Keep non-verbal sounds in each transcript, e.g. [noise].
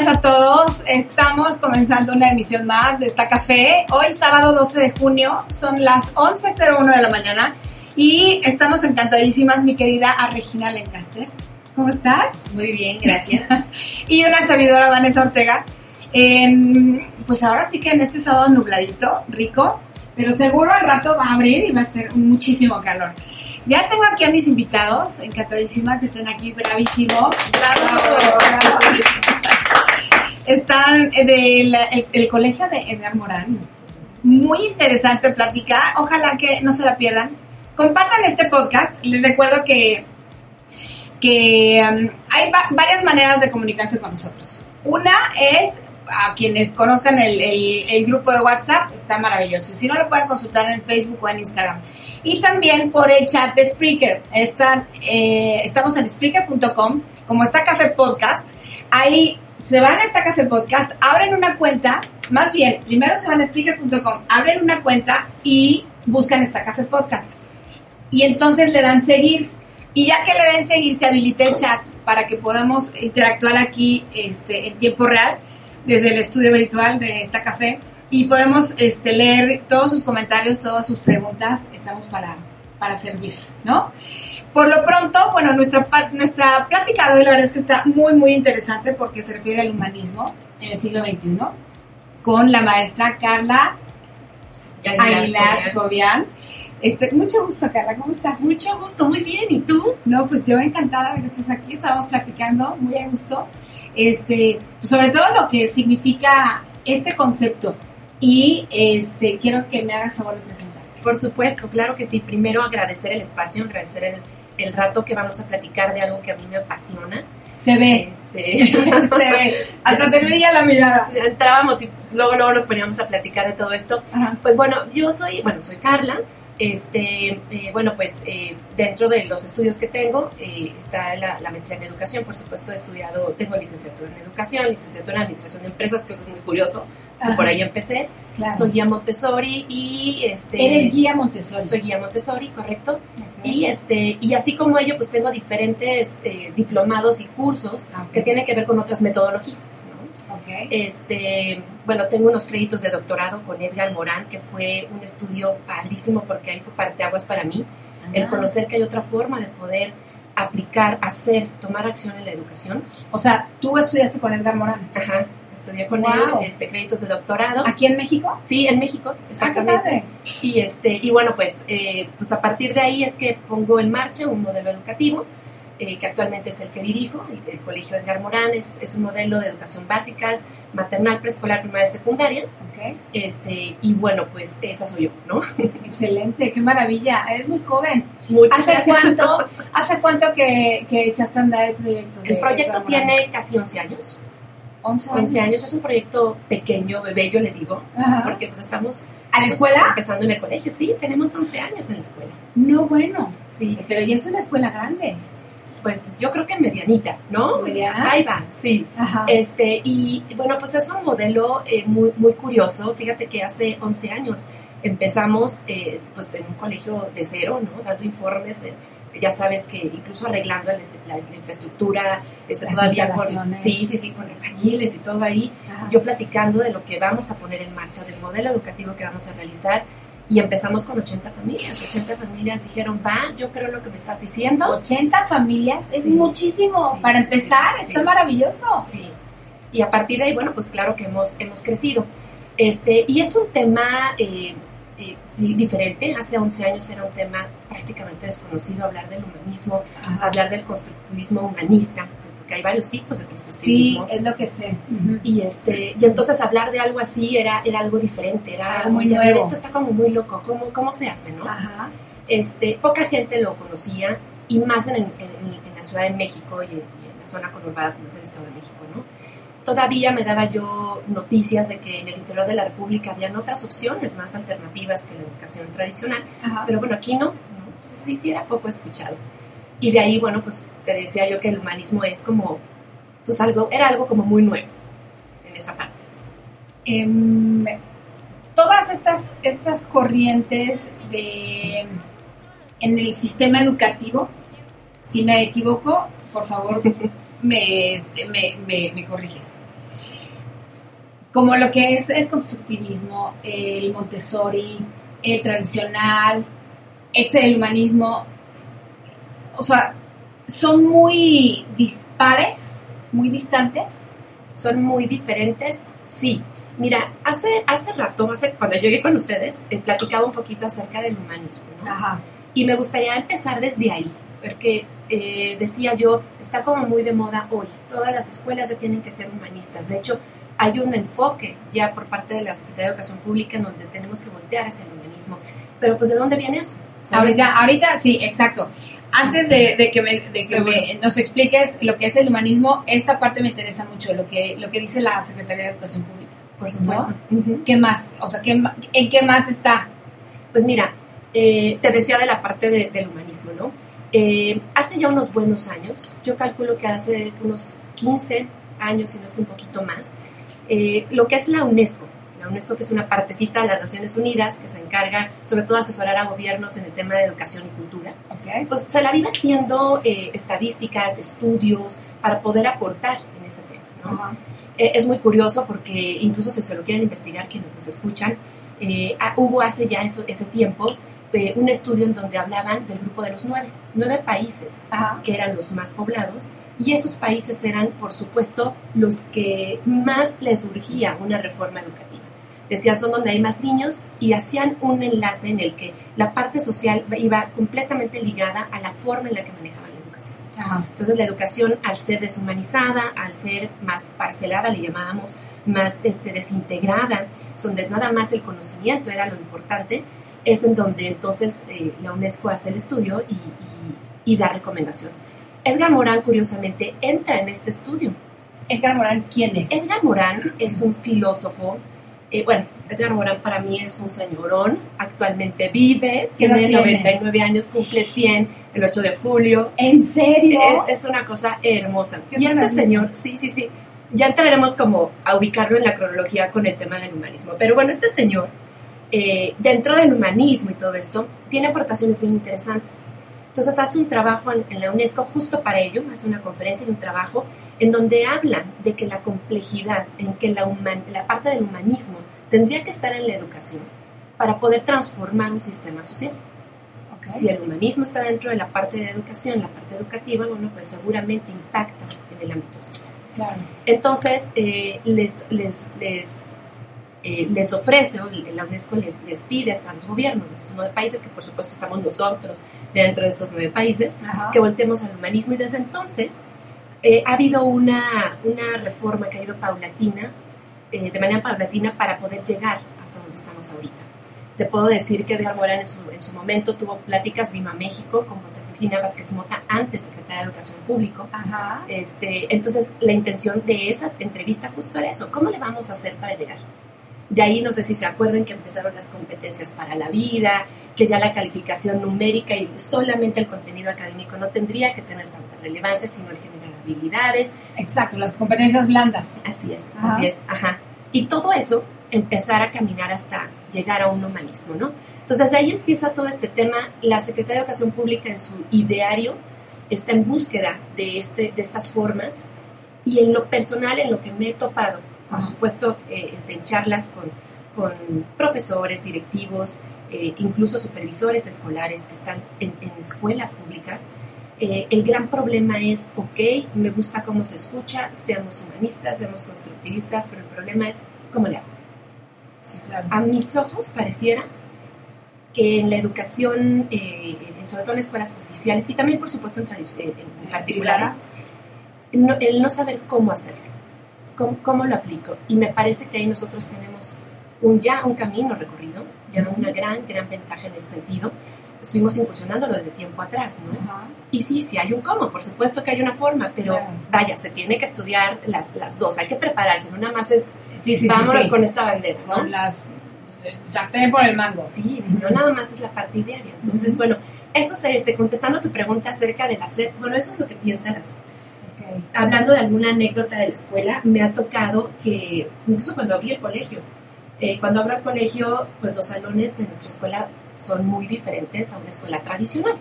Días a todos. Estamos comenzando una emisión más de esta café. Hoy sábado 12 de junio, son las 11.01 de la mañana y estamos encantadísimas, mi querida a Regina Lancaster. ¿Cómo estás? Muy bien, gracias. [laughs] y una servidora Vanessa Ortega. En- pues ahora sí que en este sábado nubladito, rico, pero seguro al rato va a abrir y va a ser muchísimo calor. Ya tengo aquí a mis invitados, encantadísima que estén aquí, bravísimo. Bravo, bravo. Están del el, colegio de Edgar Morán. Muy interesante plática, ojalá que no se la pierdan. Compartan este podcast, les recuerdo que que um, hay va- varias maneras de comunicarse con nosotros. Una es a quienes conozcan el, el- el grupo de WhatsApp, está maravilloso. Y si no, lo pueden consultar en Facebook o en Instagram. Y también por el chat de Spreaker. Están, eh, estamos en Spreaker.com, como está Café Podcast. Ahí se van a esta Café Podcast, abren una cuenta, más bien, primero se van a Spreaker.com, abren una cuenta y buscan esta Café Podcast. Y entonces le dan seguir. Y ya que le den seguir, se habilita el chat para que podamos interactuar aquí este, en tiempo real desde el estudio virtual de esta café y podemos este, leer todos sus comentarios, todas sus preguntas. Estamos para, para servir, ¿no? Por lo pronto, bueno, nuestra, nuestra plática de hoy la verdad es que está muy, muy interesante porque se refiere al humanismo en el siglo XXI con la maestra Carla Aguilar Gobián. Este, mucho gusto, Carla, ¿cómo estás? Mucho gusto, muy bien. ¿Y tú? No, pues yo encantada de que estés aquí, estábamos platicando muy a gusto, este, sobre todo lo que significa este concepto y este, quiero que me hagas favor de presentarte. Por supuesto, claro que sí. Primero agradecer el espacio, agradecer el, el rato que vamos a platicar de algo que a mí me apasiona. Se ve, Este, [laughs] se ve, hasta te veía la mirada. entrábamos y luego, luego nos poníamos a platicar de todo esto. Ajá. Pues bueno, yo soy, bueno, soy Carla. Este, eh, bueno, pues eh, dentro de los estudios que tengo eh, está la, la maestría en educación. Por supuesto, he estudiado, tengo licenciatura en educación, licenciatura en administración de empresas, que eso es muy curioso. Por ahí empecé. Claro. Soy guía Montessori y este. Eres guía Montessori. Soy guía Montessori, correcto. Y este y así como ello, pues tengo diferentes eh, diplomados y cursos Ok. que tienen que ver con otras metodologías. ¿No? Ok. Este, bueno, tengo unos créditos de doctorado con Edgar Morán, que fue un estudio padrísimo porque ahí fue parteaguas para mí. El conocer que hay otra forma de poder aplicar, hacer, tomar acción en la educación. O sea, tú estudiaste con Edgar Morán. Ajá, estudié con Wow. él este, créditos de doctorado. ¿Aquí en México? Sí, en México, Ah, exactamente. padre. Y este, y bueno, pues, eh, pues a partir de ahí es que pongo en marcha un modelo educativo eh, que actualmente es el que dirijo, el, el Colegio Edgar Morán, es, es un modelo de educación básica, es maternal, preescolar, primaria y secundaria. Este, y bueno, pues esa soy yo, ¿no? [laughs] Excelente, qué maravilla. Eres muy joven. Muchas ¿Hace gracias. cuánto, [laughs] ¿Hace cuánto que, que echaste a andar el proyecto? de- El proyecto tiene casi 11 años. 11 años. 11 años, es un proyecto pequeño, bebé, yo le digo, Ajá. porque pues estamos ¿A la pues, escuela? empezando en el colegio. Sí, tenemos 11 años en la escuela. No, bueno. Sí, Pero ya es una escuela grande. Pues yo creo que medianita, ¿no? ¿Mediana? Ahí va, sí. Ajá. Este, y bueno, pues es un modelo eh, muy, muy curioso. Fíjate que hace 11 años empezamos eh, pues en un colegio de cero, ¿no? Dando informes, eh, ya sabes que incluso arreglando la, la- la infraestructura, este, todavía con, sí, sí, sí, con albañiles y todo ahí. Ajá. Yo platicando de lo que vamos a poner en marcha, del modelo educativo que vamos a realizar. Y empezamos con 80 familias. 80 familias dijeron, va, yo creo lo que me estás diciendo. 80 familias es Sí. muchísimo. Sí, Para empezar, sí, está maravilloso. Sí. Y a partir de ahí, bueno, pues claro que hemos, hemos crecido. Este, y es un tema eh, eh, di- diferente. Hace 11 años era un tema prácticamente desconocido hablar del humanismo, hablar del constructivismo humanista, porque hay varios tipos de Sí, constructivismo. es lo que sé. Y, este, y entonces hablar de algo así era, era algo diferente, era Algo muy ver, nuevo. Esto está como muy loco, ¿cómo, cómo se hace, no? Ajá. este, poca gente lo conocía y más en, el- en- en la Ciudad de México y en, y en la zona conurbada como es el Estado de México, ¿no? Todavía me daba yo noticias de que en el interior de la República habían otras opciones más alternativas que la educación tradicional, Ajá. pero bueno, aquí no, ¿no? Entonces sí, sí era poco escuchado. Y de ahí, bueno, pues te decía yo que el humanismo es como, pues algo, era algo como muy nuevo en esa parte. Em, todas estas, estas corrientes de, en el sistema educativo, si me equivoco, por favor, [laughs] me, este, me, me- me corriges. Como lo que es el constructivismo, el Montessori, el tradicional, este del humanismo, o sea, son muy dispares, muy distantes. son muy diferentes. Sí, mira, hace, hace rato, hace, cuando llegué con ustedes, eh, platicaba un poquito acerca del humanismo, ¿no? Ajá. Y me gustaría empezar desde ahí, porque eh, decía yo, está como muy de moda hoy. Todas las escuelas ya tienen que ser humanistas. De hecho, hay un enfoque ya por parte de la Secretaría de Educación Pública en donde tenemos que voltear hacia el humanismo. Pero pues, ¿de dónde viene eso? ¿Sabes? Ahorita, ahorita sí, exacto. Antes de, de que, me, de que Seguro. me- nos expliques lo que es el humanismo, esta parte me interesa mucho, lo que, lo que dice la Secretaría de Educación Pública. Por supuesto. ¿Qué más? O sea, ¿qué, ma- ¿en qué más está? Pues mira, eh, te decía de la parte de- del humanismo, ¿no? Eh, hace ya unos buenos años, yo calculo que hace unos 15 años, si no es que un poquito más, eh, lo que es la UNESCO, la UNESCO que es una partecita de las Naciones Unidas que se encarga sobre todo de asesorar a gobiernos en el tema de educación y cultura, ¿Ok? pues se la vive haciendo eh, estadísticas, estudios para poder aportar en ese tema. Eh, es muy curioso porque incluso si se lo quieren investigar quienes nos escuchan, eh, ah, hubo hace ya eso, ese tiempo un estudio en donde hablaban del grupo de los nueve, nueve países que eran los más poblados y esos países eran, por supuesto, los que más les urgía una reforma educativa. Decían, son donde hay más niños y hacían un enlace en el que la parte social iba completamente ligada a la forma en la que manejaban la educación. Ajá. Entonces la educación al ser deshumanizada, al ser más parcelada, le llamábamos, más este, desintegrada, donde nada más el conocimiento era lo importante, es en donde entonces eh, la UNESCO hace el estudio y, y- y da recomendación. Edgar Morán, curiosamente, entra en este estudio. Edgar Morán, ¿quién es? Edgar Morán es un filósofo. Eh, bueno, Edgar Morán para mí es un señorón, actualmente vive, ¿Qué edad tiene tiene? 99 años, cumple 100 el 8 de julio. ¿En serio? Es, es una cosa hermosa. Y este maravilla. señor, sí, sí, sí, ya entraremos como a ubicarlo en la cronología con el tema del humanismo. Pero bueno, este señor, eh, dentro del humanismo y todo esto, tiene aportaciones bien interesantes. Entonces hace un trabajo en, la UNESCO justo para ello, hace una conferencia y un trabajo en donde habla de que la complejidad, en que la, human- la parte del humanismo tendría que estar en la educación para poder transformar un sistema social. Ok. Si el humanismo está dentro de la parte de educación, la parte educativa, bueno, pues seguramente impacta en el ámbito social. Claro. Entonces, eh, les, les, les eh, les ofrece, o la UNESCO les, les pide a los gobiernos de estos nueve países, que por supuesto estamos nosotros dentro de estos nueve países, Ajá. que voltemos al humanismo y desde entonces eh, ha habido una, una reforma que ha ido paulatina, eh, de manera paulatina para poder llegar hasta donde estamos ahorita. Te puedo decir que Edgar Morán en su, en su momento tuvo pláticas, vino a México con Josefina Vázquez Mota, antes secretaria de Educación Público. Ajá. Este, entonces, la intención de esa entrevista justo era eso, ¿cómo le vamos a hacer para llegar? De ahí no sé si se acuerdan que empezaron las competencias para la vida, que ya la calificación numérica y solamente el contenido académico no tendría que tener tanta relevancia, sino el generar habilidades. Exacto, las competencias blandas. Así es, Ajá. así es, ajá. Y todo eso empezar a caminar hasta llegar a un humanismo, ¿no? Entonces de ahí empieza todo este tema. La Secretaría de Educación Pública en su ideario está en búsqueda de, este, de estas formas y en lo personal, en lo que me he topado, por supuesto, eh, este, en charlas con, con profesores, directivos, eh, incluso supervisores escolares que están en, en escuelas públicas, eh, el gran problema es, ok, me gusta cómo se escucha, seamos humanistas, seamos constructivistas, pero el problema es, ¿cómo le hago? Sí, claro. A mis ojos pareciera que en la educación, eh, sobre todo en escuelas oficiales y también, por supuesto, en, en particulares, no- el no saber cómo hacerlo, cómo, cómo lo aplico. Y me parece que ahí nosotros tenemos un, ya un camino recorrido, ya una gran, gran ventaja en ese sentido. Estuvimos incursionándolo desde tiempo atrás, ¿no? Y sí, sí hay un cómo, por supuesto que hay una forma, pero Claro. vaya, se tiene que estudiar las, las dos, hay que prepararse, no nada más es Sí, sí, vámonos sí. con esta bandera, ¿no? Con las eh, sartén por el mango. Sí, sí, no nada más es la parte diaria. Entonces, bueno, eso es este, contestando tu pregunta acerca de la SEP, bueno, eso es lo que piensa la SEP. Hablando de alguna anécdota de la escuela, me ha tocado que, incluso cuando abrí el colegio, eh, cuando abro el colegio, pues los salones de nuestra escuela son muy diferentes a una escuela tradicional.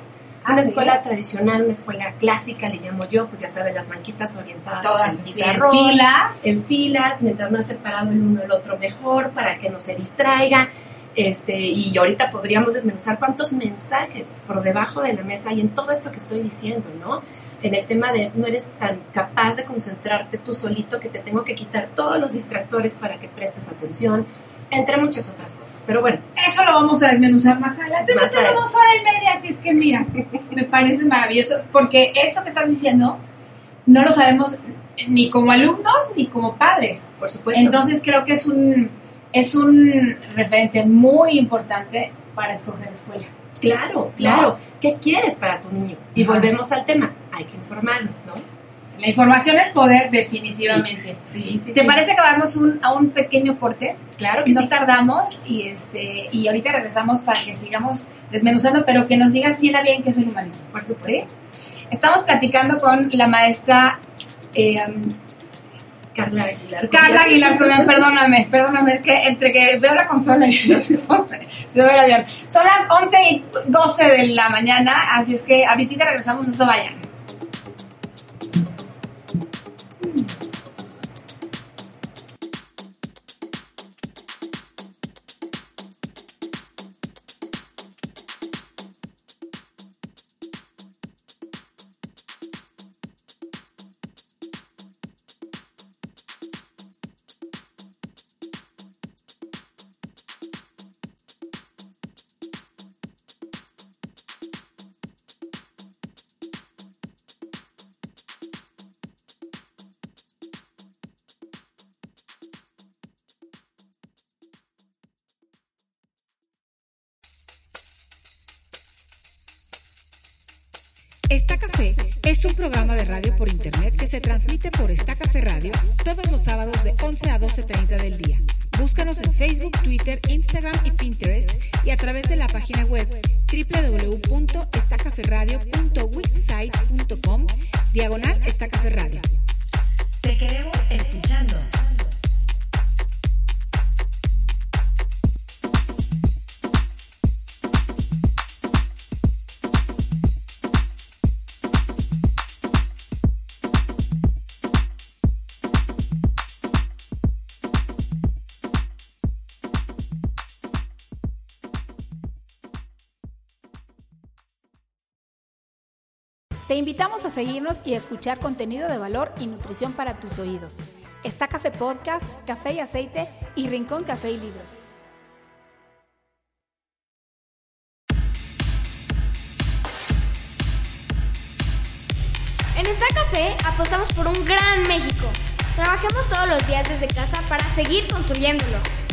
Ah, una ¿sí? escuela tradicional, una escuela clásica, le llamo yo, pues ya sabes, las banquitas orientadas Todas el en pizarrón, filas. en filas, mientras más separado el uno del otro mejor, para que no se distraiga. Este, y ahorita podríamos desmenuzar cuántos mensajes por debajo de la mesa hay en todo esto que estoy diciendo, ¿no? En el tema de no eres tan capaz de concentrarte tú solito que te tengo que quitar todos los distractores para que prestes atención, entre muchas otras cosas. Pero bueno, Eso lo vamos a desmenuzar más adelante. Más tenemos hora y media, así es que mira, me parece maravilloso, porque eso que estás diciendo no lo sabemos ni como alumnos ni como padres. por supuesto. Entonces creo que es un, es un referente muy importante para escoger escuela. Claro, claro. ¿Qué quieres para tu niño? Y Ajá. volvemos al tema, hay que informarnos, ¿no? La información es poder, definitivamente. Sí, sí, ¿Te sí. parece que vamos un- a un pequeño corte? Claro que no sí. tardamos y este y ahorita regresamos para que sigamos desmenuzando, pero que nos digas bien a bien qué es el humanismo. Por supuesto. ¿sí? Estamos platicando con la maestra eh, Carla Aguilar. Carla Aguilar, perdóname, perdóname, es que entre que veo la consola y [laughs] se ve el avión. Son las 11 y 12 de la mañana, así es que ahorita regresamos, no se vayan. Todos los sábados de 11 a 12.30 del día. Búscanos en Facebook, Twitter, Instagram y Pinterest y a través de la página web www.estacaferradio.wixsite.com diagonal Está Café Radio. Te queremos escuchando. Invitamos a seguirnos y a escuchar contenido de valor y nutrición para tus oídos. Está Café Podcast, Café y Aceite y Rincón Café y Libros. En esta café apostamos por un gran México. Trabajemos todos los días desde casa para seguir construyéndolo.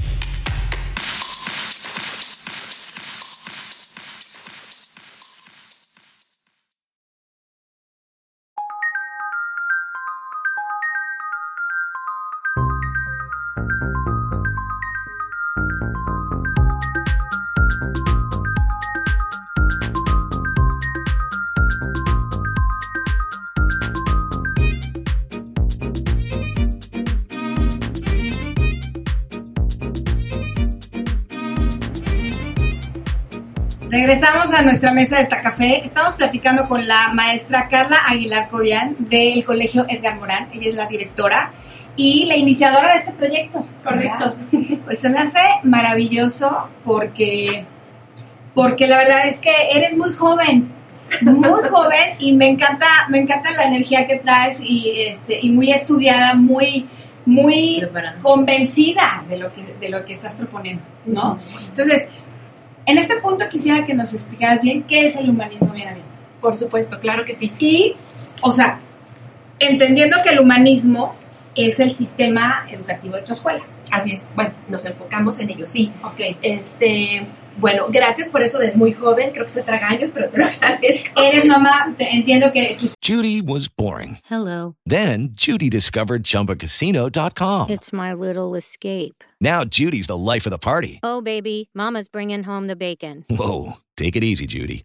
Regresamos a nuestra mesa de esta café. Estamos platicando con la maestra Carla Aguilar Cobian del Colegio Edgar Morán. Ella es la directora y la iniciadora de este proyecto. Correcto. ¿verdad? Pues se me hace maravilloso porque, porque la verdad es que eres muy joven, muy [laughs] joven y me encanta, me encanta la energía que traes y este y muy estudiada, muy muy convencida de lo que de lo que estás proponiendo, ¿no? Entonces, en este punto quisiera que nos explicaras bien qué es el humanismo bien abierto. Por supuesto, claro que sí. Y, o sea, entendiendo que el humanismo es el sistema educativo de tu escuela. Así es. Bueno, nos enfocamos en ello, sí. Ok. Este, bueno, gracias por eso de muy joven. Creo que se traga años, pero te lo [laughs] agradezco. Eres mamá, te- entiendo que tus Judy was boring. Hello. Then Judy discovered ChumbaCasino.com. It's my little escape. Now Judy's the life of the party. Oh, baby, Mama's bringing home the bacon. Whoa, take it easy, Judy.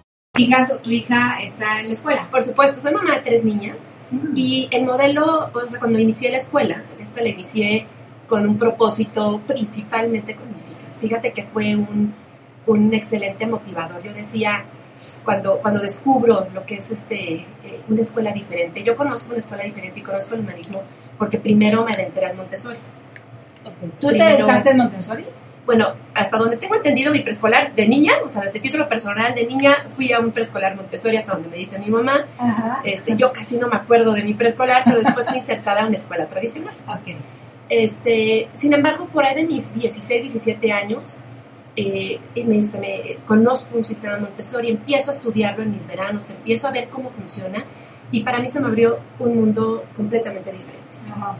Hijas o tu hija está en la escuela. Por supuesto, soy mamá de tres niñas y el modelo, o sea, cuando inicié la escuela, esta la inicié con un propósito principalmente con mis hijas. Fíjate que fue un, un excelente motivador. Yo decía, cuando, cuando descubro lo que es este, eh, una escuela diferente, yo conozco una escuela diferente y conozco el humanismo porque primero me adentré al Montessori. ¿Tú te educaste en Montessori? Bueno, hasta donde tengo entendido mi preescolar de niña, o sea, de título personal de niña, fui a un preescolar Montessori hasta donde me dice mi mamá. Ajá. Este, yo casi no me acuerdo de mi preescolar, pero después fui insertada a una escuela tradicional. [laughs] Este, sin embargo, por ahí de mis 16, 17 años, eh, me, se me- conozco un sistema Montessori, empiezo a estudiarlo en mis veranos, empiezo a ver cómo funciona y para mí se me abrió un mundo completamente diferente. Ajá.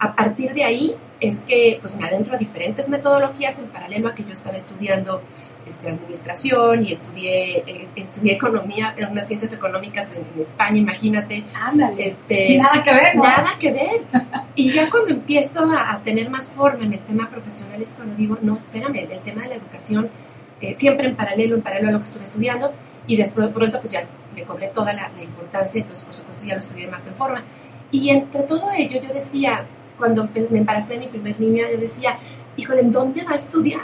A partir de ahí es que pues me adentro a diferentes metodologías en paralelo a que yo estaba estudiando este, administración y estudié, eh, estudié economía, eh, unas ciencias económicas en, en España, imagínate. Ándale. Este, Nada que ver, ¿no? Nada que ver. Y ya cuando empiezo a, a tener más forma en el tema profesional es cuando digo, no, espérame, el tema de la educación, eh, siempre en paralelo, en paralelo a lo que estuve estudiando, y después de pronto pues ya le cobré toda la, la importancia, entonces por supuesto ya lo estudié más en forma. Y entre todo ello yo decía, cuando empe- me embaracé de mi primer niña, yo decía, híjole, ¿en dónde va a estudiar?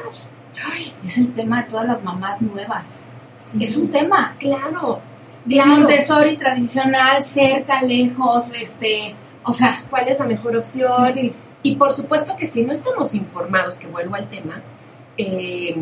Es el tema de todas las mamás nuevas. Es un tema. Claro. Claro. Montessori tradicional, cerca, lejos, este, o sea, ¿Cuál es la mejor opción? Sí, sí. Y por supuesto que si no estamos informados, que vuelvo al tema, eh,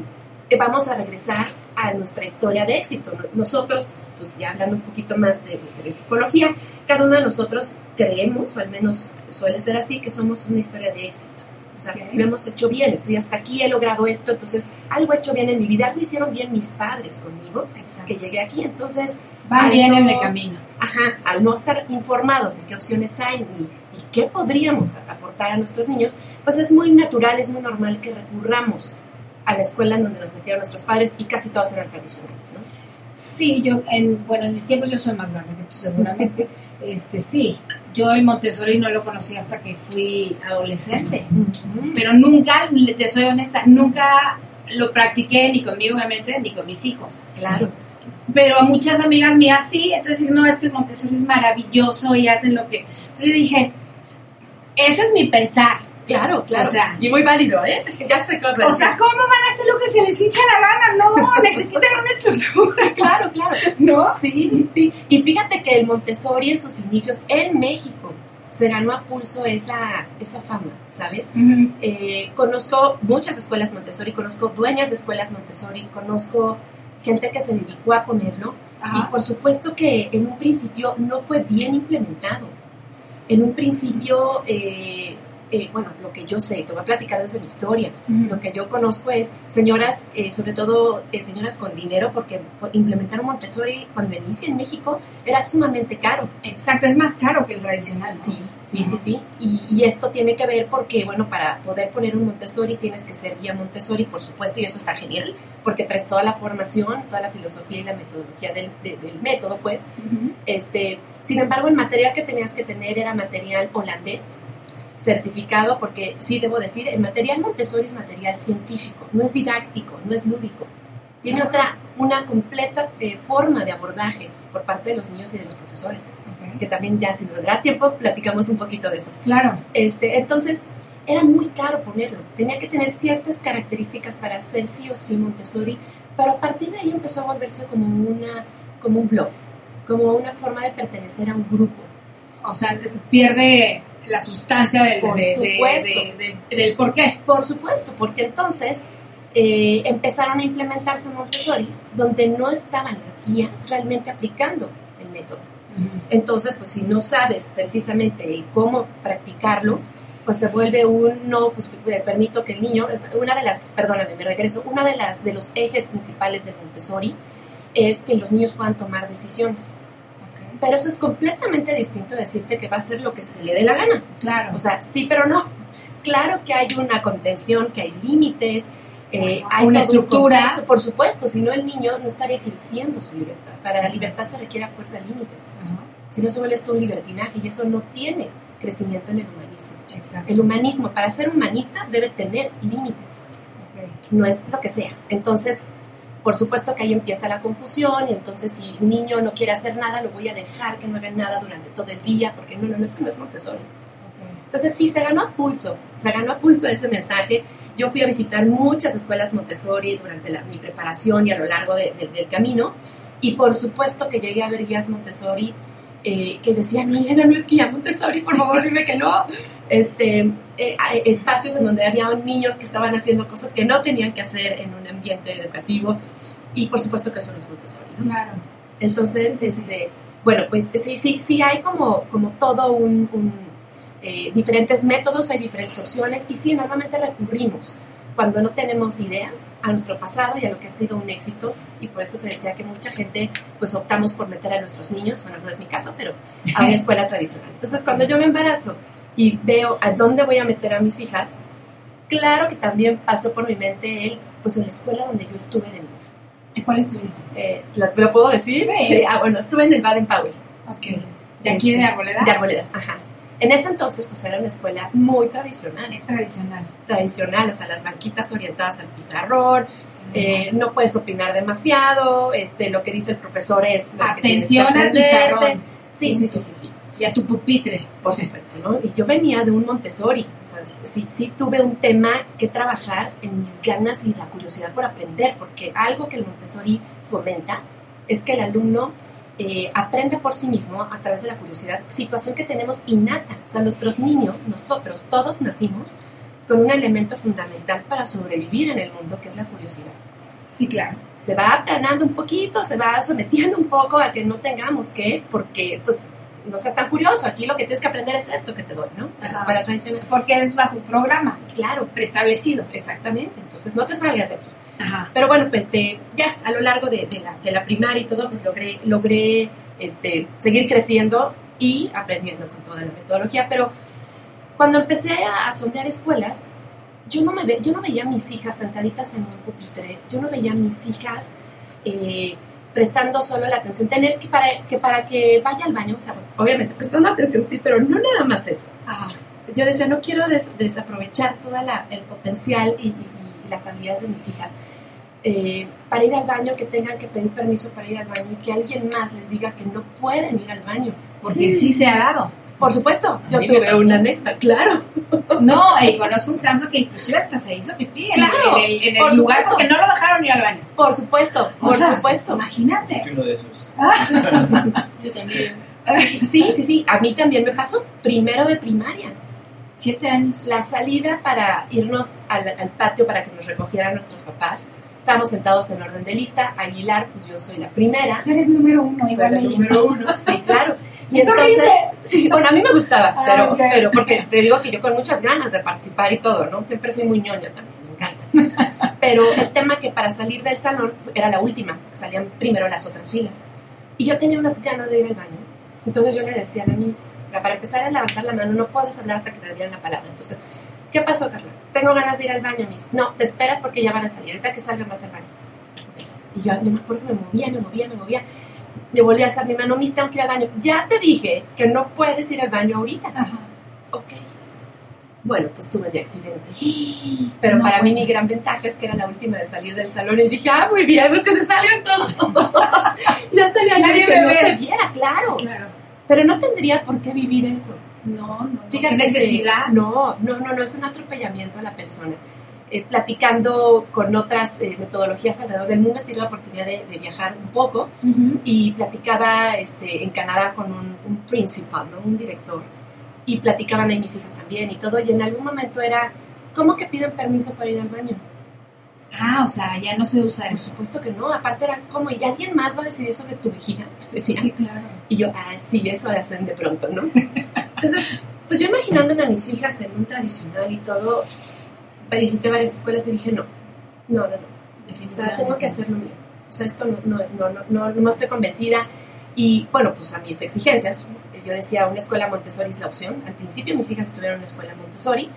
vamos a regresar a nuestra historia de éxito. Nosotros, pues ya hablando un poquito más de, de psicología, cada uno de nosotros creemos, o al menos suele ser así, que somos una historia de éxito. O sea, lo hemos hecho bien, estoy hasta aquí, he logrado esto, entonces algo he hecho bien en mi vida, algo hicieron bien mis padres conmigo, que llegué aquí, entonces... Al bien en el camino. Ajá, al no estar informados de qué opciones hay y, y qué podríamos aportar a nuestros niños, pues es muy natural, es muy normal que recurramos a la escuela en donde nos metieron nuestros padres y casi todas eran tradicionales, ¿no? Sí, yo, en, bueno, en mis tiempos yo soy más grande que tú seguramente. Este, sí, yo el Montessori no lo conocí hasta que fui adolescente, pero nunca, te soy honesta, nunca lo practiqué ni conmigo, obviamente, ni con mis hijos. Claro. Pero a muchas amigas mías sí, entonces no, es que el Montessori es maravilloso y hacen lo que... Entonces dije, eso es mi pensar. Claro, claro. O sea, y muy válido, ¿eh? [laughs] Ya sé cosas. o sea, ¿cómo van a hacer lo que se les hincha la gana? No, [laughs] necesitan una estructura. claro, claro. ¿No? Sí, sí. Y fíjate que el Montessori en sus inicios en México se ganó a pulso esa, esa fama, ¿sabes? Eh, conozco muchas escuelas Montessori, conozco dueñas de escuelas Montessori, conozco gente que se dedicó a ponerlo Ajá. y por supuesto que en un principio no fue bien implementado. En un principio, eh, eh, bueno, lo que yo sé, te voy a platicar desde mi historia, lo que yo conozco es señoras, eh, sobre todo eh, señoras con dinero, porque implementar un Montessori cuando inicia en México era sumamente caro. Exacto, es más caro que el tradicional. Sí, sí, sí, sí. Y, y esto tiene que ver porque, bueno, para poder poner un Montessori tienes que ser guía Montessori, por supuesto, y eso está genial, porque traes toda la formación, toda la filosofía y la metodología del, de- del método, pues. Este, sin embargo, el material que tenías que tener era material holandés, certificado, porque sí debo decir, el material Montessori es material científico, no es didáctico, no es lúdico. Tiene otra, una completa eh, forma de abordaje por parte de los niños y de los profesores, que también ya si nos dará tiempo platicamos un poquito de eso. Claro. Este, entonces, era muy caro ponerlo. Tenía que tener ciertas características para hacer sí o sí Montessori, pero a partir de ahí empezó a volverse como, una, como un blog, como una forma de pertenecer a un grupo. O sea, pierde la sustancia del, Por de- de- supuesto. de- de- del por qué. Por supuesto, porque entonces eh, empezaron a implementarse Montessoris donde no estaban las guías realmente aplicando el método. Entonces, pues si no sabes precisamente cómo practicarlo, pues se vuelve un no, pues eh, permito que el niño, una de las, perdóname, me regreso, una de las de los ejes principales de Montessori es que los niños puedan tomar decisiones. Pero eso es completamente distinto a decirte que va a hacer lo que se le dé la gana. Claro. O sea, sí, pero no. Claro que hay una contención, que hay límites, eh, hay Una estructura. contexto, por supuesto, si no el niño no estaría ejerciendo su libertad. Para la libertad se requiere a fuerza de límites. Si no se vuelve esto un libertinaje y eso no tiene crecimiento en el humanismo. Exacto. El humanismo, para ser humanista, debe tener límites. No es lo que sea. Entonces, por supuesto que ahí empieza la confusión y entonces si un niño no quiere hacer nada, lo voy a dejar que no haga nada durante todo el día, porque no, no, no, eso no es Montessori. Entonces sí, se ganó a pulso, se ganó a pulso ese mensaje. Yo fui a visitar muchas escuelas Montessori durante la- mi preparación y a lo largo de- de- del camino. Y por supuesto que llegué a ver guías Montessori eh, que decían, no, Elena, no es guía Montessori, por favor dime que no. Este, eh, espacios en donde había niños que estaban haciendo cosas que no tenían que hacer en un ambiente educativo. Y por supuesto que eso no es Montessori. ¿no? Claro. Entonces, este, bueno, pues sí, sí, sí hay como, como todo un, un, eh, diferentes métodos, hay diferentes opciones y sí, normalmente recurrimos cuando no tenemos idea a nuestro pasado y a lo que ha sido un éxito y por eso te decía que mucha gente pues optamos por meter a nuestros niños, bueno, no es mi caso, pero a una [laughs] escuela tradicional. Entonces, cuando yo me embarazo y veo a dónde voy a meter a mis hijas, claro que también pasó por mi mente el, pues en la escuela donde yo estuve de niña. ¿En cuál estuviste? Eh, ¿lo, lo puedo decir? Sí. Ah, bueno, estuve en el Baden Powell. Ok. ¿De aquí de Arboledas? De Arboledas, ajá. En ese entonces, pues era una escuela muy tradicional. Es tradicional. Tradicional, o sea, las banquitas orientadas al pizarrón, eh, no puedes opinar demasiado, este, lo que dice el profesor es... Que Atención al pizarrón. Sí, sí, sí, sí, sí. Y a tu pupitre. Por supuesto, ¿no? Y yo venía de un Montessori, o sea, sí, sí tuve un tema que trabajar en mis ganas y la curiosidad por aprender, porque algo que el Montessori fomenta es que el alumno eh, aprende por sí mismo a través de la curiosidad, situación que tenemos innata. O sea, nuestros niños, nosotros, todos nacimos con un elemento fundamental para sobrevivir en el mundo, que es la curiosidad. Sí, claro. Se va aplanando un poquito, se va sometiendo un poco a que no tengamos que, porque pues no seas tan curioso, aquí lo que tienes que aprender es esto que te doy, ¿no? De la escuela tradicional. Porque es bajo un programa. Claro, preestablecido. Exactamente, entonces no te salgas de aquí. Ajá. Pero bueno, pues este, ya a lo largo de, de la, de la primaria y todo, pues logré, logré este, seguir creciendo y aprendiendo con toda la metodología. Pero cuando empecé a, a sondear escuelas, yo no, me ve, yo no veía a mis hijas sentaditas en un pupitre, yo no veía a mis hijas eh, prestando solo la atención, tener que para que, para que vaya al baño, o sea, obviamente prestando atención, sí, pero no nada más eso. Yo decía, no quiero des- desaprovechar todo el potencial y- y las habilidades de mis hijas. Eh, para ir al baño, que tengan que pedir permiso para ir al baño y que alguien más les diga que no pueden ir al baño. Porque sí se ha dado. Por supuesto, A yo mí me tuve una anécdota, claro. [laughs] No, y conozco un caso que inclusive hasta se hizo pipí en, Claro, en el, en el por lugar supuesto. porque no lo dejaron ir al baño. Por supuesto, O por sea, supuesto. Imagínate. Fui uno de esos. [laughs] Yo también. Sí, sí, sí, a mí también me pasó. Primero de primaria. Siete años. La salida para irnos al, al patio para que nos recogieran nuestros papás. Estábamos sentados en orden de lista. Aguilar, pues yo soy la primera. Tú eres número uno, Soy igual la número uno, sí, [laughs] claro. Y Es entonces, horrible. sí, bueno, a mí me gustaba, Ah, pero, ok. pero porque te digo que yo con muchas ganas de participar y todo, ¿no? Siempre fui muy ñoña también, me encanta. [laughs] Pero el tema que para salir del salón era la última, salían primero las otras filas. Y yo tenía unas ganas de ir al baño. Entonces yo le decía a la Miss, para empezar a levantar la mano, no puedes hablar hasta que te dieran la palabra. Entonces, ¿qué pasó, Carla? Tengo ganas de ir al baño, Miss. No, te esperas porque ya van a salir. Ahorita que salgan vas al baño. Ok. Y yo, yo me acuerdo que me movía, me movía, me movía. Le volví a hacer mi mano, Miss, tengo que ir al baño. Ya te dije que no puedes ir al baño ahorita. Ok. Bueno, pues tuve mi accidente. [gasps] Pero No, para mí mi gran ventaja es que era la última de salir del salón y dije, ah, muy bien, pues que se salgan todos. [laughs] ya salía Nadie que no se viera, claro. Claro. Pero no tendría por qué vivir eso. No, no, no. Fíjate ¿Qué que- necesidad? no, no, no, no, es un atropellamiento a la persona. Eh, platicando con otras eh, metodologías alrededor del mundo, he tenido la oportunidad de, de viajar un poco y platicaba este, en Canadá con un, un principal, ¿no? un director, y platicaban ahí mis hijas también y todo, y en algún momento era, ¿cómo que piden permiso para ir al baño? Ah, o sea, ya no se usa Por eso. supuesto que no, aparte era como, ¿y alguien más va a decidir sobre tu vejiga? [laughs] Decía. Sí, claro. Y yo, ah, sí, eso hacen de pronto, ¿no? Entonces, pues yo imaginándome a mis hijas en un tradicional y todo, visité varias escuelas y dije, no, no, no, no. O sea, tengo que hacer lo mío. O sea, esto no, no, no, no, no, no estoy convencida. Y bueno, pues a mis exigencias, yo decía, una escuela Montessori es la opción. Al principio mis hijas estuvieron en una escuela Montessori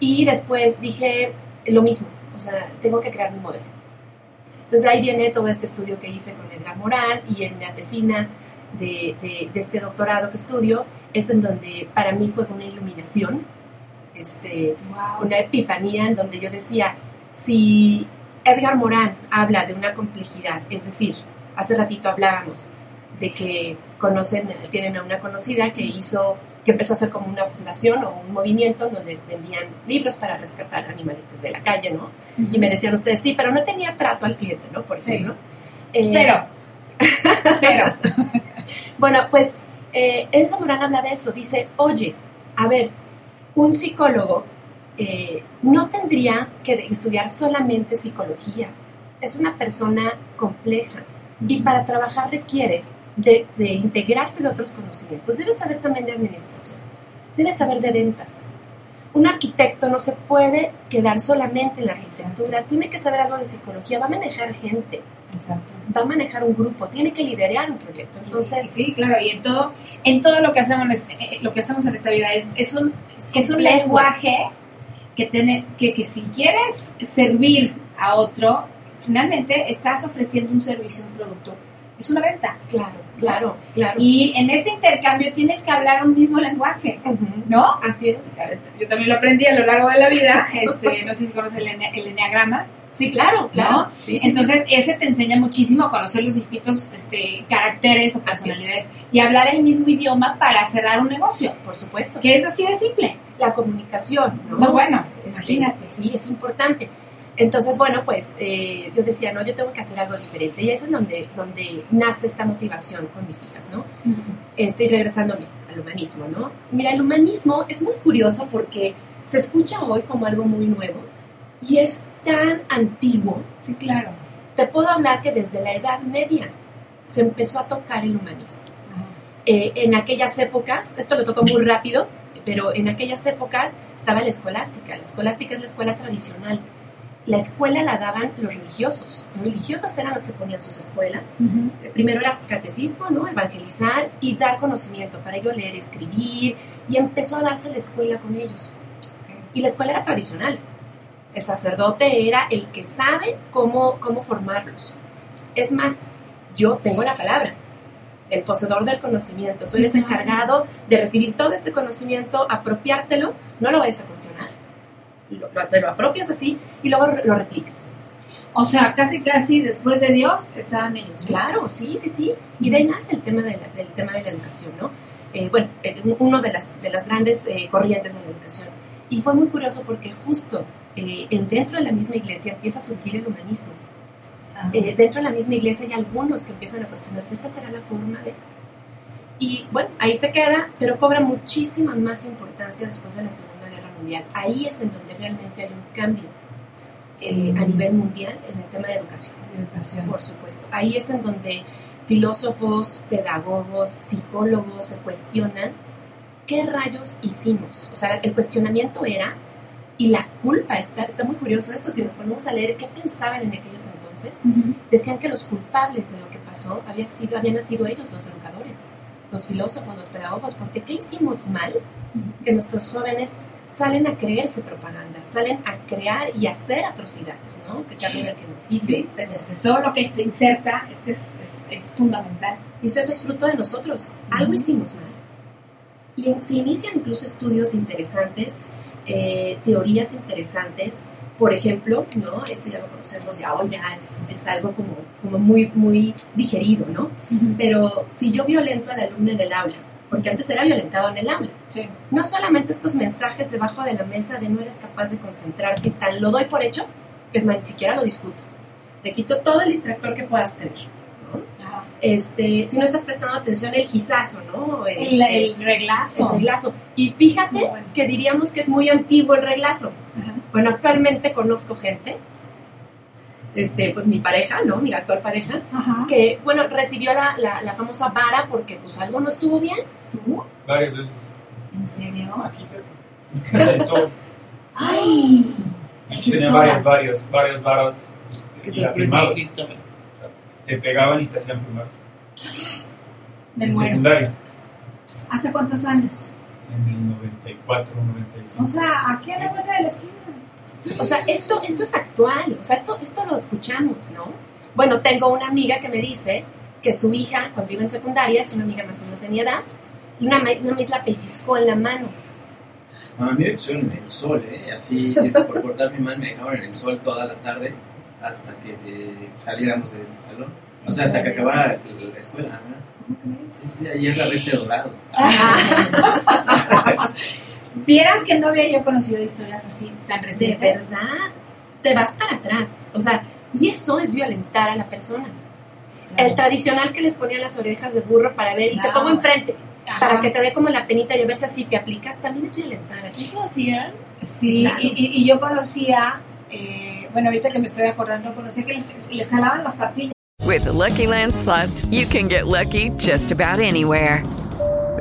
y después dije lo mismo, o sea, tengo que crear un modelo. Entonces ahí viene todo este estudio que hice con Edgar Morán y en la tesina de, de, de este doctorado que estudio es en donde para mí fue una iluminación, este, una epifanía en donde yo decía, si Edgar Morán habla de una complejidad, es decir, hace ratito hablábamos de que conocen, tienen a una conocida que hizo, que empezó a hacer como una fundación o un movimiento donde vendían libros para rescatar animalitos de la calle, ¿no? Y me decían ustedes, sí, pero no tenía trato al cliente, ¿no? Por ejemplo. Eh, Cero. [laughs] Cero. [laughs] bueno, pues eh, Elsa Morán habla de eso. Dice, oye, a ver, un psicólogo eh, no tendría que estudiar solamente psicología. Es una persona compleja y para trabajar requiere de, de integrarse de otros conocimientos. Debe saber también de administración, debe saber de ventas. Un arquitecto no se puede quedar solamente en la arquitectura, tiene que saber algo de psicología, va a manejar gente, Exacto. va a manejar un grupo, tiene que liderar un proyecto. Entonces, sí, claro, y en todo, en todo lo que hacemos, en este- eh, lo que hacemos en esta vida es, es un, es un lenguaje que tiene, que, que si quieres servir a otro, finalmente estás ofreciendo un servicio, un producto. Es una venta. claro, claro, claro. Y en ese intercambio tienes que hablar un mismo lenguaje. ¿no? Así es. Yo también lo aprendí a lo largo de la vida. [laughs] Este, no sé si conoces el, ene- el enneagrama. Sí, claro, claro. ¿no? Sí, sí, Entonces, ese te enseña muchísimo a conocer los distintos este, caracteres o personalidades y hablar el mismo idioma para cerrar un negocio, por supuesto. que es así de simple. la comunicación, ¿no? No, bueno, Este, imagínate. Sí, es importante. Entonces, bueno, pues eh, yo decía, no, yo tengo que hacer algo diferente. Y es en donde, donde nace esta motivación con mis hijas, ¿no? Este, y regresando a mi- al humanismo, ¿no? Mira, el humanismo es muy curioso porque se escucha hoy como algo muy nuevo y es tan antiguo. Sí, claro. Te puedo hablar que desde la Edad Media se empezó a tocar el humanismo. Eh, en aquellas épocas, esto lo toco muy rápido, pero en aquellas épocas estaba la escolástica. La escolástica es la escuela tradicional. La escuela la daban los religiosos. Los religiosos eran los que ponían sus escuelas. Eh, Primero era catecismo, ¿no? Evangelizar y dar conocimiento para ello leer, escribir. Y empezó a darse la escuela con ellos. Y la escuela era tradicional. El sacerdote era el que sabe cómo, cómo formarlos. Es más, yo tengo la palabra, el poseedor del conocimiento. Tú Sí, eres encargado de recibir todo este conocimiento, apropiártelo, no lo vayas a cuestionar. Lo, te lo apropias así y luego lo replicas. O sea, casi casi después de Dios estaban ellos. Claro, sí, sí, sí. Y de ahí nace el tema de la, del tema de la educación, ¿no? Eh, bueno, uno de las, de las grandes eh, corrientes de la educación. Y fue muy curioso porque justo eh, en- dentro de la misma iglesia empieza a surgir el humanismo. Ah. Eh, dentro de la misma iglesia hay algunos que empiezan a cuestionarse, ¿esta será la forma de...? Y bueno, ahí se queda, pero cobra muchísima más importancia después de la Segunda Mundial. Ahí es en donde realmente hay un cambio eh, a nivel mundial en el tema de educación. De educación. Por supuesto. Ahí es en donde filósofos, pedagogos, psicólogos se cuestionan qué rayos hicimos. O sea, el cuestionamiento era, y la culpa, está, está muy curioso esto, si nos ponemos a leer qué pensaban en aquellos entonces, decían que los culpables de lo que pasó había sido, habían sido ellos, los educadores, los filósofos, los pedagogos, porque ¿qué hicimos mal? Que nuestros jóvenes salen a creerse propaganda, salen a crear y hacer atrocidades, ¿no? Que también el que Y sí, pues, todo lo que se inserta es, es, es, es fundamental. Dice, eso es fruto de nosotros. Algo hicimos mal. Y se inician incluso estudios interesantes, eh, teorías interesantes. Por ejemplo, ¿no? Esto ya lo conocemos ya hoy, ya es, es algo como, como muy, muy digerido, ¿no? Pero si yo violento al alumno en el aula, porque antes era violentado en el aula, Sí. no solamente estos mensajes debajo de la mesa de no eres capaz de concentrarte, tan lo doy por hecho, que es más, ni siquiera lo discuto. Te quito todo el distractor que puedas tener. ¿no? Ah, Este, si no estás prestando atención, el gizazo, ¿no? El, Este, el reglazo. el reglazo. Y fíjate bueno. que diríamos que es muy antiguo el reglazo. Ajá. Bueno, actualmente conozco gente, este, pues mi pareja, ¿no? Mi actual pareja, Ajá. que, bueno, recibió la, la, la famosa vara porque pues algo no estuvo bien. ¿Tú? Varias veces. ¿En serio? Aquí cerca. [laughs] ¡Ay! tenía varias, varias, varias varas. La sorpresa, firmaban. Cristóbal. Te pegaban y te hacían firmar. Me en muero. secundaria, ¿Hace cuántos años? en el 94, 95. O sea, aquí a la vuelta de la esquina. O sea, esto, esto es actual, o sea, esto, esto lo escuchamos, ¿no? Bueno, tengo una amiga que me dice que su hija, cuando iba en secundaria, es una amiga más o menos de mi edad, y una, una vez la pellizcó en la mano. A mí me pusieron en el sol, ¿eh? Así, por portarme mal, me dejaron en el sol toda la tarde hasta que eh, saliéramos del salón. O sea, hasta que acabara la, la escuela. ¿no? Sí, sí, ahí agarré este dorado. Vieras que no había yo conocido historias así tan De recientes. verdad, te vas para atrás. O sea, y eso es violentar a la persona. El tradicional que les ponía las orejas de burro para ver y te Claro. pongo enfrente Ajá. para que te dé como la penita y a ver si así te aplicas, también es violentar. a ¿Eso hacían? Sí, Claro. y, y- y yo conocía, eh, bueno, ahorita que me estoy acordando, conocía que les, les jalaban las patillas. With the Lucky Land slots, you can get lucky just about anywhere.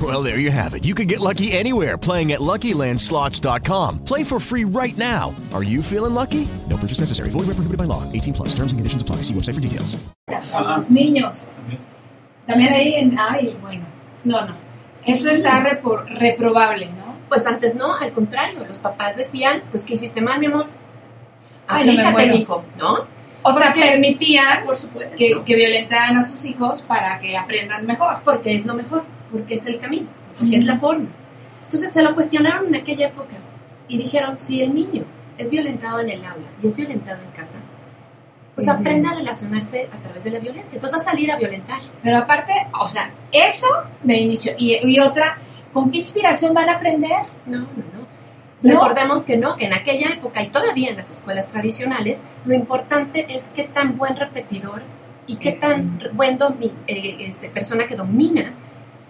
Well, there you have it. You can get lucky anywhere playing at LuckyLandSlots.com. Play for free right now. Are you feeling lucky? No purchase necessary. Void where prohibited by law. 18 plus. Terms and conditions apply. See website for details. los niños. También ahí, en, ay, bueno, no, no. Eso está repor- reprobable, ¿no? Pues antes no, al contrario, los papás decían, pues ¿qué hiciste mal, mi amor? No Aplícate, muero. mijo, ¿no? O sea, Porque- permitían Por supuesto. que, que violentaran a sus hijos para que aprendan mejor. Porque es lo mejor, porque es el camino, porque es la forma. Entonces se lo cuestionaron en aquella época y dijeron, si el niño es violentado en el aula y es violentado en casa, pues Ujú. aprenda a relacionarse a través de la violencia. Entonces va a salir a violentar. Pero aparte, o sea, eso de inicio. Y, y otra, ¿con qué inspiración van a aprender? No, no, no. ¿No? Recordemos que no, que en aquella época y todavía en las escuelas tradicionales, lo importante es qué tan buen repetidor y qué tan buen eh, este, persona que domina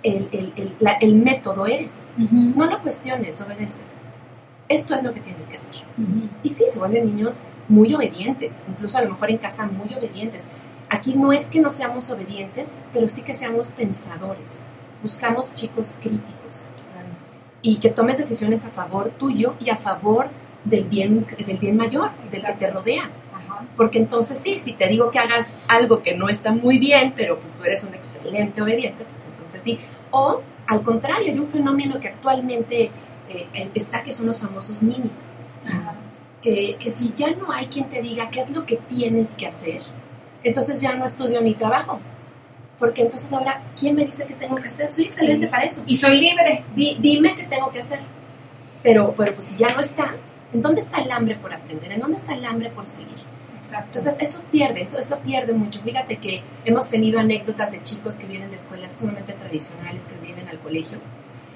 el, el- el- la- el método eres. No lo cuestiones, obedece. Esto es lo que tienes que hacer. Y sí, se vuelven niños muy obedientes, incluso a lo mejor en casa muy obedientes. Aquí no es que no seamos obedientes, pero sí que seamos pensadores. Buscamos chicos críticos y que tomes decisiones a favor tuyo y a favor del bien, del bien mayor, del que te rodea. Porque entonces sí, si te digo que hagas algo que no está muy bien, pero pues tú eres un excelente obediente, pues entonces sí. O al contrario, hay un fenómeno que actualmente eh, está que son los famosos ninis. Que, que si ya no hay quien te diga qué es lo que tienes que hacer, entonces ya no estudio ni trabajo. Porque entonces ahora, ¿quién me dice qué tengo que hacer? Soy excelente Sí. para eso. Y soy libre. Di- dime qué tengo que hacer. Pero, pero pues si ya no está, ¿en dónde está el hambre por aprender? ¿En dónde está el hambre por seguir? Exacto. Entonces eso pierde, eso, eso pierde mucho. Fíjate que hemos tenido anécdotas de chicos que vienen de escuelas sumamente tradicionales, que vienen al colegio.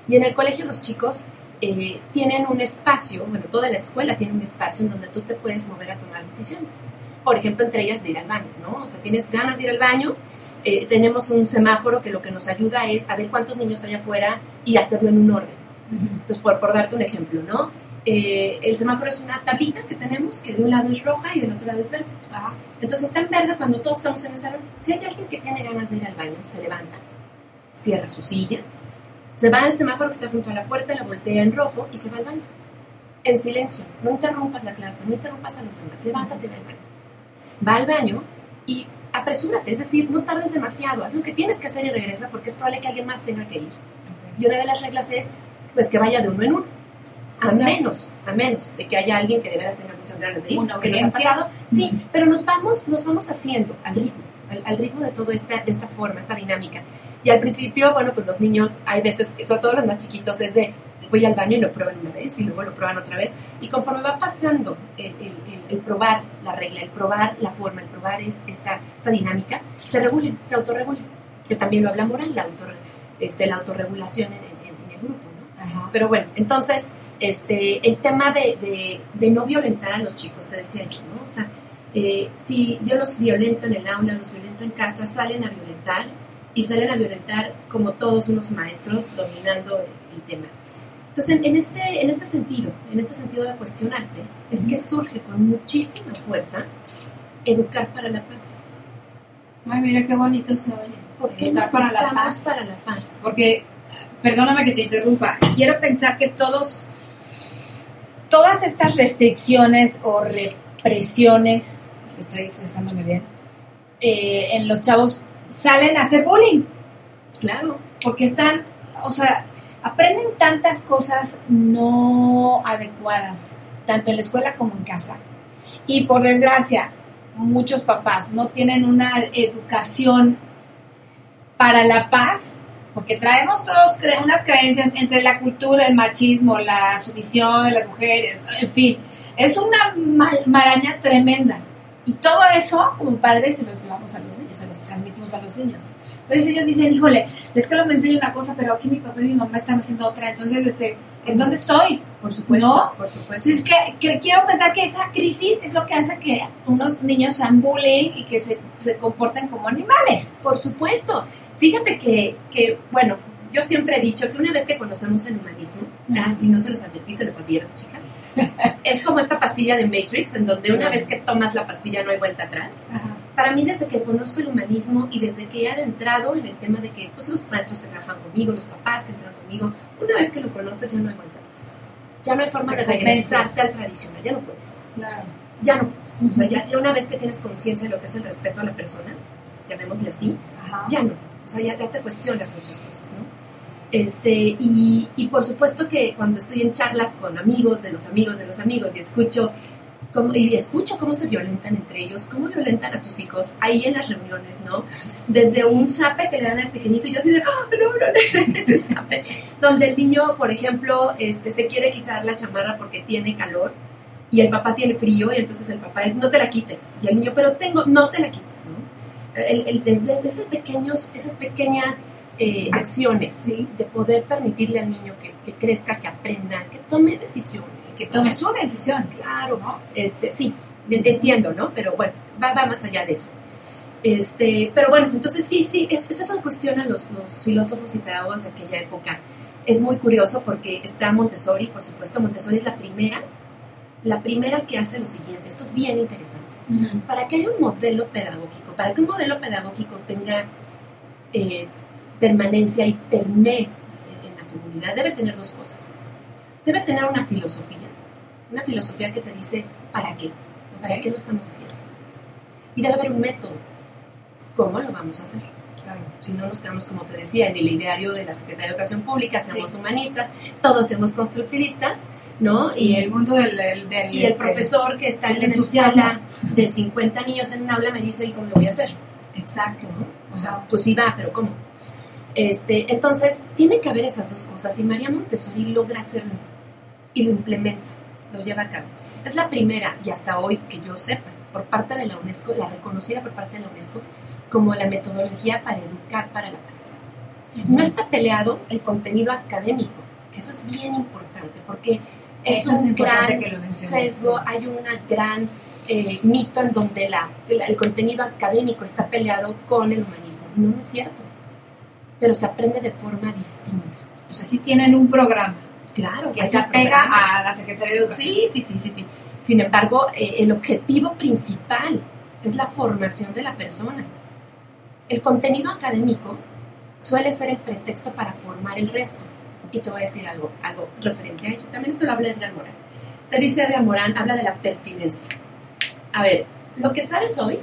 Y en el colegio los chicos eh, tienen un espacio, bueno, toda la escuela tiene un espacio en donde tú te puedes mover a tomar decisiones. Por ejemplo, entre ellas de ir al baño, ¿no? O sea, tienes ganas de ir al baño, eh, tenemos un semáforo que lo que nos ayuda es a ver cuántos niños hay afuera y hacerlo en un orden. Entonces, por, por darte un ejemplo, ¿no? Eh, el semáforo es una tablita que tenemos que de un lado es roja y del otro lado es verde. Entonces está en verde cuando todos estamos en el salón. Si hay alguien que tiene ganas de ir al baño, se levanta, cierra su silla, se va al semáforo que está junto a la puerta, la voltea en rojo y se va al baño. En silencio, no interrumpas la clase, no interrumpas a los demás, levántate y ve al baño. Va al baño y apresúrate, es decir, no tardes demasiado, haz lo que tienes que hacer y regresa porque es probable que alguien más tenga que ir. Y una de las reglas es pues que vaya de uno en uno. A claro. menos, a menos de que haya alguien que de veras tenga muchas ganas de ir, Una que nos ha pasado. Sí, pero nos vamos, nos vamos haciendo al ritmo, al, al ritmo de todo esta, de esta forma, esta dinámica. Y al principio, bueno, pues los niños, hay veces que, sobre todo los más chiquitos, es de voy al baño y lo prueban una vez y luego lo prueban otra vez. Y conforme va pasando el, el- el- probar la regla, el probar la forma, el probar es, esta, esta dinámica, se regulen, se autorregulen. Que también lo habla Morán, la, autor, este, la autorregulación en, en- en el grupo, ¿no? Pero bueno, entonces, este, el tema de, de- de no violentar a los chicos, te decía yo, ¿no? O sea, eh, si yo los violento en el aula, los violento en casa, salen a violentar y salen a violentar como todos unos maestros dominando el, el tema. Entonces, en, en este, en este sentido, en este sentido de cuestionarse, es que surge con muchísima fuerza educar para la paz. Ay, mira qué bonito se oye. ¿Por qué Educar no para la educamos paz? para la paz? Porque, perdóname que te interrumpa, quiero pensar que todos, todas estas restricciones o represiones, si estoy expresándome bien, eh, en los chavos salen a hacer bullying. Claro. Porque están, o sea, aprenden tantas cosas no adecuadas, tanto en la escuela como en casa. Y por desgracia, muchos papás no tienen una educación para la paz, porque traemos todos cre- unas creencias entre la cultura, el machismo, la sumisión de las mujeres, en fin, es una ma- maraña tremenda. Y todo eso, como padres, se los llevamos a los niños, se los transmitimos a los niños. Entonces ellos dicen, híjole, la escuela me enseña una cosa, pero aquí mi papá y mi mamá están haciendo otra. Entonces, este, ¿en dónde estoy? Por supuesto, ¿No? por supuesto. Entonces, que, que quiero pensar que esa crisis es lo que hace que unos niños sean bullying y que se, se comporten como animales. Por supuesto. Fíjate que, que, bueno, yo siempre he dicho que una vez que conocemos el humanismo, ah, y no se los advertí, se los advierto, chicas, [laughs] es como esta pastilla de Matrix, en donde una vez que tomas la pastilla no hay vuelta atrás. Para mí, desde que conozco el humanismo y desde que he adentrado en el tema de que pues, los maestros que trabajan conmigo, los papás que entran conmigo, una vez que lo conoces ya no hay vuelta atrás. Ya no hay forma de regresarte al tradicional, ya no puedes. Claro. Ya no puedes. O sea, ya, ya una vez que tienes conciencia de lo que es el respeto a la persona, llamémosle así, ya no. O sea, ya te, te cuestionas muchas cosas, ¿no? Este, y, y por supuesto que cuando estoy en charlas con amigos de los amigos de los amigos y escucho cómo, y escucho cómo se violentan entre ellos, cómo violentan a sus hijos, ahí en las reuniones, ¿no? Desde un zape que le dan al pequeñito y yo así de, ¡Ah, no, no, no, [laughs] este zape, donde el niño, por ejemplo, este, se quiere quitar la chamarra porque tiene calor y el papá tiene frío y entonces el papá es, no te la quites, y el niño, pero tengo, no te la quites, ¿no? El, el- desde pequeños, esas pequeñas eh, acciones, ¿sí? De poder permitirle al niño que, que crezca, que aprenda, que tome decisiones. Que tome su decisión. Claro, Este, sí, entiendo, ¿no? Pero bueno, va, va más allá de eso. Este, pero bueno, entonces sí, sí, es- eso se cuestionan los, los filósofos y pedagogos de aquella época. Es muy curioso porque está Montessori, por supuesto, Montessori es la primera, la primera que hace lo siguiente, esto es bien interesante. Para que haya un modelo pedagógico, para que un modelo pedagógico tenga eh, permanencia y permee en, en la comunidad, debe tener dos cosas. Debe tener una filosofía, una filosofía que te dice para qué, para qué lo estamos haciendo. Y debe haber un método, cómo lo vamos a hacer. Si no nos quedamos, como te decía, en el ideario de la Secretaría de Educación Pública, seamos humanistas, todos somos constructivistas, ¿no? Y el mundo del... del, del, Y el este, profesor que está en entusiasmo. sala de 50 niños en un aula me dice, ¿y cómo lo voy a hacer? Exacto. O sea, pues sí va, pero ¿cómo? Este, entonces, tiene que haber esas dos cosas y María Montessori logra hacerlo y lo implementa, lo lleva a cabo. Es la primera, y hasta hoy que yo sepa, por parte de la UNESCO, la reconocida por parte de la UNESCO como la metodología para educar para la paz. No está peleado el contenido académico, que eso es bien importante, porque es Eso un es gran que lo sesgo, hay una gran eh, mito en donde la, el contenido académico está peleado con el humanismo. Y no, no es cierto. Pero se aprende de forma distinta. O sea, sí tienen un programa. Claro, Que se un apega programa. a la Secretaría de Educación. Sí, sí, sí, sí, sí. Sin embargo, eh, el objetivo principal es la formación de la persona. El contenido académico suele ser el pretexto para formar el resto. Y te voy a decir algo, algo referente a ello. También esto lo habla Edgar Morán. Te dice Edgar Morán, habla de la pertinencia. A ver, lo que sabes hoy,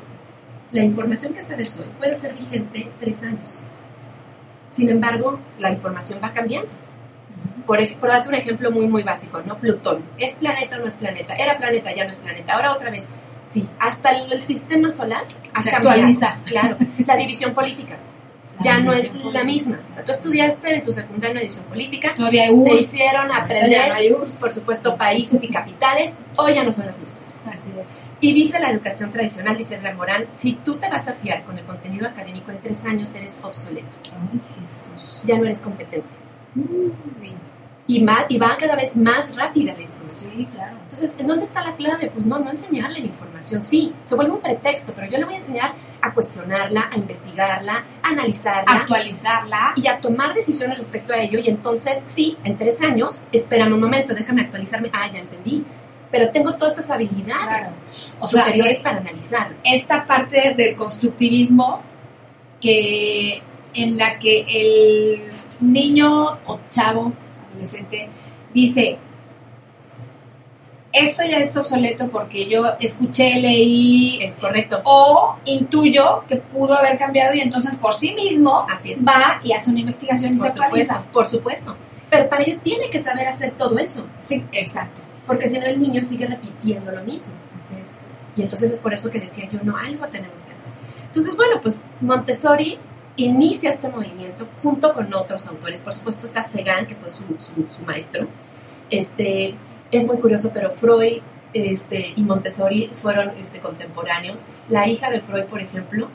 la información que sabes hoy, puede ser vigente tres años. Sin embargo, la información va cambiando. Por, por darte un ejemplo muy, muy básico, ¿no? Plutón. ¿Es planeta o no es planeta? Era planeta, ya no es planeta. Ahora otra vez, sí. Hasta el, el sistema solar ha Se cambiado. actualiza. Claro. La [laughs] división política. La ya no es división la política. misma. O sea, tú estudiaste en tu secundaria una división política. Todavía hay Te hicieron aprender, hay por supuesto, países y capitales. Hoy ya no son las mismas. Así es. Y dice la educación tradicional, dice Edgar Morán, si tú te vas a fiar con el contenido académico en tres años, eres obsoleto. Ay, Jesús. Ya no eres competente. Uy. Y, más, y va cada vez más rápida la información. Sí, claro. Entonces, ¿en dónde está la clave? Pues no, no enseñarle la información. Sí, se vuelve un pretexto, pero yo le voy a enseñar a cuestionarla, a investigarla, a analizarla Actualizarla. y a tomar decisiones respecto a ello. Y entonces, sí, en tres años, espérame un momento, déjame actualizarme. Ah, ya entendí. Pero tengo todas estas habilidades Claro. O sea, superiores eh, para analizar. esta parte del constructivismo que en la que el niño o chavo, adolescente, dice, esto ya es obsoleto porque yo escuché, leí, Es correcto. o intuyo que pudo haber cambiado y entonces por sí mismo Así es. va y hace una investigación y Por se actualiza. supuesto, por supuesto. Pero para ello tiene que saber hacer todo eso. Sí, exacto. Porque si no, el niño sigue repitiendo lo mismo. Así es. Y entonces es por eso que decía yo, no, algo tenemos que hacer. Entonces, bueno, pues Montessori inicia este movimiento junto con otros autores. Por supuesto está Segan, que fue su, su, su maestro. Este, es muy curioso, pero Freud este, y Montessori fueron este, contemporáneos. La hija de Freud, por ejemplo,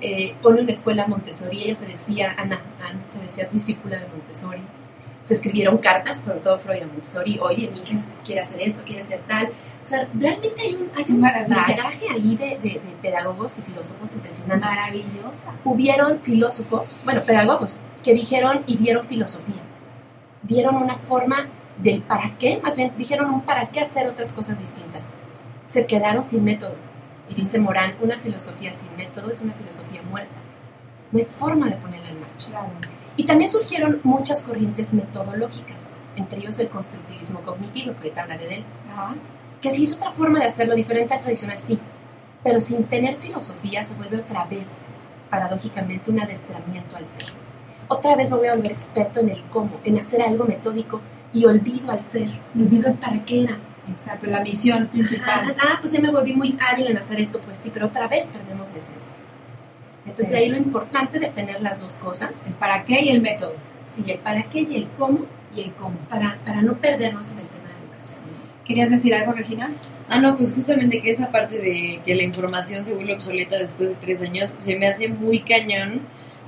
eh, pone una escuela Montessori. Ella se decía, Ana, Ana, se decía discípula de Montessori. Se escribieron cartas, sobre todo Freud a Montessori, oye, mi hija quiere hacer esto, quiere hacer tal. O sea, realmente hay un, hay un bagaje ahí de, de- de pedagogos y filósofos impresionantes. Maravillosa. Hubieron filósofos, bueno, pedagogos, que dijeron y dieron filosofía. Dieron una forma del para qué, más bien dijeron un para qué hacer otras cosas distintas. Se quedaron sin método. Y dice Morán, una filosofía sin método es una filosofía muerta. No hay forma de ponerla en marcha. Claro. Y también surgieron muchas corrientes metodológicas, entre ellos el constructivismo cognitivo, que ahorita hablaré de él, Ajá. que sí es otra forma de hacerlo diferente al tradicional, sí, pero sin tener filosofía se vuelve otra vez, paradójicamente, un adestramiento al ser. Otra vez me voy a volver experto en el cómo, en hacer algo metódico y olvido al ser, me olvido el para qué era. Exacto, la misión Ah, principal. ah, pues ya me volví muy hábil en hacer esto, pues sí, pero otra vez perdemos la esencia. Entonces, ahí lo importante de tener las dos cosas, El para qué y el método. sí, el para qué y el cómo, Y el cómo. para, para no perdernos en el tema de educación. ¿Querías decir algo, Regina? Ah, no, pues justamente que esa parte de que la información se vuelve obsoleta después de tres años se me hace muy cañón,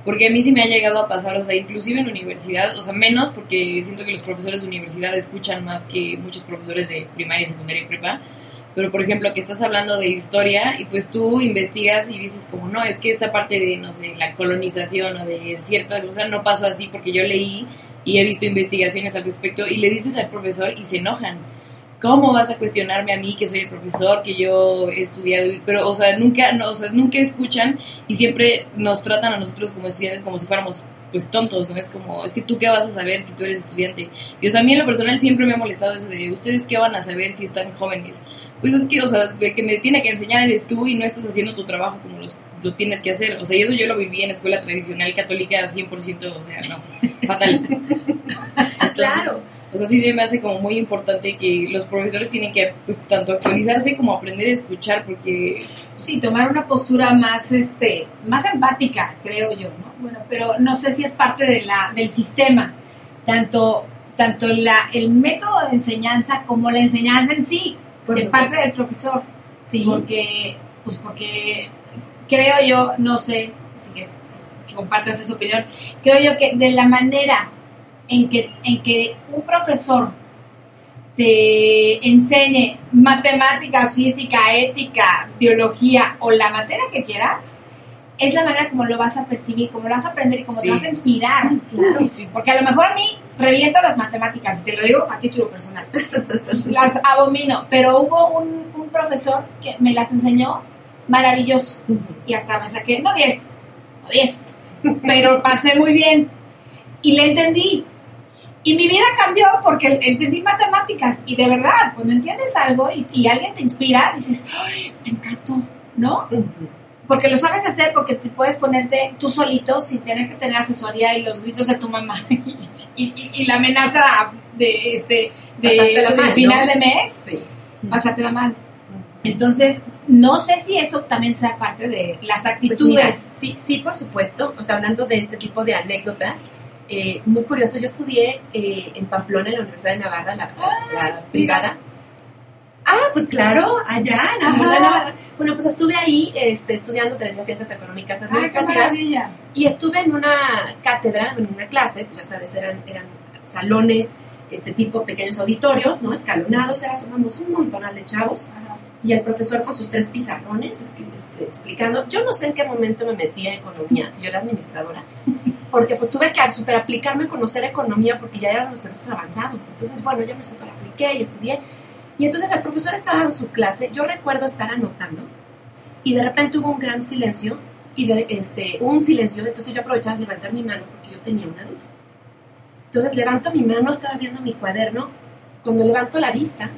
porque a mí sí me ha llegado a pasar, o sea, inclusive en universidad, o sea, menos porque siento que los profesores de universidad escuchan más que muchos profesores de primaria, secundaria y prepa, pero por ejemplo que estás hablando de historia y pues tú investigas y dices como no, es que esta parte de, no sé, la colonización o de ciertas cosas no pasó así porque yo leí y he visto investigaciones al respecto y le dices al profesor y se enojan. ¿Cómo vas a cuestionarme a mí que soy el profesor, que yo he estudiado? Pero, o sea, nunca, no, o sea, nunca escuchan y siempre nos tratan a nosotros como estudiantes como si fuéramos, pues, tontos, ¿no? Es como, es que tú qué vas a saber si tú eres estudiante. Y, o sea, a mí en lo personal siempre me ha molestado eso de, ¿ustedes qué van a saber si están jóvenes? Pues es que, o sea, el que me tiene que enseñar eres tú y no estás haciendo tu trabajo como los, lo tienes que hacer. O sea, y eso yo lo viví en escuela tradicional católica 100%, o sea, no, [laughs] fatal. claro. O sea, sí se me hace como muy importante que los profesores tienen que, pues, tanto actualizarse como aprender a escuchar, porque... Sí, tomar una postura más, este, más empática, creo yo, ¿no? Bueno, pero no sé si es parte de la, del sistema, tanto, tanto la, el método de enseñanza como la enseñanza en sí, es parte del profesor. Sí. Porque, pues porque creo yo, no sé si, si compartas esa opinión, creo yo que de la manera en que, en que un profesor te enseñe matemáticas, física, ética, biología o la materia que quieras, es la manera como lo vas a percibir, como lo vas a aprender y como te vas a inspirar. Claro. Porque a lo mejor a mí reviento las matemáticas, te lo digo a título personal. [laughs] las abomino, pero hubo un, un, profesor que me las enseñó maravilloso y hasta me saqué, no 10, no 10, pero pasé muy bien y le entendí. Y mi vida cambió porque entendí matemáticas y de verdad, cuando entiendes algo y, alguien te inspira, dices, ¡ay, me encantó! ¿No? Porque lo sabes hacer, porque te puedes ponerte tú solito sin tener que tener asesoría y los gritos de tu mamá [laughs] y, la amenaza de este de, final de mes, sí. la mal. Entonces, no sé si eso también sea parte de las pues actitudes. sí, sí, por supuesto. O sea, hablando de este tipo de anécdotas, eh, muy curioso, yo estudié eh, en Pamplona, en la Universidad de Navarra, la, ah, privada. Ah, pues claro, allá en la Universidad de Navarra. Bueno, pues estuve ahí este, estudiando, te decía, Ciencias Económicas Administrativas. y estuve en una cátedra, en una clase, pues ya sabes, eran, eran salones, este tipo, pequeños auditorios, ¿no? Escalonados, era, somos un montonal de chavos. Y el profesor con sus tres pizarrones explicando. Yo no sé en qué momento me metí a economía, si yo era administradora [laughs] porque pues tuve que super aplicarme a conocer economía porque ya eran los semestres avanzados. Entonces, bueno, yo me super apliqué y estudié. Y entonces el profesor estaba en su clase, yo recuerdo estar anotando y de repente hubo un gran silencio y de, este, hubo un silencio, entonces yo aprovechaba de levantar mi mano porque yo tenía una duda. Entonces levanto mi mano, estaba viendo mi cuaderno, cuando levanto la vista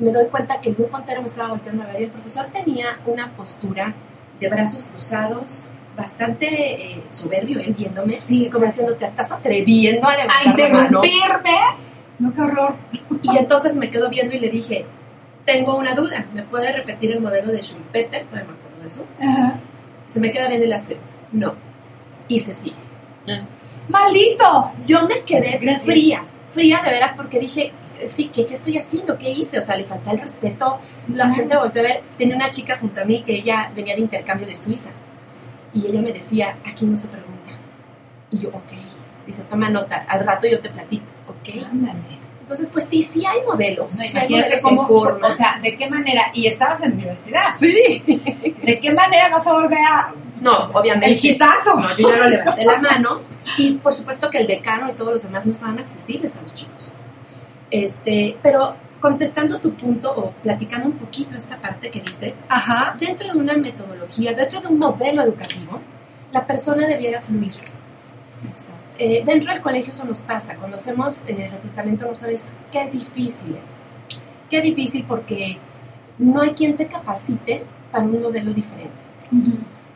me doy cuenta que el grupo entero me estaba volteando a ver y el profesor tenía una postura de brazos cruzados, bastante eh, soberbio él viéndome, sí, como diciendo, te estás atreviendo a levantar la mano. No, qué horror. Y [laughs] entonces me quedo viendo y le dije, tengo una duda, ¿me puede repetir el modelo de Schumpeter? Todavía me acuerdo de eso. Se me queda viendo y le hace, no. Y se sigue. ¡Maldito! Yo me quedé fría, fría de veras porque dije, sí, ¿qué, ¿qué, estoy haciendo? ¿Qué hice? O sea, le falta el respeto. La gente volvió a ver, tenía una chica junto a mí que ella venía de intercambio de Suiza. Y ella me decía, aquí no se pregunta. Y yo, ok. Dice, toma nota, al rato yo te platico, ok. Ándale. Entonces, pues sí, sí hay modelos. No, sí hay modelos cómo, o sea, ¿de qué manera? Y estabas en la universidad. Sí. ¿De qué manera vas a volver a...? No, obviamente. El gizazo. No, yo ya lo levanté la mano. Y por supuesto que el decano y todos los demás no estaban accesibles a los chicos. Este, pero contestando tu punto o platicando un poquito esta parte que dices, Ajá. dentro de una metodología, dentro de un modelo educativo, la persona debiera fluir. Eh, dentro del colegio eso nos pasa. Cuando hacemos eh, reclutamiento no sabes qué difícil es. Qué difícil porque no hay quien te capacite para un modelo diferente.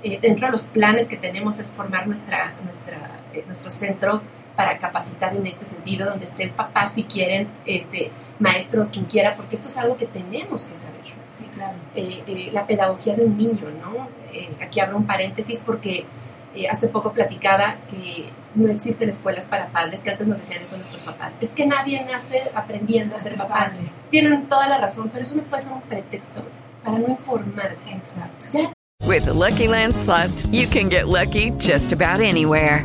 Eh, dentro de los planes que tenemos es formar nuestra, nuestra, nuestro centro para capacitar en este sentido, donde esté el papá si quieren, este, maestros, quien quiera, porque esto es algo que tenemos que saber. Sí, claro. Eh, eh, la pedagogía de un niño, ¿no? Eh, aquí abro un paréntesis porque hace poco platicaba que no existen escuelas para padres, que antes nos decían eso nuestros papás. Es que nadie nace aprendiendo a ser papá. Tienen toda la razón, pero eso no puede ser un pretexto para no informarte. Exacto. Ya. With the Lucky Land slots, you can get lucky just about anywhere.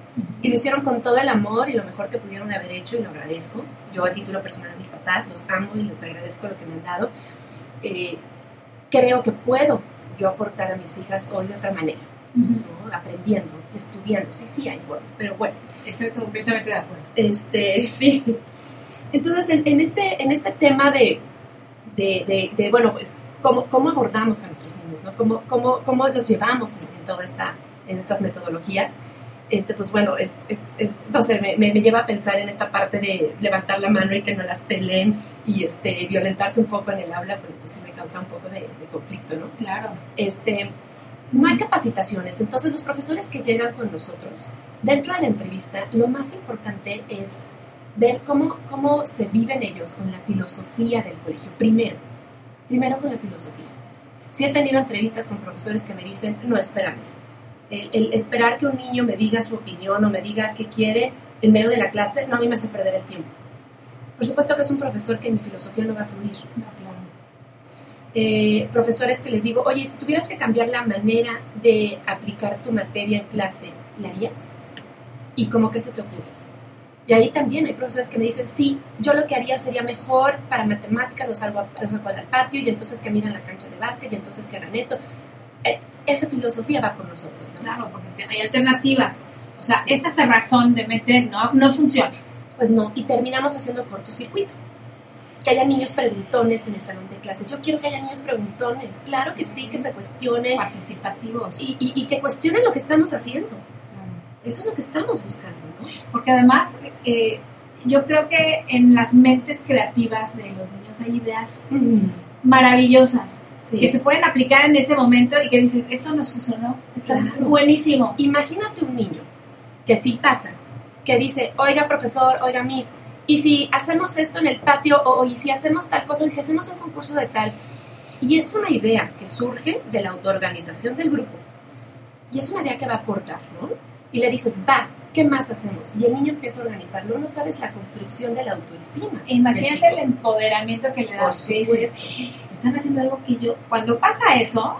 Y lo hicieron con todo el amor y lo mejor que pudieron haber hecho y lo agradezco. Yo a título personal a mis papás los amo y les agradezco lo que me han dado. Eh, creo que puedo yo aportar a mis hijas hoy de otra manera, ¿no? aprendiendo, estudiando. Sí, sí, hay forma, pero bueno. Estoy completamente de acuerdo. Este, [laughs] sí. Entonces, en, en este, en este tema de, de, de, de, bueno, pues, ¿cómo, cómo abordamos a nuestros niños, ¿no? ¿Cómo, cómo, cómo los llevamos en, en toda esta, en estas metodologías? Este, pues bueno, es, es, me, me, me, lleva a pensar en esta parte de levantar la mano y que no las peleen y este, violentarse un poco en el aula, porque pues sí me causa un poco de, de conflicto, ¿no? Claro. Este, no hay capacitaciones, entonces los profesores que llegan con nosotros, dentro de la entrevista, lo más importante es ver cómo, cómo se viven ellos con la filosofía del colegio. Primero, primero con la filosofía. Sí he tenido entrevistas con profesores que me dicen, no, espérame, el, el, esperar que un niño me diga su opinión o me diga qué quiere en medio de la clase, no a mí me hace perder el tiempo. Por supuesto que es un profesor que mi filosofía no va a fluir. No, claro. eh, profesores que les digo, oye, si tuvieras que cambiar la manera de aplicar tu materia en clase, ¿la harías? ¿Y cómo que se te ocurre? Y ahí también hay profesores que me dicen, sí, yo lo que haría sería mejor para matemáticas, los salgo, los salgo al patio y entonces que miran la cancha de básquet y entonces que hagan esto. Eh, esa filosofía va por nosotros, ¿no? Claro, porque hay alternativas. O sea, sí. esta razón de meter no, no funciona. Pues no, y terminamos haciendo cortocircuito. Que haya niños preguntones en el salón de clases. Yo quiero que haya niños preguntones. Claro sí. que sí, que se cuestionen. Participativos. Y, y, y, que cuestionen lo que estamos haciendo. Claro. Eso es lo que estamos buscando, ¿no? Porque además, eh, yo creo que en las mentes creativas de los niños hay ideas mm. maravillosas. Sí. que se pueden aplicar en ese momento y que dices, esto nos funcionó, está claro. buenísimo. Imagínate un niño que sí pasa, que dice, oiga profesor, oiga miss, y si hacemos esto en el patio, o, y si hacemos tal cosa, y si hacemos un concurso de tal, y es una idea que surge de la autoorganización del grupo, y es una idea que va a aportar, ¿no? Y le dices, va, ¿qué más hacemos? Y el niño empieza a organizarlo, no sabes la construcción de la autoestima. Imagínate el empoderamiento que le das. Dices, están haciendo algo que yo, cuando pasa eso,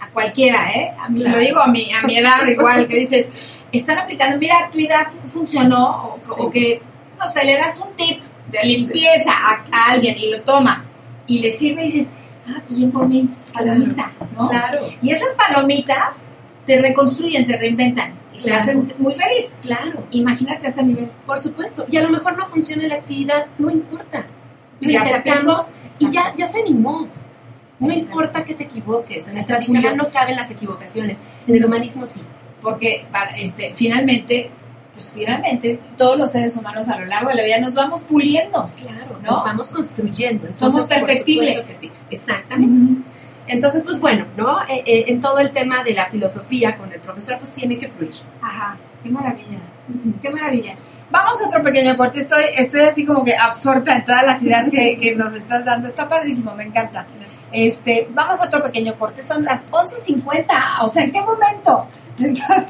a cualquiera, ¿eh? A mí, claro. Lo digo a mi, a mi edad igual, que dices, están aplicando, mira, tu edad funcionó, o, sí. o que, no sé, le das un tip de limpieza sí. a, a, alguien y lo toma, y le sirve y dices, ah, pues bien por mí, palomita, ¿no? Claro. Y esas palomitas te reconstruyen, te reinventan te hacen muy feliz. Claro. Imagínate a ese nivel. Por supuesto. Y a lo mejor no funciona la actividad, no importa. Ya aceptamos y ya, ya se animó. No Exacto. importa que te equivoques. En el tradicional no caben las equivocaciones. En el humanismo sí. Porque este, finalmente, pues finalmente, todos los seres humanos a lo largo de la vida nos vamos puliendo. Claro, ¿no? Nos vamos construyendo. Entonces, Somos perfectibles. Sí. Exactamente. Entonces, pues bueno, ¿no? Eh, eh, en todo el tema de la filosofía con el profesor, pues tiene que fluir. Ajá, qué maravilla, uh -huh. qué maravilla. Vamos a otro pequeño corte, estoy, estoy así como que absorta en todas las ideas que, que nos estás dando, está padrísimo, me encanta. Este, vamos a otro pequeño corte, son las 11.50, o sea, ¿en qué momento? [laughs] ¿Estás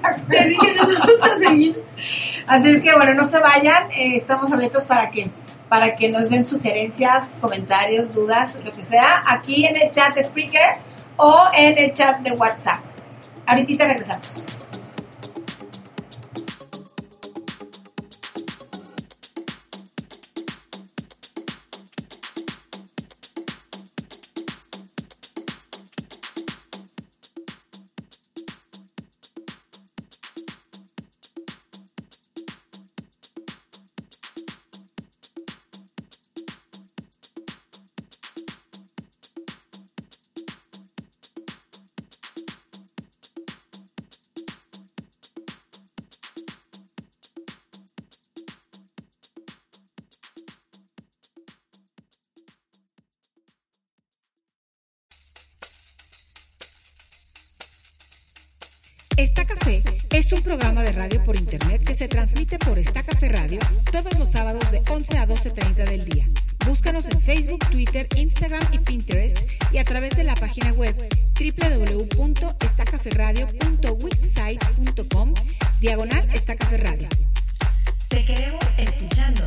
Así es que bueno, no se vayan, eh, estamos abiertos para que para que nos den sugerencias, comentarios, dudas, lo que sea, aquí en el chat de Spreaker o en el chat de WhatsApp. Ahorita regresamos. Internet que se transmite por Está Café Radio todos los sábados de 11 a 12.30 del día. Búscanos en Facebook, Twitter, Instagram y Pinterest y a través de la página web www.estacaferradio.wixsite.com diagonal Está Café Radio. Te queremos escuchando.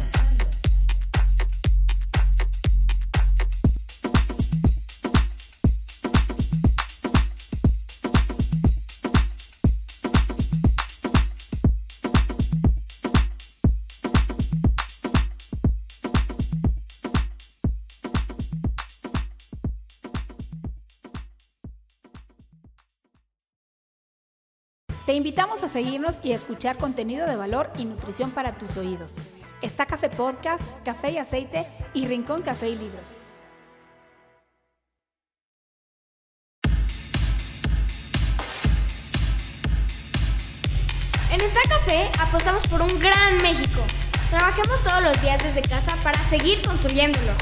Seguirnos y escuchar contenido de valor y nutrición para tus oídos. Está Café Podcast, Café y Aceite y Rincón Café y Libros. En esta café apostamos por un gran México. Trabajemos todos los días desde casa para seguir construyéndolo.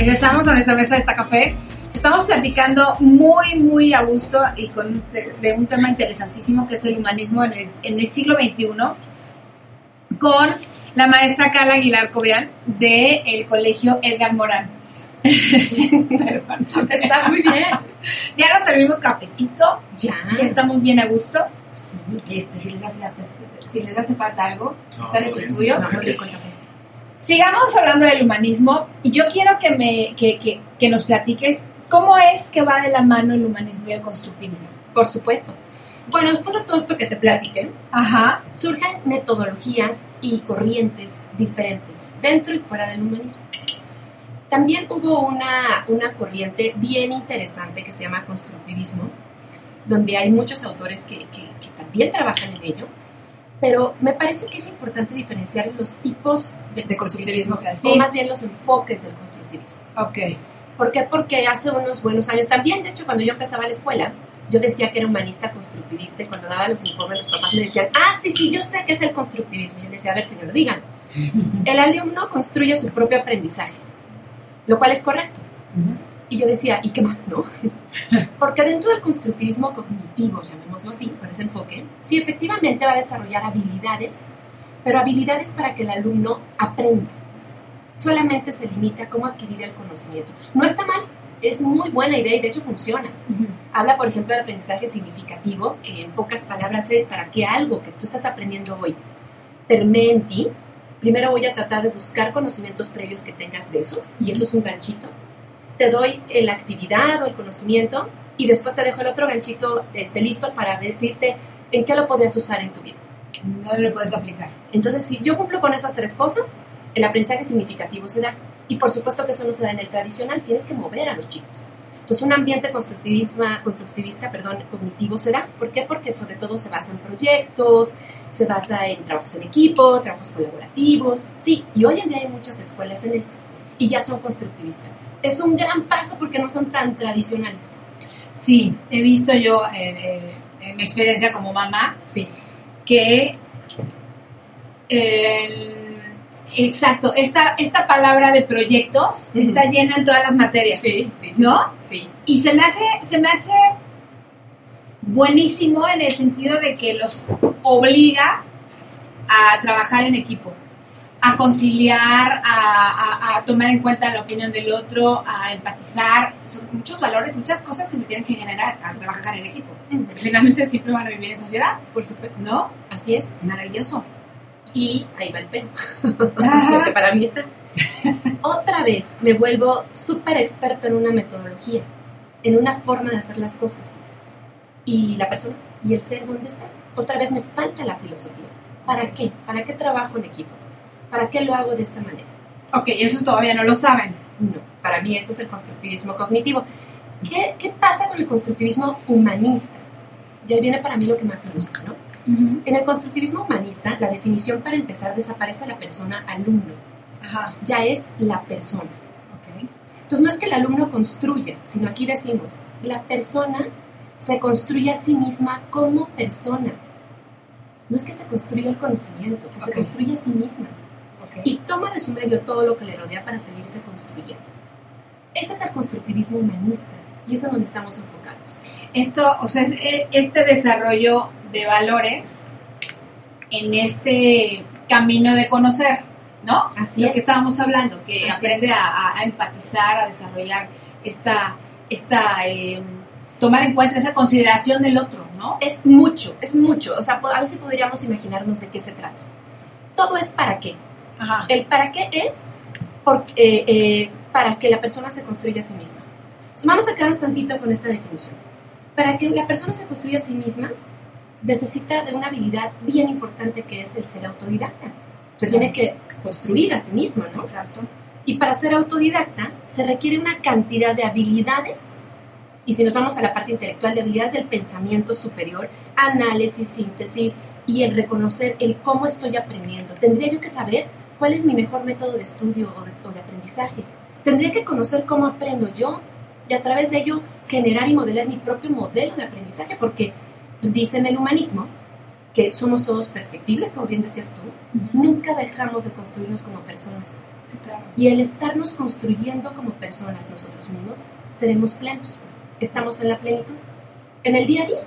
Regresamos a nuestra mesa de esta café. Estamos platicando muy, muy a gusto y con, de, de un tema interesantísimo que es el humanismo en el, en el siglo XXI con la maestra Carla Aguilar Cobian del Colegio Edgar Morán. [laughs] Perdón, está muy bien. Ya nos servimos cafecito. Ya. Estamos bien a gusto. Este, si, les hace, si les hace falta algo, No, están en su bien, estudio. gracias. Sigamos hablando del humanismo y yo quiero que, me, que, que, que nos platiques cómo es que va de la mano el humanismo y el constructivismo. Por supuesto. Bueno, después de todo esto que te platiqué, Ajá. surgen metodologías y corrientes diferentes dentro y fuera del humanismo. También hubo una, una corriente bien interesante que se llama constructivismo, donde hay muchos autores que, que- que también trabajan en ello, pero me parece que es importante diferenciar los tipos de, De constructivismo constructivismo, que o más bien los enfoques del constructivismo. Ok. ¿Por qué? Porque hace unos buenos años, también, de hecho, cuando yo empezaba la escuela, yo decía que era humanista constructivista y cuando daba los informes los papás me decían, ah, sí, sí, yo sé que es el constructivismo. Y yo decía, a ver, señor, dígame. [laughs] El alumno construye su propio aprendizaje, lo cual es correcto. Y yo decía, ¿y qué más, no? [laughs] Porque dentro del constructivismo cognitivo, llamémoslo así, con ese enfoque, sí efectivamente va a desarrollar habilidades, pero habilidades para que el alumno aprenda. Solamente se limita a cómo adquirir el conocimiento. No está mal, es muy buena idea y de hecho funciona. Habla, por ejemplo, del aprendizaje significativo, que en pocas palabras es para que algo que tú estás aprendiendo hoy permee en ti. Primero voy a tratar de buscar conocimientos previos que tengas de eso, y eso es un ganchito. Te doy la actividad o el conocimiento, y después te dejo el otro ganchito este, listo para decirte en qué lo podrías usar en tu vida. No lo puedes aplicar. Entonces, si yo cumplo con esas tres cosas, el aprendizaje significativo se da. Y por supuesto que eso no se da en el tradicional, tienes que mover a los chicos. Entonces, un ambiente constructivista, constructivista perdón, cognitivo se da. ¿Por qué? Porque sobre todo se basa en proyectos, se basa en trabajos en equipo, trabajos colaborativos. Sí, y hoy en día hay muchas escuelas en eso. Y ya son constructivistas. Es un gran paso porque no son tan tradicionales. Sí, he visto yo en, en- en mi experiencia como mamá sí. que el- exacto, esta, esta palabra de proyectos está llena en todas las materias. Sí, sí, sí. ¿No? Sí. Y se me hace, se me hace buenísimo en el sentido de que los obliga a trabajar en equipo, a conciliar, a, a- a tomar en cuenta la opinión del otro, a empatizar. Son muchos valores, muchas cosas que se tienen que generar al trabajar en equipo. Porque finalmente siempre van a vivir en sociedad. Por supuesto. ¿No? Así es. Maravilloso. Y ahí va el pelo. Ajá. [laughs] que para mí está. Otra vez me vuelvo súper experto en una metodología, en una forma de hacer las cosas. Y la persona y el ser, ¿dónde está? Otra vez me falta la filosofía. ¿Para qué? ¿Para qué trabajo en equipo? ¿Para qué lo hago de esta manera? Ok, eso todavía no lo saben. No, para mí eso es el constructivismo cognitivo. ¿Qué, qué pasa con el constructivismo humanista? Y ahí viene para mí lo que más me gusta, ¿no? En el constructivismo humanista, la definición para empezar desaparece la persona alumno. Ajá. Ya es la persona. Entonces no es que el alumno construya, sino aquí decimos, la persona se construye a sí misma como persona. No es que se construya el conocimiento, que se construye a sí misma. Y toma de su medio todo lo que le rodea para seguirse construyendo. Ese es el constructivismo humanista y es en donde estamos enfocados. Esto, o sea, es eh, este desarrollo de valores en este camino de conocer, ¿no? Así Lo es. que estábamos hablando, que Así aprende a, a- a empatizar, a desarrollar esta, esta eh, tomar en cuenta esa consideración del otro, ¿no? Es mucho, es mucho. O sea, a ver si podríamos imaginarnos de qué se trata. Todo es para qué. Ajá. El para qué es eh, eh, para que la persona se construya a sí misma. Entonces, vamos a quedarnos tantito con esta definición. Para que la persona se construya a sí misma, necesita de una habilidad bien importante que es el ser autodidacta. Se tiene que construir a sí mismo, ¿no? Exacto. Y para ser autodidacta se requiere una cantidad de habilidades, y si nos vamos a la parte intelectual, de habilidades del pensamiento superior, análisis, síntesis y el reconocer el cómo estoy aprendiendo. Tendría yo que saber cuál es mi mejor método de estudio o de, o de aprendizaje. Tendría que conocer cómo aprendo yo y a través de ello generar y modelar mi propio modelo de aprendizaje, porque dice en el humanismo que somos todos perfectibles, como bien decías tú, nunca dejamos de construirnos como personas. Y el estarnos construyendo como personas nosotros mismos, seremos plenos. Estamos en la plenitud. En el día a día.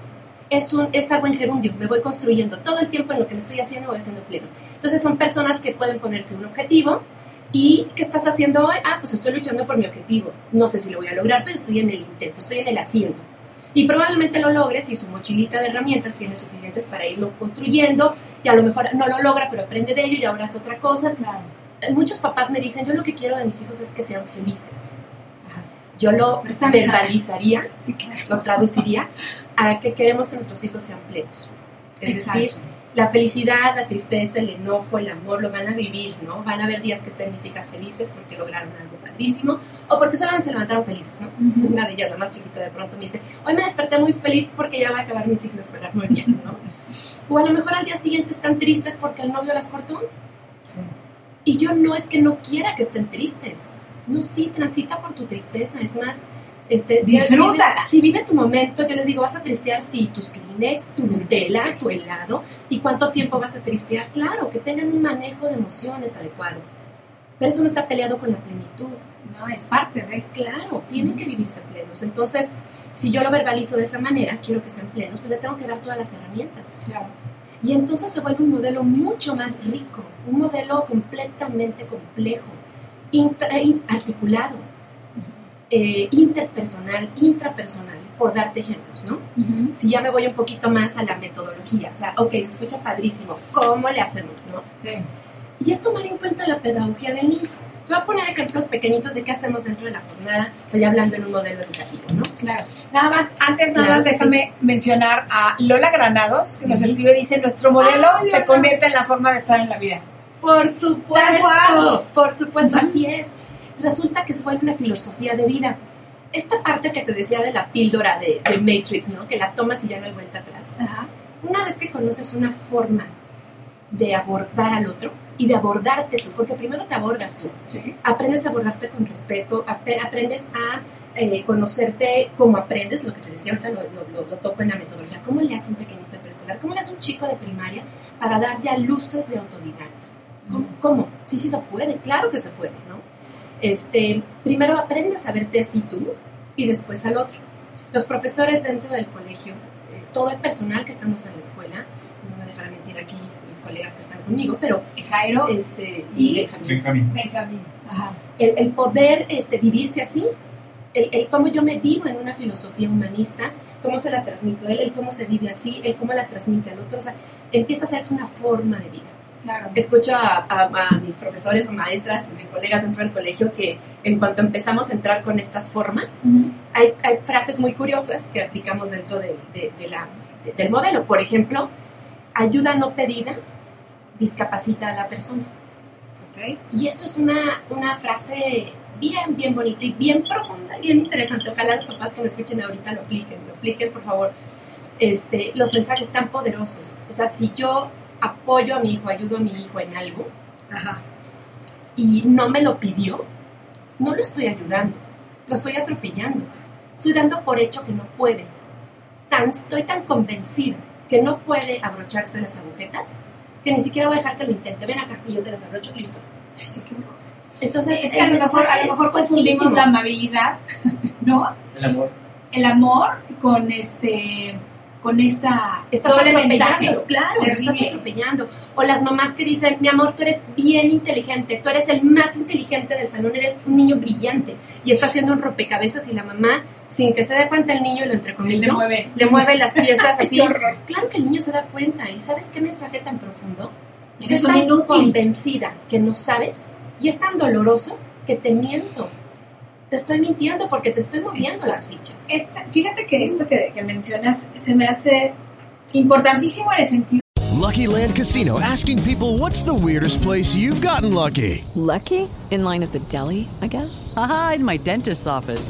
Es, un, es algo en gerundio. Me voy construyendo todo el tiempo en lo que me estoy haciendo, voy siendo pleno. Entonces son personas que pueden ponerse un objetivo y ¿qué estás haciendo hoy? Ah, pues estoy luchando por mi objetivo. No sé si lo voy a lograr, pero estoy en el intento, estoy en el haciendo. Y probablemente lo logres si su mochilita de herramientas tiene suficientes para irlo construyendo y a lo mejor no lo logra, pero aprende de ello y ahora es otra cosa. Eh, Muchos papás me dicen, yo lo que quiero de mis hijos es que sean felices. Yo lo verbalizaría, Sí, claro. lo traduciría a que queremos que nuestros hijos sean plenos. Es Exacto. decir, la felicidad, la tristeza, el enojo, el amor lo van a vivir, ¿no? Van a haber días que estén mis hijas felices porque lograron algo padrísimo o porque solamente se levantaron felices, ¿no? Una de ellas, la más chiquita, de pronto me dice, hoy me desperté muy feliz porque ya va a acabar mi ciclo escolar muy bien, ¿no? O a lo mejor al día siguiente están tristes porque el novio las cortó. Y yo no es que no quiera que estén tristes. No, sí, transita por tu tristeza. Es más, este, Disfrútala. vive- Sí, vive tu momento. Yo les digo, vas a tristear, sí, tus Kleenex, tu Nutella, tu helado. ¿Y cuánto tiempo vas a tristear? Claro, que tengan un manejo de emociones adecuado. Pero eso no está peleado con la plenitud. No, es parte de. Claro, tienen que vivirse plenos. Entonces, si yo lo verbalizo de esa manera, quiero que sean plenos, pues le tengo que dar todas las herramientas. Claro. Y entonces se vuelve un modelo mucho más rico, un modelo completamente complejo, in- articulado, eh, interpersonal, intrapersonal, por darte ejemplos, ¿no? Si ya me voy un poquito más a la metodología, o sea, ok, se escucha padrísimo, ¿cómo le hacemos, no? Sí. Y es tomar en cuenta la pedagogía del niño. Te voy a poner ejemplos pequeñitos de qué hacemos dentro de la jornada, estoy hablando en un modelo educativo, ¿no? Claro. Nada más, antes nada Claro más déjame mencionar a Lola Granados, que nos Sí. escribe, dice, nuestro modelo Ah, se convierte en la forma de estar en la vida. Por supuesto, por supuesto, así es. Resulta que se vuelve una filosofía de vida. Esta parte que te decía de la píldora de, de Matrix, ¿no? Que la tomas y ya no hay vuelta atrás. Ajá. Una vez que conoces una forma de abordar al otro y de abordarte tú, porque primero te abordas tú, Sí. aprendes a abordarte con respeto, ap- aprendes a eh, conocerte como aprendes, lo que te decía ahorita lo, lo- lo- toco en la metodología, cómo le hace un pequeñito de preescolar, cómo le hace un chico de primaria para dar ya luces de autodidacta. ¿Cómo? ¿Cómo? Sí, sí se puede, claro que se puede, ¿no? Este, primero aprendes a verte así tú y después al otro. Los profesores dentro del colegio, todo el personal que estamos en la escuela, no me dejarán mentir aquí mis colegas que están conmigo, pero Jairo este, y y Benjamín Benjamín. Ajá. el, el poder este, vivirse así, el, el cómo yo me vivo en una filosofía humanista, cómo se la transmito él, el cómo se vive así, el cómo la transmite al otro, o sea, empieza a hacerse una forma de vida. Claro. Escucho a, a- a mis profesores o maestras, mis colegas dentro del colegio, que en cuanto empezamos a entrar con estas formas, hay, hay frases muy curiosas que aplicamos dentro de, de- de la- de- del modelo. Por ejemplo, ayuda no pedida discapacita a la persona. Ok. Y eso es una, una frase bien, bien bonita y bien profunda, bien interesante. Ojalá los papás que me escuchen ahorita lo apliquen, lo apliquen, por favor. este, los mensajes tan poderosos. O sea, si yo apoyo a mi hijo, ayudo a mi hijo en algo, y no me lo pidió, no lo estoy ayudando, lo estoy atropellando. Estoy dando por hecho que no puede. Tan, estoy tan convencida que no puede abrocharse las agujetas que ni siquiera voy a dejar que lo intente. Ven acá y yo te las abrocho y listo. Así que Entonces, es que a lo mejor, a lo mejor confundimos fuertísimo. la amabilidad, [laughs] ¿no? El amor. El amor con este con esta Estás doble mensaje. claro, lo estás atropellando. O las mamás que dicen, mi amor, tú eres bien inteligente, tú eres el más inteligente del salón, eres un niño brillante. Y está haciendo un rompecabezas y la mamá, sin que se dé cuenta el niño, lo entrecomillo, Le mueve. le mueve las piezas [laughs] así. Claro que el niño se da cuenta. ¿Y sabes qué mensaje tan profundo? Estoy un tan inútil. convencida que no sabes y es tan doloroso que te miento. Te estoy mintiendo porque te estoy moviendo las fichas. Esta- fíjate que esto que, que mencionas se me hace importantísimo en el sentido Lucky Land Casino asking people what's the weirdest place you've gotten lucky? Lucky? In line at the deli, I guess? Aha, in my dentist's office.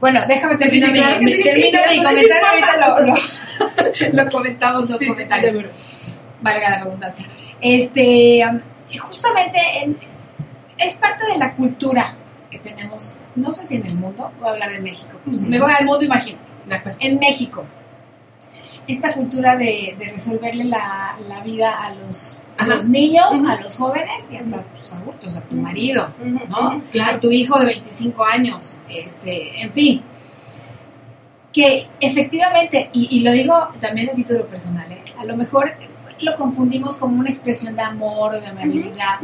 Bueno, déjame Sí, sí, terminar sí, claro mi, sí, termino mi sí, comentario. sí, Ahorita lo, lo, [laughs] lo comentamos los Sí, sí, sí, comentarios. seguro. Valga la redundancia. Este, justamente en- es parte de la cultura que tenemos, no sé si en el mundo, voy a hablar de México. Pues, Si me voy al mundo, imagínate. En México, esta cultura de, de resolverle la, la vida a los, a los niños, a los jóvenes y hasta a tus adultos, a tu marido, ¿no? claro. A tu hijo de 25 años, este, en fin. Que efectivamente, y, y lo digo también a título personal, ¿eh? a lo mejor lo confundimos como una expresión de amor o de amabilidad,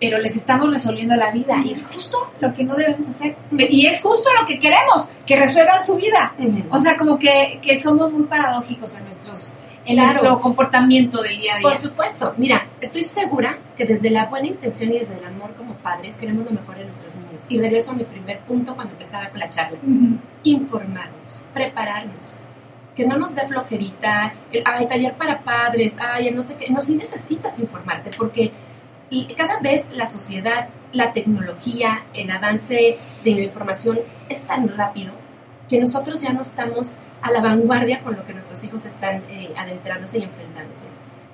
pero les estamos resolviendo la vida y es justo lo que no debemos hacer. Y es justo lo que queremos, que resuelvan su vida. O sea, como que, que somos muy paradójicos en, nuestros, en Claro. nuestro comportamiento del día a día. Por supuesto, mira, estoy segura que desde la buena intención y desde el amor como padres queremos lo mejor de nuestros niños. Y regreso a mi primer punto cuando empezaba con la charla. Ujú. Informarnos, prepararnos. Que no nos dé flojerita, el, ay, taller para padres, ay, no sé qué. No, sí necesitas informarte porque cada vez la sociedad, la tecnología, el avance de la información es tan rápido que nosotros ya no estamos a la vanguardia con lo que nuestros hijos están eh, adentrándose y enfrentándose.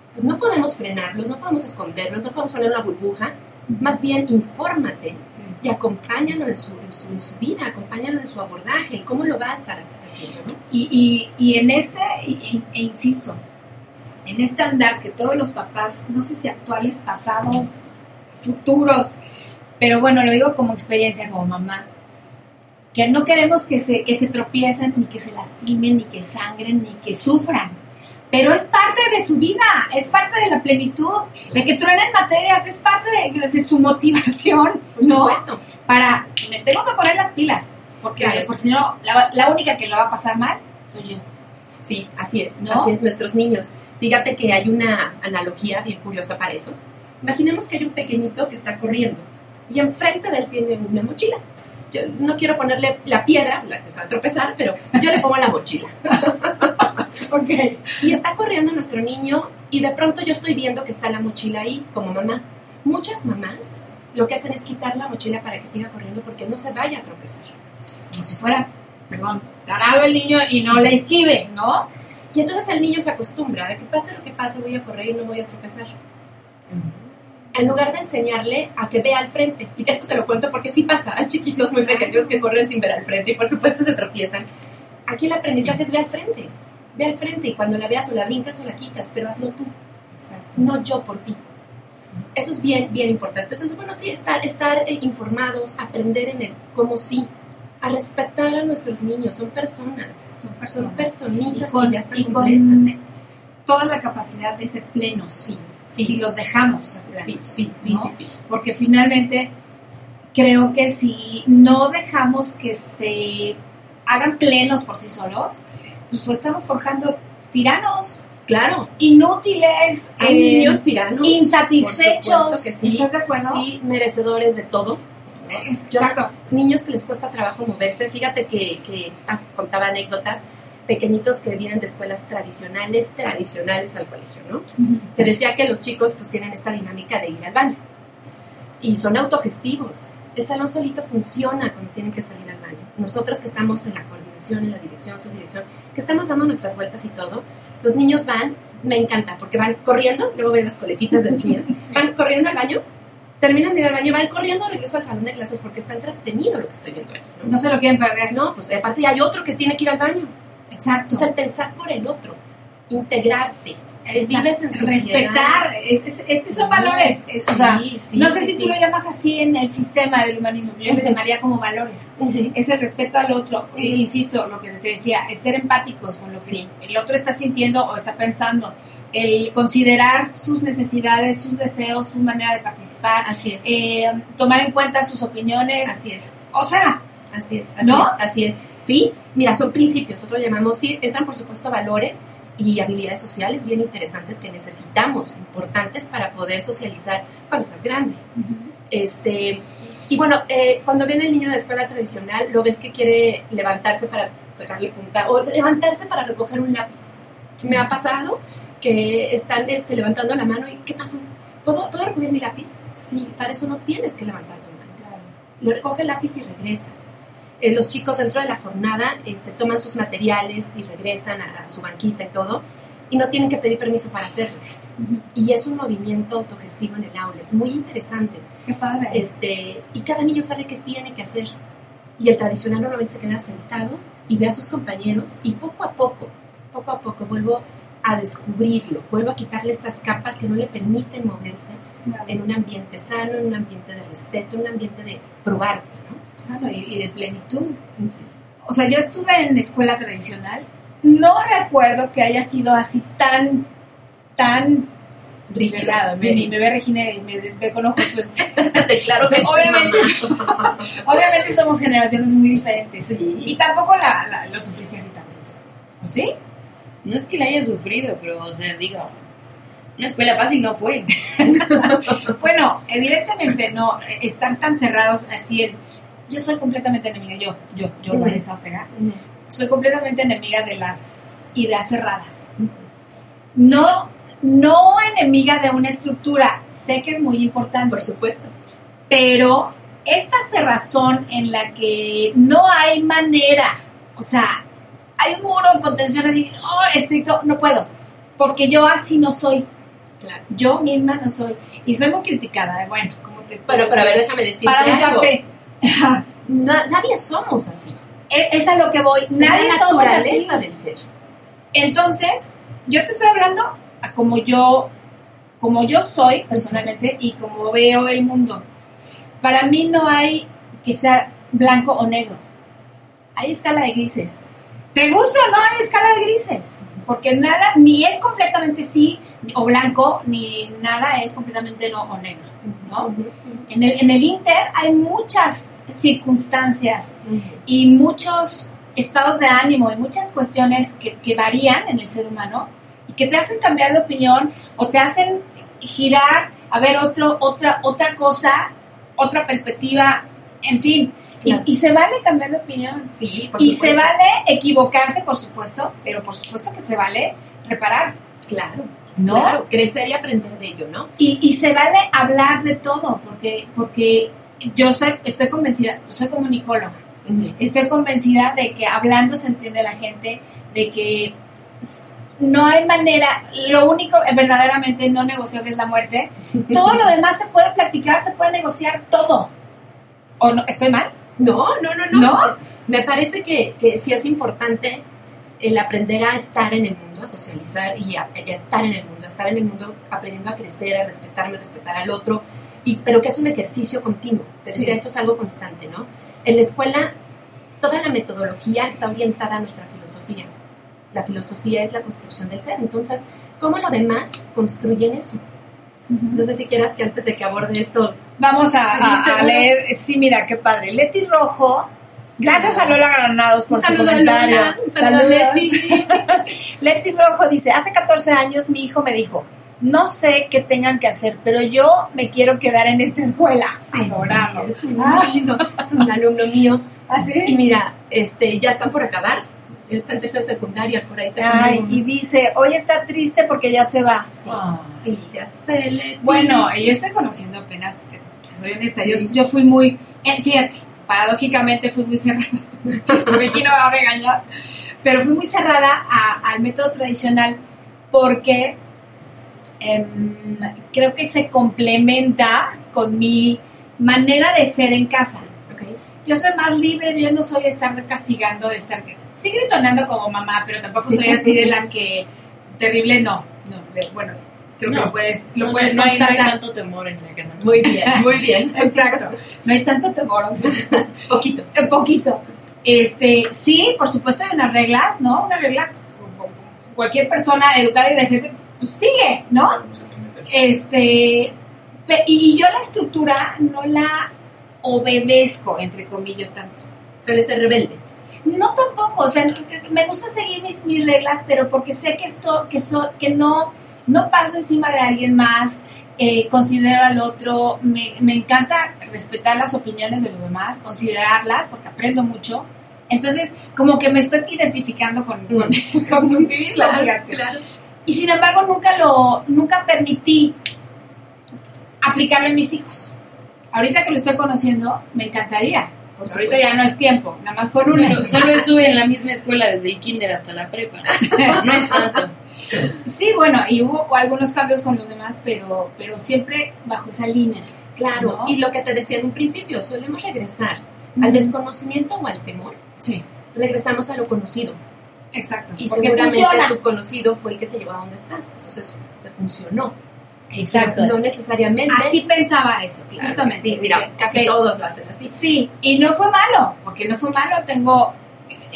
Entonces no podemos frenarlos, no podemos esconderlos, no podemos poner una burbuja. Más bien, infórmate y acompáñalo en su, en, su, en su vida, acompáñalo en su abordaje, cómo lo va a estar haciendo, ¿no? Y, y, y en este, y- e insisto, en este andar que todos los papás, no sé si actuales, pasados, futuros, pero bueno, lo digo como experiencia, como mamá, que no queremos que se, que se tropiecen, ni que se lastimen, ni que sangren, ni que sufran. Pero es parte de su vida, es parte de la plenitud, de que truenen materias, es parte de, de su motivación, Por ¿no? supuesto. Para, me tengo que poner las pilas, porque, Claro. porque si no, la, la única que lo va a pasar mal soy yo. Sí, así es, ¿No? así es nuestros niños. Fíjate que hay una analogía bien curiosa para eso. Imaginemos que hay un pequeñito que está corriendo y enfrente de él tiene una mochila. Yo no quiero ponerle la piedra, la que se va a tropezar, pero yo le pongo la mochila. [laughs] Ok. Y está corriendo nuestro niño y de pronto yo estoy viendo que está la mochila ahí como mamá. Muchas mamás lo que hacen es quitar la mochila para que siga corriendo porque no se vaya a tropezar. Como si fuera, perdón, tarado el niño y no le esquive, ¿no? Y entonces el niño se acostumbra a que pase lo que pase, voy a correr y no voy a tropezar. En lugar de enseñarle a que vea al frente. Y esto te lo cuento porque sí pasa. Hay chiquitos muy pequeños que corren sin ver al frente y por supuesto se tropiezan. Aquí el aprendizaje es ve al frente. Ve al frente y cuando la veas o la brincas o la quitas, pero hazlo tú. No yo por ti. Eso es bien, bien importante. Entonces, bueno, sí, estar, estar eh, informados, aprender en el cómo sí, a respetar a nuestros niños. Son personas. Son Son personas. personitas y con, que ya están y con toda la capacidad de ser plenos, sí. Si los dejamos plenos, Sí, sí, sí, ¿no? sí, sí. Porque finalmente creo que si no dejamos que se hagan plenos por sí solos, pues, pues estamos forjando tiranos, Claro. Inútiles. Hay eh, niños tiranos. Insatisfechos. que sí. ¿Estás de acuerdo? Sí, merecedores de todo. Yo- Exacto. niños que les cuesta trabajo moverse. Fíjate que, que ah, contaba anécdotas pequeñitos que vienen de escuelas tradicionales, tradicionales al colegio, ¿no? Te decía que los chicos pues tienen esta dinámica de ir al baño y son autogestivos. El salón solito funciona cuando tienen que salir al baño. Nosotros que estamos en la coordinación, en la dirección, subdirección, que estamos dando nuestras vueltas y todo, los niños van, me encanta, porque van corriendo, luego ven las coletitas de las niñas, van corriendo al baño, terminan de ir al baño, van corriendo, regreso al salón de clases porque está entretenido lo que estoy viendo ahí. ¿no? No se lo quieren perder. No, pues aparte hay otro que tiene que ir al baño. Exacto. O sea, el pensar por el otro, integrarte, Exacto. vives en sociedad. Respetar, es, es- estos son valores. es- o sea, sí, sí, no sé sí, si tú lo llamas así en el sistema del humanismo, yo lo llamaría como valores. Es el respeto al otro. E insisto, lo que te decía, es ser empáticos con lo que el otro está sintiendo o está pensando. El considerar sus necesidades, sus deseos, su manera de participar. Así es. eh, tomar en cuenta sus opiniones. Así es. O sea, Así es, así ¿No? es, así es. Sí, mira, son principios, nosotros llamamos, sí, entran por supuesto valores y habilidades sociales bien interesantes que necesitamos, importantes para poder socializar cuando seas grande. Este, y bueno, eh, cuando viene el niño de escuela tradicional, lo ves que quiere levantarse para sacarle punta o levantarse para recoger un lápiz. Me ha pasado que están este, levantando la mano y ¿qué pasó? ¿Puedo, ¿Puedo recoger mi lápiz? Sí, para eso no tienes que levantar tu mano. Le recoge el lápiz y regresa. Eh, los chicos dentro de la jornada este, toman sus materiales y regresan a, a su banquita y todo, y no tienen que pedir permiso para hacerlo. Y es un movimiento autogestivo en el aula, es muy interesante. qué padre. Este, y cada niño sabe qué tiene que hacer. Y el tradicional normalmente se queda sentado y ve a sus compañeros y poco a poco, poco a poco vuelvo a descubrirlo, vuelvo a quitarle estas capas que no le permiten moverse en un ambiente sano, en un ambiente de respeto, en un ambiente de probarte, ¿no? Claro, y, y de plenitud. O sea, yo estuve en escuela tradicional. No recuerdo que haya sido así tan, tan rígida. Me- me ve Regina y me ve con ojos, pues. [laughs] claro que sí, obviamente, mamá. [laughs] obviamente somos generaciones muy diferentes. Y tampoco la, la- lo sufrí así tanto. ¿O sí? No es que la haya sufrido, pero, o sea, digo, una escuela fácil no fue. [laughs] Bueno, evidentemente no. Estar tan cerrados así. el- yo soy completamente enemiga. Yo, yo, yo. Vanessa Ortega. soy completamente enemiga de las ideas cerradas. No, no enemiga de una estructura. Sé que es muy importante. Por supuesto. Pero esta cerrazón en la que no hay manera, o sea, hay un muro de contención así, oh, estricto, no puedo, porque yo así no soy. Claro. Yo misma no soy. Y soy muy criticada, eh, bueno, como te Bueno, pero a ver, déjame decirte Para un café. [laughs] Na- nadie somos así. E- Es a lo que voy. Nadie la somos así. del ser. Entonces, yo te estoy hablando a como yo, como yo soy personalmente y como veo el mundo. Para mí no hay que sea blanco o negro. Hay escala de grises. ¿Te gusta o no hay escala de grises? Porque nada, ni es completamente sí o blanco, ni nada es completamente no o negro, ¿no? En el, en el Inter hay muchas circunstancias y muchos estados de ánimo y muchas cuestiones que, que varían en el ser humano y que te hacen cambiar de opinión o te hacen girar a ver otro, otra, otra cosa, otra perspectiva, en fin. Y- Claro. Y, se vale cambiar de opinión. Sí, por y supuesto. se vale equivocarse, por supuesto, pero por supuesto que se vale reparar. Claro. ¿No? Claro, crecer y aprender de ello, ¿no? Y, y se vale hablar de todo, porque, porque yo soy, estoy convencida, soy comunicóloga, estoy convencida de que hablando se entiende la gente, de que no hay manera, lo único eh, verdaderamente no negociable es la muerte, [laughs] todo lo demás se puede platicar, se puede negociar todo. ¿O no? ¿Estoy mal? No, no, no, no. ¿No? Me parece que, que sí es importante el aprender a estar en el mundo, a socializar y a, estar en el mundo, a estar en el mundo aprendiendo a crecer, a respetarme, a respetar al otro, y, pero que es un ejercicio continuo. Te Sí. decía, esto es algo constante, ¿no? En la escuela, toda la metodología está orientada a nuestra filosofía. La filosofía es la construcción del ser. Entonces, ¿cómo lo demás construyen eso? No sé si quieras que antes de que aborde esto Vamos a, Sí, a- a seguro. leer, sí, mira, qué padre. Leti Rojo Gracias a Lola Granados por su comentario. Lola, Saludos. Leti. [laughs] Leti Rojo dice, hace 14 años mi hijo me dijo, no sé qué tengan que hacer, pero yo me quiero quedar en esta escuela. Adorado. Es un lindo, es un alumno mío. ¿Ah, sí? Y mira, este, ya están por acabar. Está en tercero secundaria, por ahí Ay, y dice, hoy está triste porque ya se va. Sí, sí, ya sé, Leti. Bueno, yo estoy conociendo apenas, soy honesta, yo, yo fui muy, eh, fíjate, paradójicamente fui muy cerrada, aquí no va a regañar, pero fui muy cerrada a- al método tradicional porque em, creo que se complementa con mi manera de ser en casa. Yo soy más libre, yo no soy de estar castigando, de estar... Sí gritonando como mamá, pero tampoco soy así de las que... Terrible, no. no bueno, creo que lo puedes, lo No, puedes no hay, no hay tanto temor en la casa. ¿no? Muy bien, muy bien. [laughs] Exacto. No hay tanto temor. o sea, [laughs] Poquito. un poquito. Este, sí, por supuesto hay unas reglas, ¿no? Unas reglas, cualquier persona educada y decente, pues sigue, ¿no? Este, y yo la estructura no la obedezco, entre comillas, tanto. Suele ser rebelde. No tampoco, o sea, me gusta seguir mis, mis reglas, pero porque sé que esto, que so, que no, no paso encima de alguien más, eh, considero al otro, me, me encanta respetar las opiniones de los demás, considerarlas, porque aprendo mucho. Entonces, como que me estoy identificando con, con, [laughs] con Claro, claro. Y sin embargo, nunca lo, nunca permití aplicarlo en mis hijos. Ahorita que lo estoy conociendo, me encantaría. Porque ahorita ya no es tiempo, nada más con una. Solo, solo estuve en la misma escuela desde el kinder hasta la prepa. [laughs] No es tanto. Sí, bueno, y hubo algunos cambios con los demás, pero, pero siempre bajo esa línea. Claro, ¿no? y lo que te decía en un principio, solemos regresar al desconocimiento o al temor. Sí, Regresamos a lo conocido. exacto. Y porque seguramente funciona. tu conocido fue el que te llevó a donde estás. Entonces, te funcionó. Exacto. No necesariamente. Así pensaba eso, Claro, justamente. sí, mira, casi Sí. todos lo hacen así. Sí, y no fue malo, porque no fue malo. Tengo,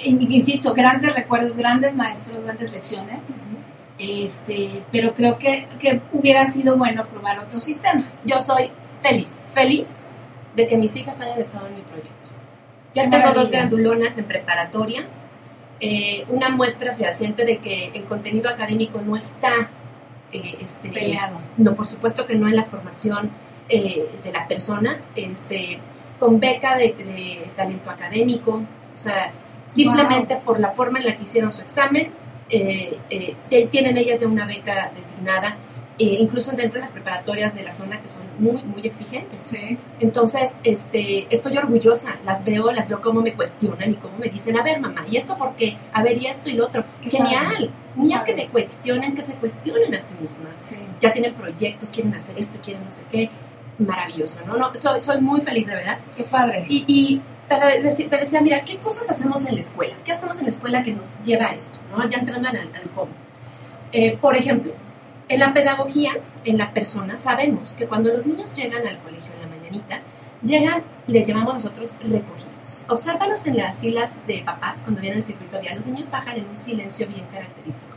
in- insisto, grandes recuerdos, grandes maestros, grandes lecciones. Este, pero creo que, que hubiera sido bueno probar otro sistema. Yo soy feliz, feliz de que mis hijas hayan estado en mi proyecto. Ya tengo dos grandulonas en preparatoria, eh, una muestra fehaciente de que el contenido académico no está eh, este, Peleado. No, por supuesto que no en la formación eh, de la persona, este, con beca de, de talento académico, o sea, simplemente por la forma en la que hicieron su examen, eh, eh, tienen ellas ya una beca designada, eh, incluso dentro de las preparatorias de la zona que son muy, muy exigentes. Entonces, este, estoy orgullosa, las veo, las veo cómo me cuestionan y cómo me dicen, a ver mamá, ¿y esto por qué? A ver, ¿y esto y lo otro? Qué Genial. Niñas que me cuestionen, que se cuestionen a sí mismas. Ya tienen proyectos, quieren hacer esto, quieren no sé qué. Maravilloso, ¿no? no soy, soy muy feliz de veras. Qué padre. Y, y te, deci- te decía, mira, ¿qué cosas hacemos en la escuela? ¿Qué hacemos en la escuela que nos lleva a esto? ¿no? Ya entrando en el, al cómo. Eh, por ejemplo, en la pedagogía, en la persona, sabemos que cuando los niños llegan al colegio en la mañanita, llegan, le llamamos nosotros recogidos. Obsérvalos en las filas de papás cuando vienen al circuito vial. Los niños bajan en un silencio bien característico.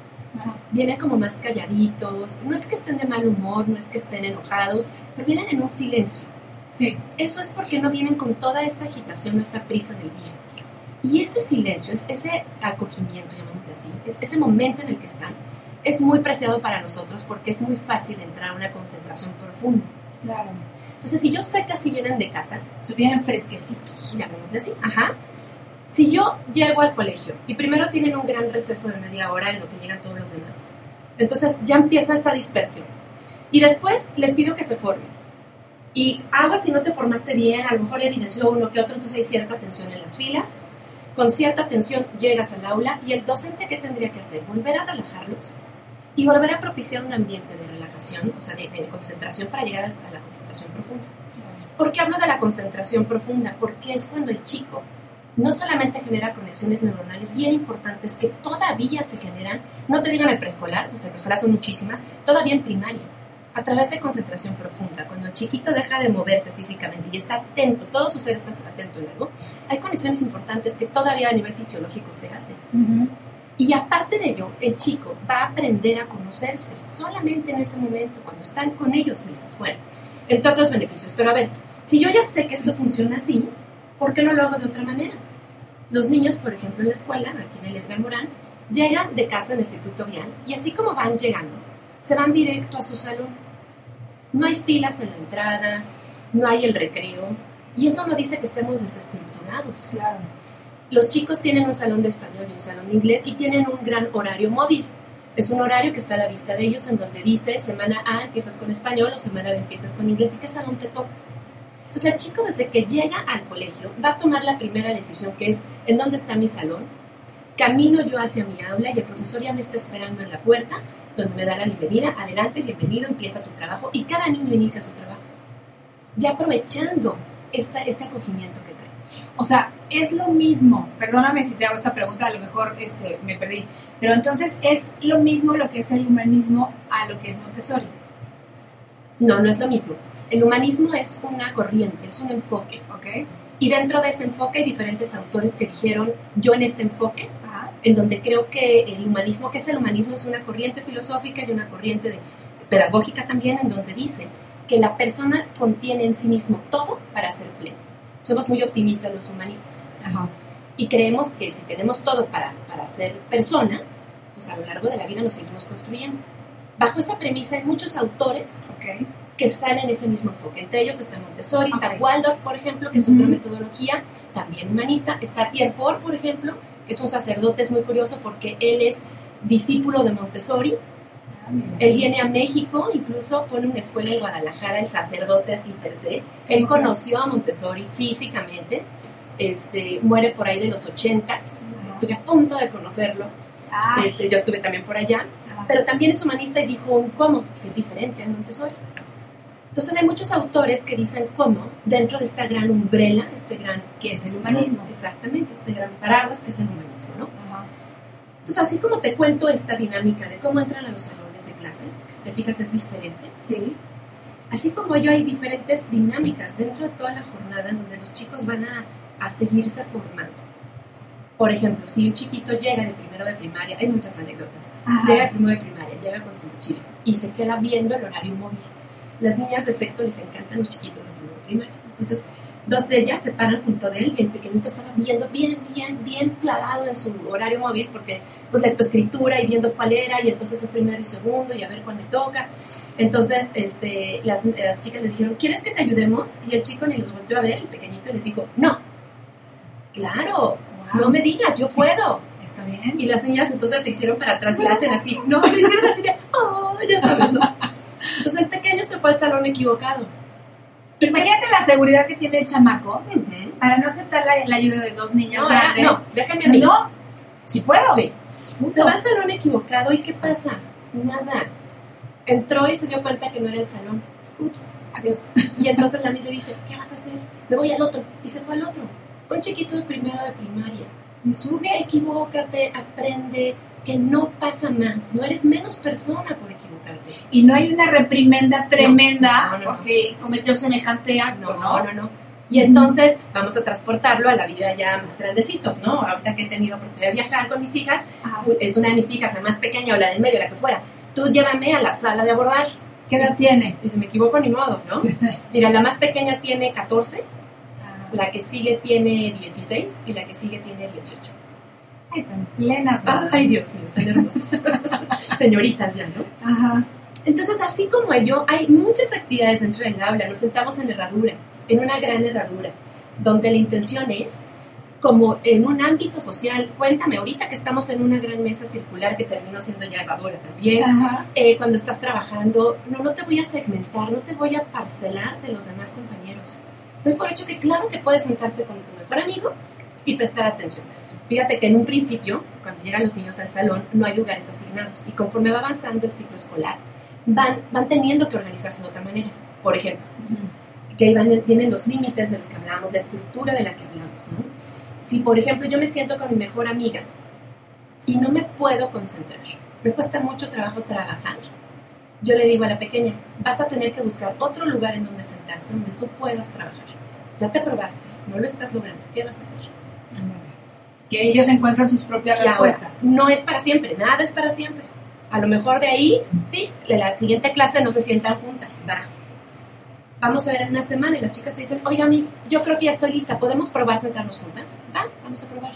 Vienen como más calladitos, no es que estén de mal humor, no es que estén enojados, pero vienen en un silencio. Sí. Eso es porque no vienen con toda esta agitación, esta prisa del día. Y ese silencio, es- ese acogimiento, llamémosle así, es ese momento en el que están, es muy preciado para nosotros porque es muy fácil entrar a una concentración profunda. Claro. Entonces, si yo sé que así vienen de casa, vienen fresquecitos, llamémosle así, ajá. Si yo llego al colegio y primero tienen un gran receso de media hora en lo que llegan todos los demás, entonces ya empieza esta dispersión. Y después les pido que se formen. Y algo si no te formaste bien, a lo mejor evidenció uno que otro, entonces hay cierta tensión en las filas. Con cierta tensión llegas al aula y el docente, ¿qué tendría que hacer? Volver a relajarlos y volver a propiciar un ambiente de relajación, o sea, de, concentración para llegar a la concentración profunda. ¿Por qué hablo de la concentración profunda? Porque es cuando el chico no solamente genera conexiones neuronales bien importantes que todavía se generan, no te digo en el preescolar, sea, el preescolar son muchísimas, todavía en primaria, a través de concentración profunda. Cuando el chiquito deja de moverse físicamente y está atento, todo su ser está atento en algo, hay conexiones importantes que todavía a nivel fisiológico se hacen. Y aparte de ello, el chico va a aprender a conocerse solamente en ese momento, cuando están con ellos mismos. Bueno, entre otros beneficios. Pero a ver, si yo ya sé que esto funciona así, ¿por qué no lo hago de otra manera? Los niños, por ejemplo, en la escuela, aquí en el Edgar Morán, llegan de casa en el circuito vial y así como van llegando, se van directo a su salón. No hay filas en la entrada, no hay el recreo, y eso no dice que estemos desestructurados. Claro. Los chicos tienen un salón de español y un salón de inglés y tienen un gran horario móvil. Es un horario que está a la vista de ellos en donde dice semana A empiezas con español o semana B empiezas con inglés y qué salón te toca. Entonces el chico desde que llega al colegio va a tomar la primera decisión que es ¿en dónde está mi salón? Camino yo hacia mi aula y el profesor ya me está esperando en la puerta donde me da la bienvenida. Adelante, bienvenido, empieza tu trabajo y cada niño inicia su trabajo. Ya aprovechando esta, este acogimiento que trae. O sea, es lo mismo. Perdóname si te hago esta pregunta, a lo mejor este, me perdí. Pero entonces es lo mismo lo que es el humanismo a lo que es Montessori. No, no es lo mismo. El humanismo es una corriente, es un enfoque. ¿Ok? Y dentro de ese enfoque hay diferentes autores que dijeron, yo en este enfoque, en donde creo que el humanismo, que es el humanismo? Es una corriente filosófica y una corriente de- pedagógica también, en donde dice que la persona contiene en sí mismo todo para ser pleno. Somos muy optimistas los humanistas. Ajá. Y creemos que si tenemos todo para, para ser persona, pues a lo largo de la vida nos seguimos construyendo. Bajo esa premisa hay muchos autores Ok. que están en ese mismo enfoque. Entre ellos está Montessori, está Waldorf, por ejemplo, que es otra Ujú. metodología también humanista. Está Pierre Fort, por ejemplo, que es un sacerdote, es muy curioso porque él es discípulo de Montessori. Él viene a México, incluso pone una escuela en Guadalajara, el sacerdote así per se. Él conoció a Montessori físicamente, este, muere por ahí de los ochentas, estuve a punto de conocerlo. Ay. Este, yo estuve también por allá, pero también es humanista y dijo un cómo, que es diferente a Montessori. Entonces hay muchos autores que dicen cómo dentro de esta gran umbrella, este gran... Que es el humanismo. Exactamente, este gran paraguas que es el humanismo, ¿no? Entonces así como te cuento esta dinámica de cómo entran a los salones de clase, que si te fijas es diferente, Sí. así como yo hay diferentes dinámicas dentro de toda la jornada en donde los chicos van a, a seguirse formando. Por ejemplo, si un chiquito llega de primero de primaria, hay muchas anécdotas, Ajá. llega de primero de primaria, llega con su mochila y se queda viendo el horario móvil. Las niñas de sexto les encantan los chiquitos de primaria. Entonces, dos de ellas se paran junto de él y el pequeñito estaba viendo bien, bien, bien clavado en su horario móvil porque pues lectoescritura y viendo cuál era y entonces es primero y segundo y a ver cuál me toca. Entonces, este, las, las chicas les dijeron, ¿quieres que te ayudemos? Y el chico ni los volteó a ver, el pequeñito, y les dijo, no. Claro, no me digas, yo puedo. Está bien. Y las niñas entonces se hicieron para atrás y le hacen así, no, le hicieron así de, oh, ya sabes, ¿no? Entonces el pequeño se fue al salón equivocado. Imagínate la seguridad que tiene el chamaco para no aceptar la, la ayuda de dos niñas No, grandes. no, déjame a mí. No, si puedo. Sí. Se va al salón equivocado y ¿qué pasa? Nada. Entró y se dio cuenta que no era el salón. Ups, adiós. Y entonces la amiga dice, ¿qué vas a hacer? Me voy al otro. Y se fue al otro. Un chiquito de primero de primaria. Sube, equivócate, aprende, que no pasa más. No eres menos persona por equivocarte. Y no hay una reprimenda tremenda No, no, no. porque cometió semejante acto, ¿no? No, no, no. Y entonces vamos a transportarlo a la vida ya más grandecitos, ¿no? Ahorita que he tenido oportunidad de viajar con mis hijas, es una de mis hijas, la más pequeña o la del medio, la que fuera. Tú llévame a la sala de abordar. ¿Qué edad tiene? Y si me equivoco, ni modo, ¿no? [laughs] Mira, la más pequeña tiene 14, la que sigue tiene 16 y la que sigue tiene 18. Están plenas. Ay, Dios mío, están hermosas. [laughs] Señoritas ya, ¿no? Ajá. Entonces, así como yo, hay muchas actividades dentro del aula. Nos sentamos en herradura, en una gran herradura, donde la intención es, como en un ámbito social, cuéntame, ahorita que estamos en una gran mesa circular que terminó siendo ya herradura también, eh, cuando estás trabajando, no, no te voy a segmentar, no te voy a parcelar de los demás compañeros. Doy por hecho que claro que puedes sentarte con tu mejor amigo y prestar atención. Fíjate que en un principio, cuando llegan los niños al salón, no hay lugares asignados y conforme va avanzando el ciclo escolar, van, van teniendo que organizarse de otra manera. Por ejemplo, que ahí van- vienen los límites de los que hablamos, la estructura de la que hablamos. ¿no? Si, por ejemplo, yo me siento con mi mejor amiga y no me puedo concentrar, me cuesta mucho trabajo trabajar, yo le digo a la pequeña, vas a tener que buscar otro lugar en donde sentarse, donde tú puedas trabajar. Ya te probaste, no lo estás logrando, ¿qué vas a hacer? Que ellos encuentran sus propias Y ahora, respuestas. no es para siempre, nada es para siempre. A lo mejor de ahí, sí, de la siguiente clase no se sientan juntas, va. vamos a ver en una semana y las chicas te dicen, oiga, Miss, yo creo que ya estoy lista, ¿podemos probar sentarnos juntas? Va, vamos a probar.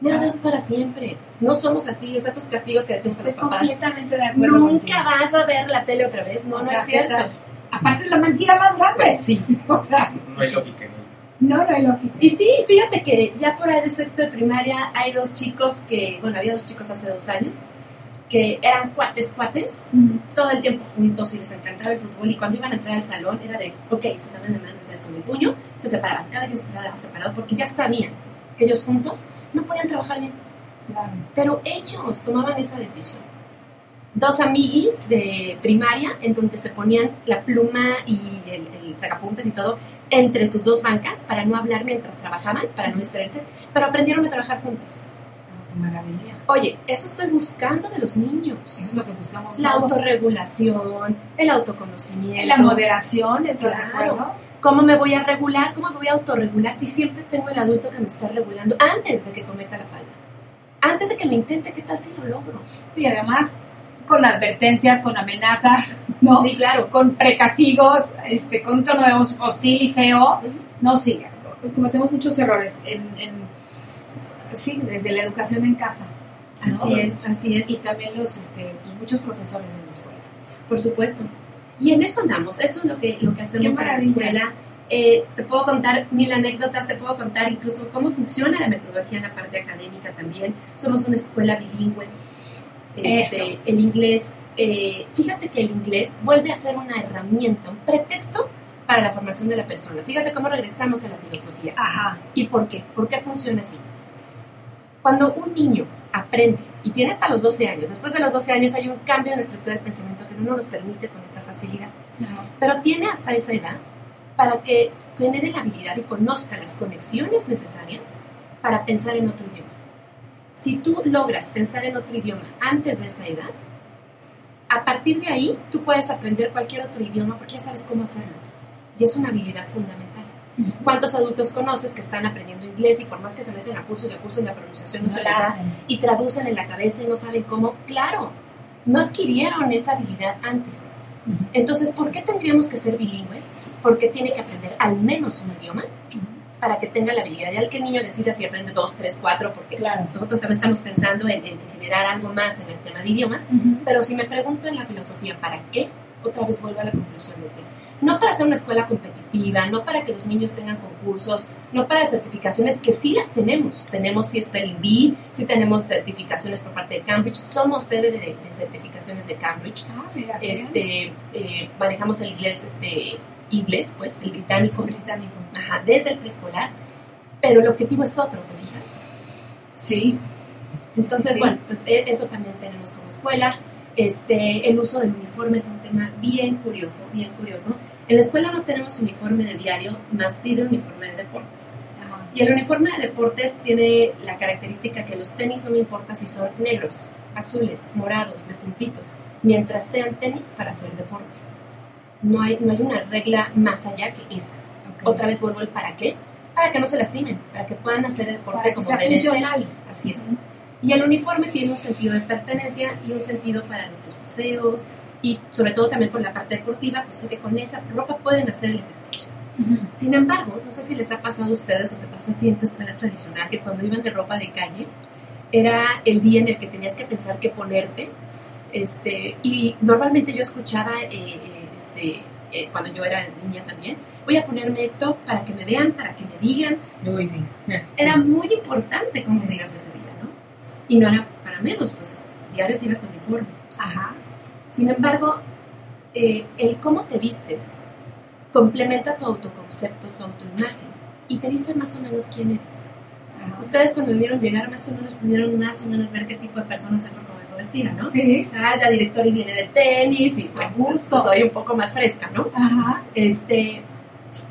Nada es para siempre. No somos así, o sea, esos castigos que decimos a los Estoy papás. completamente de acuerdo Nunca contigo. vas a ver la tele otra vez, no, O no sea, es cierto. Aparte es la mentira más grande. Pues sí. O sea, No hay lógica. ¿No? no, hay lógica. Y sí, fíjate que ya por ahí de sexto de primaria hay dos chicos que, bueno, había dos chicos hace dos años que eran cuates, cuates, todo el tiempo juntos y les encantaba el fútbol y cuando iban a entrar al salón era de, ok, se daban la mano, se con el puño, se separaban, cada quien se quedaba separado porque ya sabían que ellos juntos no podían trabajar bien. Claro. Pero ellos tomaban esa decisión. Dos amiguis de primaria en donde se ponían la pluma y el, el sacapuntas y todo entre sus dos bancas para no hablar mientras trabajaban, para no distraerse, pero aprendieron a trabajar juntos. Qué maravilla. Oye, eso estoy buscando de los niños. Eso es lo que buscamos La todos. autorregulación, el autoconocimiento. La moderación, ¿estás de Claro. acuerdo? ¿Cómo me voy a regular? ¿Cómo me voy a autorregular si siempre tengo el adulto que me está regulando antes de que cometa la falta? Antes de que lo intente, ¿qué tal si lo logro? Y además con advertencias, con amenazas, ¿no? Sí, claro. Con precastigos, este, con un tono de hostil y feo. No, sí, cometemos muchos errores en, en- sí, desde la educación en casa. ¿no? Así es, así es. Y también los, este, pues, muchos profesores en la escuela. Por supuesto. Y en eso andamos, eso es lo que, lo que hacemos en la escuela. Eh, te puedo contar mil anécdotas, te puedo contar incluso cómo funciona la metodología en la parte académica también. Somos una escuela bilingüe. Este, el inglés, eh, fíjate que el inglés vuelve a ser una herramienta, un pretexto para la formación de la persona. Fíjate cómo regresamos a la filosofía. Ajá. ¿Y por qué? ¿Por qué funciona así? Cuando un niño aprende y tiene hasta los 12 años, después de los 12 años hay un cambio en la estructura del pensamiento que no nos los permite con esta facilidad. Pero tiene hasta esa edad para que genere la habilidad y conozca las conexiones necesarias para pensar en otro idioma. Si tú logras pensar en otro idioma antes de esa edad, a partir de ahí tú puedes aprender cualquier otro idioma porque ya sabes cómo hacerlo. Y es una habilidad fundamental. ¿Cuántos adultos conoces que están aprendiendo inglés y por más que se meten a cursos y a cursos de pronunciación no, No se les da y traducen en la cabeza y no saben cómo? Claro, no adquirieron esa habilidad antes. Entonces, ¿por qué tendríamos que ser bilingües? Porque tiene que aprender al menos un idioma para que tenga la habilidad. Ya el que el niño decida si aprende dos, tres, cuatro, porque nosotros también estamos pensando en, en generar algo más en el tema de idiomas. Pero si me pregunto en la filosofía, ¿para qué? Otra vez vuelvo a la construcción de ese. No para ser una escuela competitiva, no para que los niños tengan concursos, no para certificaciones que sí las tenemos. Tenemos Spelling Bee, sí tenemos certificaciones por parte de Cambridge, somos sede de, de certificaciones de Cambridge. mira, qué este, eh, manejamos el inglés, este, inglés, pues, el británico. Británico. Ajá, desde el preescolar. Pero el objetivo es otro, ¿te fijas? Sí. Entonces, Sí, bueno, pues e- eso también tenemos como escuela. Este, el uso del uniforme es un tema bien curioso, bien curioso. En la escuela no tenemos uniforme de diario, más sí de uniforme de deportes. Y el uniforme de deportes tiene la característica que los tenis no me importa si son negros, azules, morados, de puntitos, mientras sean tenis para hacer deporte. No hay, no hay una regla más allá que esa. Otra vez vuelvo al para qué. Para que no se lastimen, para que puedan hacer el deporte Para que como sea debe ser. funcional. Así es. Y el uniforme tiene un sentido de pertenencia y un sentido para nuestros paseos y sobre todo también por la parte deportiva, pues que con esa ropa pueden hacer el ejercicio. Sin embargo, no sé si les ha pasado a ustedes o te pasó a ti en tu escuela tradicional que cuando iban de ropa de calle era el día en el que tenías que pensar qué ponerte. Este, y normalmente yo escuchaba, eh, eh, este, eh, cuando yo era niña también, voy a ponerme esto para que me vean, para que me digan. Uy, sí. Era muy importante cómo te digas ese día, ¿no? Y no era para menos, pues es- diario te ibas de uniforme. Ajá. Sin embargo, eh, el cómo te vistes complementa tu autoconcepto, tu autoimagen y te dice más o menos quién eres. Ustedes cuando me vieron llegar más o menos pudieron más o menos ver qué tipo de persona soy vestida, ¿no? Sí. Ah, la directora y viene de tenis y a gusto soy un poco más fresca, ¿no? Ajá. Este,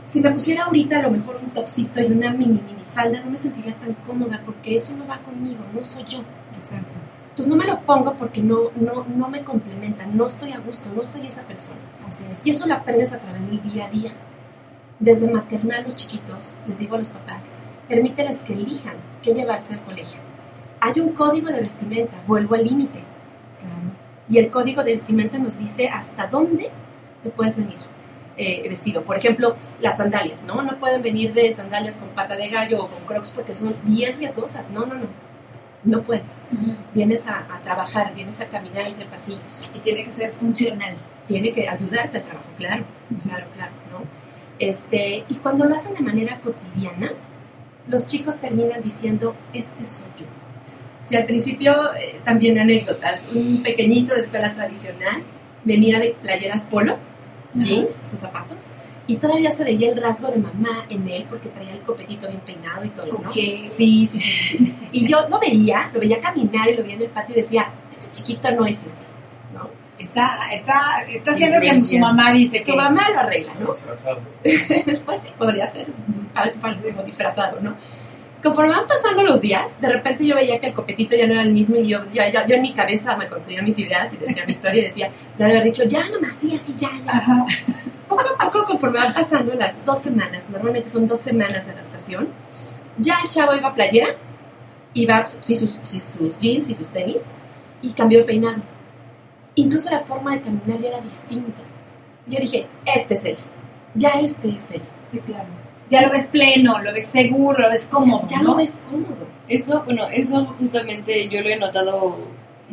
si me pusiera ahorita a lo mejor un topsito y una mini mini falda no me sentiría tan cómoda porque eso no va conmigo, no soy yo. Exacto. Entonces no me lo pongo porque no, no, no me complementa, no estoy a gusto, no soy esa persona. Así es. Y eso lo aprendes a través del día a día. Desde maternal los chiquitos, les digo a los papás, permíteles que elijan qué llevarse al colegio. Hay un código de vestimenta, vuelvo al límite. Y el código de vestimenta nos dice hasta dónde te puedes venir. eh, vestido. Por ejemplo, las sandalias, ¿no? No pueden venir de sandalias con pata de gallo o con crocs porque son bien riesgosas. No, no, no. No puedes. Vienes a, a trabajar, vienes a caminar entre pasillos. Y tiene que ser funcional. Tiene que ayudarte al trabajo, claro, claro, claro, ¿no? Este, y cuando lo hacen de manera cotidiana, los chicos terminan diciendo, este soy yo. Si al principio, eh, también anécdotas, un pequeñito de escuela tradicional venía de playeras polo, jeans, sus zapatos, y todavía se veía el rasgo de mamá en él porque traía el copetito bien peinado y todo, ¿no? Sí, sí, sí, sí. Y yo lo veía, lo veía caminar y lo veía en el patio y decía, este chiquito no es este, ¿no? Está, está, está haciendo que su mamá dice que Su mamá lo arregla, ¿no? Disfrazado. [laughs] pues sí, podría ser, como disfrazado, ¿no? Conforme van pasando los días, de repente yo veía que el copetito ya no era el mismo y yo, ya, ya- yo en mi cabeza me construía mis ideas y decía mi [laughs] historia y decía, de haber dicho, ya mamá, sí, así, ya, ya. Poco a poco, conforme van pasando las dos semanas, normalmente son dos semanas de adaptación, ya el chavo iba a playera, iba sí, sus, sí, sus jeans y sus tenis y cambió de peinado. Incluso la forma de caminar ya era distinta. Yo dije, este es ella, ya este es ella. Sí, claro. Ya lo ves pleno, lo ves seguro, lo ves cómodo. Ya ¿no? lo ves cómodo. Eso, bueno, eso justamente yo lo he notado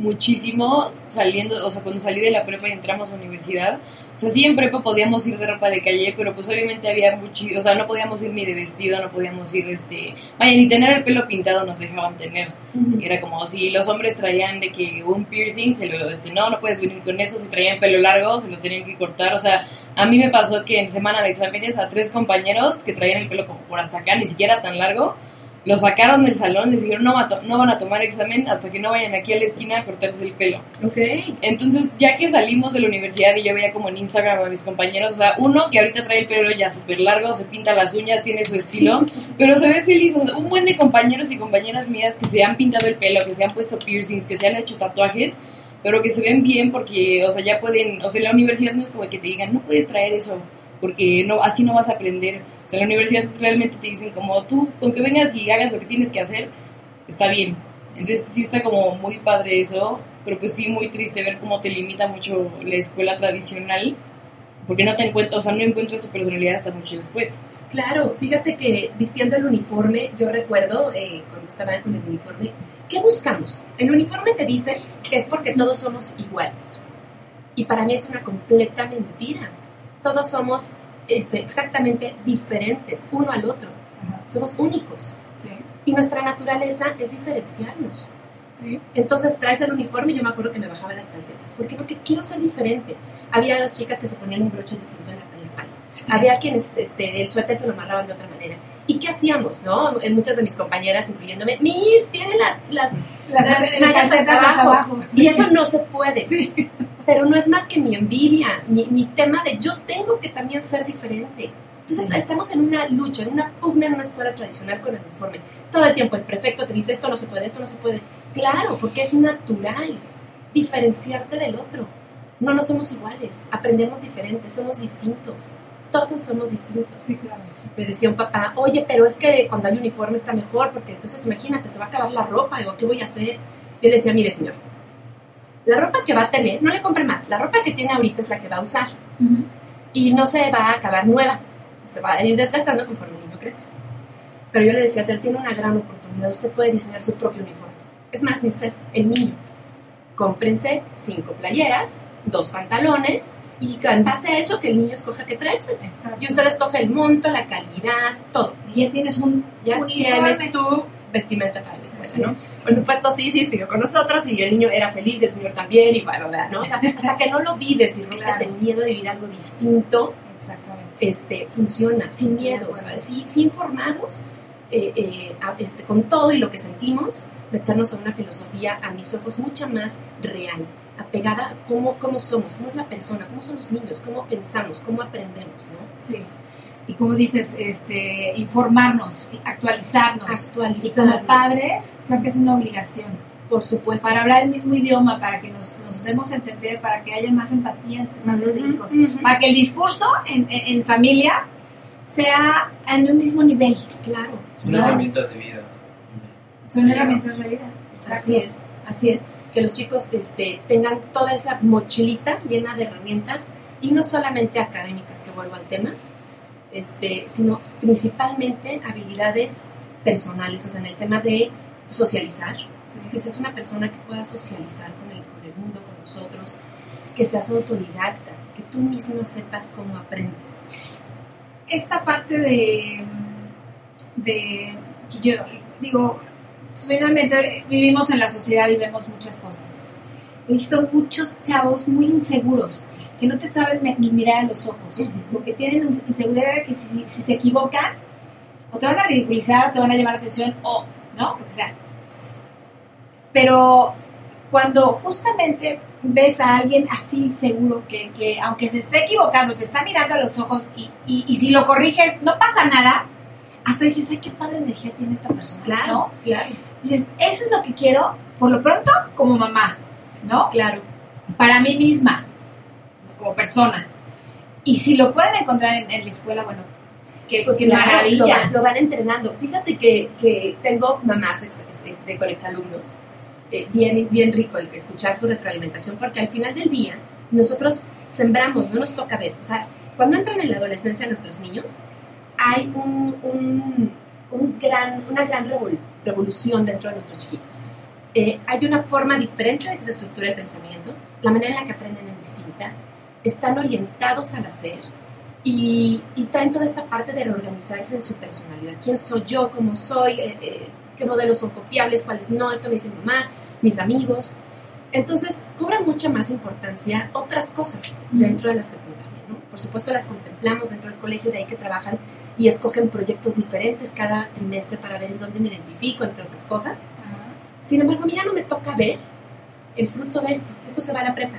muchísimo saliendo, o sea, cuando salí de la prepa y entramos a universidad. O sea, sí en prepa podíamos ir de ropa de calle, pero pues obviamente había mucho, o sea, no podíamos ir ni de vestido, no podíamos ir, este, vaya, ni tener el pelo pintado nos dejaban tener. Era como si los hombres traían de que un piercing, se lo, este, no, no puedes venir con eso, si traían pelo largo, se lo tenían que cortar, o sea, a mí me pasó que en semana de exámenes a tres compañeros que traían el pelo como por hasta acá, ni siquiera tan largo, lo sacaron del salón, les dijeron no, no van a tomar examen hasta que no vayan aquí a la esquina a cortarse el pelo. Ok. Entonces, ya que salimos de la universidad y yo veía como en Instagram a mis compañeros, o sea, uno que ahorita trae el pelo ya súper largo, se pinta las uñas, tiene su estilo, pero se ve feliz. O sea, un buen de compañeros y compañeras mías que se han pintado el pelo, que se han puesto piercings, que se han hecho tatuajes, pero que se ven bien porque, o sea, ya pueden, o sea, la universidad no es como que te digan, no puedes traer eso, porque no, así no vas a aprender. O sea, en la universidad realmente te dicen como tú, con que vengas y hagas lo que tienes que hacer, está bien. Entonces sí está como muy padre eso, pero pues sí muy triste ver cómo te limita mucho la escuela tradicional, porque no te encuentras, o sea, no encuentras tu personalidad hasta mucho después. Claro, fíjate que vistiendo el uniforme, yo recuerdo eh, cuando estaba con el uniforme, ¿qué buscamos? El uniforme te dice que es porque todos somos iguales. Y para mí es una completa mentira. Todos somos este, exactamente diferentes uno al otro. Somos únicos. Y nuestra naturaleza es diferenciarnos. Entonces traes el uniforme y yo me acuerdo que me bajaba las calcetas. ¿Por qué? Porque quiero ser diferente. Había las chicas que se ponían un broche distinto en la, en la falda. Había quienes este, el suéter se lo amarraban de otra manera. ¿Y qué hacíamos, no? Muchas de mis compañeras, incluyéndome, Miss, tienen las, las, Las- mallas calcetas hasta hasta abajo. Y eso no se puede. Pero no es más que mi envidia, mi, mi tema de yo tengo que también ser diferente. Entonces estamos en una lucha, en una pugna en una escuela tradicional con el uniforme. Todo el tiempo el prefecto te dice esto no se puede, esto no se puede. Claro, porque es natural diferenciarte del otro. No nos somos iguales, aprendemos diferentes, somos distintos. Todos somos distintos. Sí, claro. Me decía un papá, oye, pero es que cuando hay uniforme está mejor, porque entonces imagínate, se va a acabar la ropa, o qué voy a hacer. Yo le decía, mire señor, la ropa que va a tener, no le compre más, la ropa que tiene ahorita es la que va a usar. Y no se va a acabar nueva, se va a ir desgastando conforme el niño crece. Pero yo le decía, él tiene una gran oportunidad, usted puede diseñar su propio uniforme. Es más, ni usted, el niño. Cómprense cinco playeras, dos pantalones, y en base a eso que el niño escoja qué traerse. Y usted escoge el monto, la calidad, todo. Y ya tienes un Ya uniforme. tienes tu vestimenta para la escuela, ¿no? Por supuesto, sí, sí, escribió con nosotros y el niño era feliz el señor también y bla, ¿no? O sea, [laughs] hasta que no lo vives y rompes el miedo de vivir algo distinto, Exactamente. este, funciona, sin miedo, o sea, sí, sí informados, eh, eh, a- este, con todo y lo que sentimos, meternos a una filosofía, a mis ojos, mucha más real, apegada a cómo, cómo somos, cómo es la persona, cómo son los niños, cómo pensamos, cómo aprendemos, ¿no? Sí. Y como dices, este, informarnos, actualizarnos. Actualizarnos. Y como padres, creo que es una obligación. Por supuesto. Para hablar el mismo idioma, para que nos, nos demos a entender, para que haya más empatía entre padres e Ujú, hijos. Para que el discurso en, en- en familia sea en un mismo nivel. Claro. Son ¿no? herramientas de vida. Son Sí, herramientas de vida. Así es, así es. Que los chicos este, tengan toda esa mochilita llena de herramientas y no solamente académicas, que vuelvo al tema, este, sino principalmente habilidades personales, o sea, en el tema de socializar, que seas una persona que pueda socializar con el, con el mundo, con nosotros, que seas autodidacta, que tú misma sepas cómo aprendes. Esta parte de, de yo digo, finalmente vivimos en la sociedad y vemos muchas cosas. He visto muchos chavos muy inseguros que no te saben ni mirar a los ojos, porque tienen inseguridad de que si, se equivocan, o te van a ridiculizar, o te van a llamar la atención, o, ¿no? O sea. Pero cuando justamente ves a alguien así seguro que, que, aunque se esté equivocando, te está mirando a los ojos y, y, si lo corriges no pasa nada, hasta dices, ay, qué padre energía tiene esta persona, claro, ¿no? Claro. Dices, eso es lo que quiero, por lo pronto, como mamá, ¿no? Claro. Para mí misma, como persona. Y si lo pueden encontrar en, la escuela, bueno, qué, pues maravilla. Lo, van entrenando. Fíjate que, que tengo mamás de, con exalumnos eh, bien, bien rico el que escuchar su retroalimentación, porque al final del día nosotros sembramos, no nos toca ver. O sea, cuando entran en la adolescencia nuestros niños, hay un, un, un gran, una gran revolución dentro de nuestros chiquitos. Eh, hay una forma diferente de que se estructura el pensamiento, la manera en la que aprenden es distinta, están orientados al hacer y, y traen toda esta parte de reorganizarse en su personalidad. ¿Quién soy yo? ¿Cómo soy? Eh, qué modelos son copiables, cuáles no, esto me dice mi mamá, mis amigos. Entonces, cobra mucha más importancia otras cosas dentro de la secundaria. ¿no? Por supuesto, las contemplamos dentro del colegio, de ahí que trabajan y escogen proyectos diferentes cada trimestre para ver en dónde me identifico, entre otras cosas. Sin embargo, a mí ya no me toca ver el fruto de esto. Esto se va a la prepa.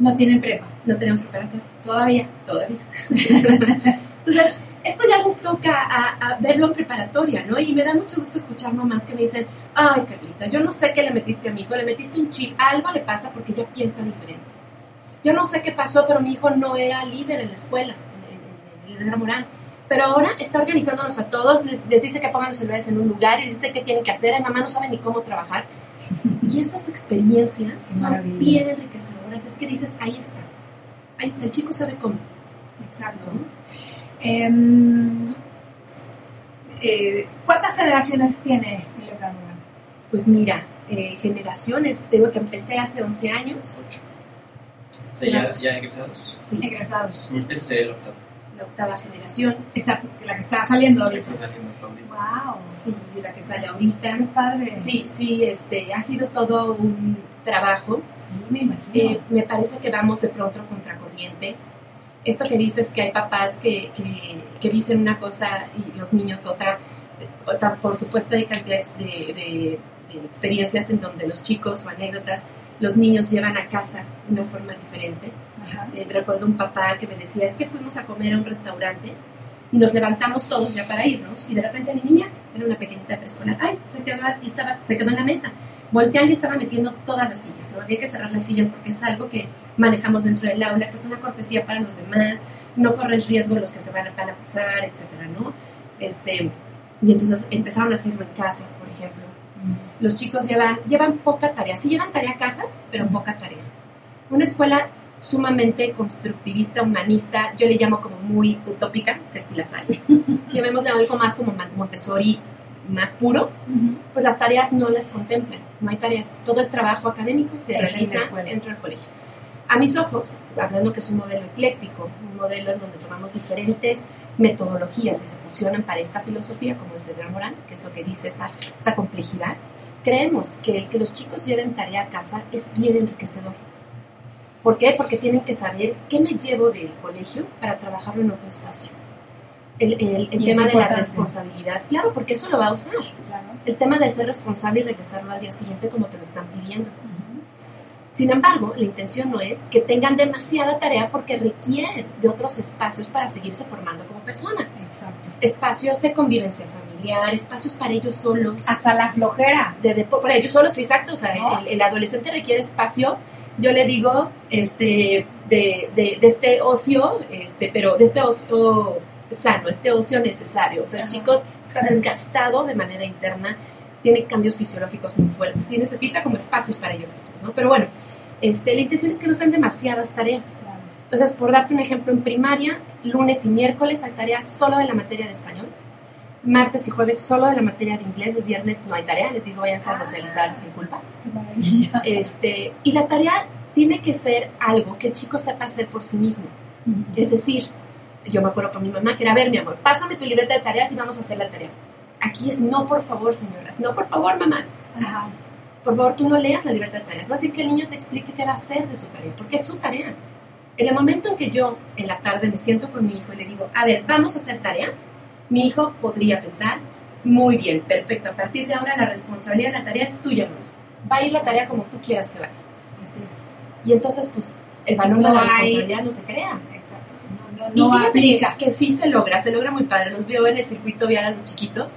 No tienen prepa. No tenemos preparatoria. Todavía. Todavía. [laughs] Entonces, esto ya les toca a, verlo en preparatoria, ¿no? Y me da mucho gusto escuchar mamás que me dicen, ay, Carlita, yo no sé qué le metiste a mi hijo, le metiste un chip, algo le pasa porque ya piensa diferente. Yo no sé qué pasó, pero mi hijo no era líder en la escuela, en, el Gran Morán. Pero ahora está organizándonos a todos, les, dice que pongan los celulares en un lugar, les dice qué tienen que hacer, la mamá no sabe ni cómo trabajar. Y esas experiencias son bien enriquecedoras. Es que dices, ahí está, ahí está, el chico sabe cómo. Exacto. Em, eh, ¿Cuántas generaciones tiene el Pues mira, eh, generaciones, tengo que empecé hace 11 años. ya, ya, egresados. Sí, egresados. Este es el octavo. La octava generación. Está, la que está saliendo ahorita. está saliendo ahorita. Wow. Sí, la que sale ahorita. Qué padre. Sí, sí, este, ha sido todo un trabajo. Sí, me imagino. Eh, me parece que vamos de pronto contracorriente esto que dices que hay papás que, que, dicen una cosa y los niños otra, por supuesto hay cantidades de, experiencias en donde los chicos o anécdotas, los niños llevan a casa de una forma diferente. Eh, recuerdo un papá que me decía, es que fuimos a comer a un restaurante y nos levantamos todos ya para irnos y de repente mi niña, era una pequeñita preescolar, ay, se quedó, estaba, se quedó en la mesa. Volteando y estaba metiendo todas las sillas, ¿no? Había que cerrar las sillas porque es algo que manejamos dentro del aula, que es una cortesía para los demás, no corres riesgo los que se van a, pasar, etcétera, ¿no? Este, y entonces empezaron a hacerlo en casa, por ejemplo. Los chicos llevan, llevan poca tarea, sí llevan tarea a casa, pero poca tarea. Una escuela sumamente constructivista, humanista, yo le llamo como muy utópica, que sí las hay. [laughs] Llamémosle algo más como Montessori más puro, pues las tareas no las contemplan, no hay tareas. Todo el trabajo académico se realiza dentro del colegio. A mis ojos, hablando que es un modelo ecléctico, un modelo en donde tomamos diferentes metodologías y se fusionan para esta filosofía, como es Edgar Morán, que es lo que dice esta, esta complejidad, creemos que el que los chicos lleven tarea a casa es bien enriquecedor. ¿Por qué? Porque tienen que saber qué me llevo del colegio para trabajarlo en otro espacio. El, el, tema de la responsabilidad, claro, porque eso lo va a usar. El tema de ser responsable y regresarlo al día siguiente como te lo están pidiendo. Sin embargo, la intención no es que tengan demasiada tarea porque requieren de otros espacios para seguirse formando como persona. Exacto. Espacios de convivencia familiar, espacios para ellos solos. Hasta la flojera. De, para ellos solos, exacto. O sea, el, adolescente requiere espacio. Yo le digo, este, de, de, de, este ocio, este, pero de este ocio sano, este ocio necesario. O sea, el chico está desgastado de manera interna tiene cambios fisiológicos muy fuertes y necesita como espacios para ellos mismos, ¿no? Pero bueno, este, la intención es que no sean demasiadas tareas. Entonces, por darte un ejemplo, en primaria, lunes y miércoles hay tarea solo de la materia de español, martes y jueves solo de la materia de inglés, el viernes no hay tarea, les digo, váyanse a socializar sin culpas. Este, y la tarea tiene que ser algo que el chico sepa hacer por sí mismo. Es decir, yo me acuerdo con mi mamá que era, a ver, mi amor, pásame tu libreta de tareas y vamos a hacer la tarea. Aquí es no, por favor, señoras, no, por favor, mamás. Por favor, tú no leas la libreta de tareas. Así que el niño te explique qué va a hacer de su tarea, porque es su tarea. En el momento en que yo en la tarde me siento con mi hijo y le digo, a ver, vamos a hacer tarea, mi hijo podría pensar, muy bien, perfecto, a partir de ahora la responsabilidad de la tarea es tuya, mamá. Va a ir la tarea como tú quieras que vaya. Así es. Y entonces, pues, el valor de No la hay- responsabilidad no se crea. Exacto. Y no fíjate aplica. que sí se logra, se logra muy padre. Los veo en el circuito vial a los chiquitos,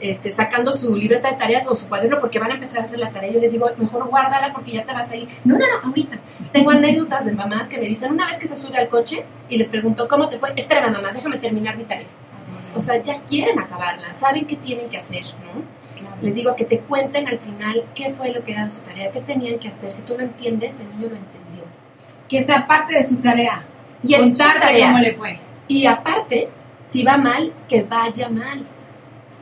este, sacando su libreta de tareas o su cuaderno porque van a empezar a hacer la tarea. Yo les digo, mejor guárdala porque ya te vas a ir. No, no, no, ahorita. Tengo [laughs] anécdotas de mamás que me dicen, una vez que se sube al coche y les pregunto, ¿cómo te fue? Espérame, mamá, déjame terminar mi tarea. O sea, ya quieren acabarla, saben qué tienen que hacer, ¿no? Les digo que te cuenten al final qué fue lo que era su tarea, qué tenían que hacer. Si tú lo entiendes, el niño lo entendió. Que sea parte de su tarea. Y es su tarea. cómo le fue. Y aparte, si va mal, que vaya mal.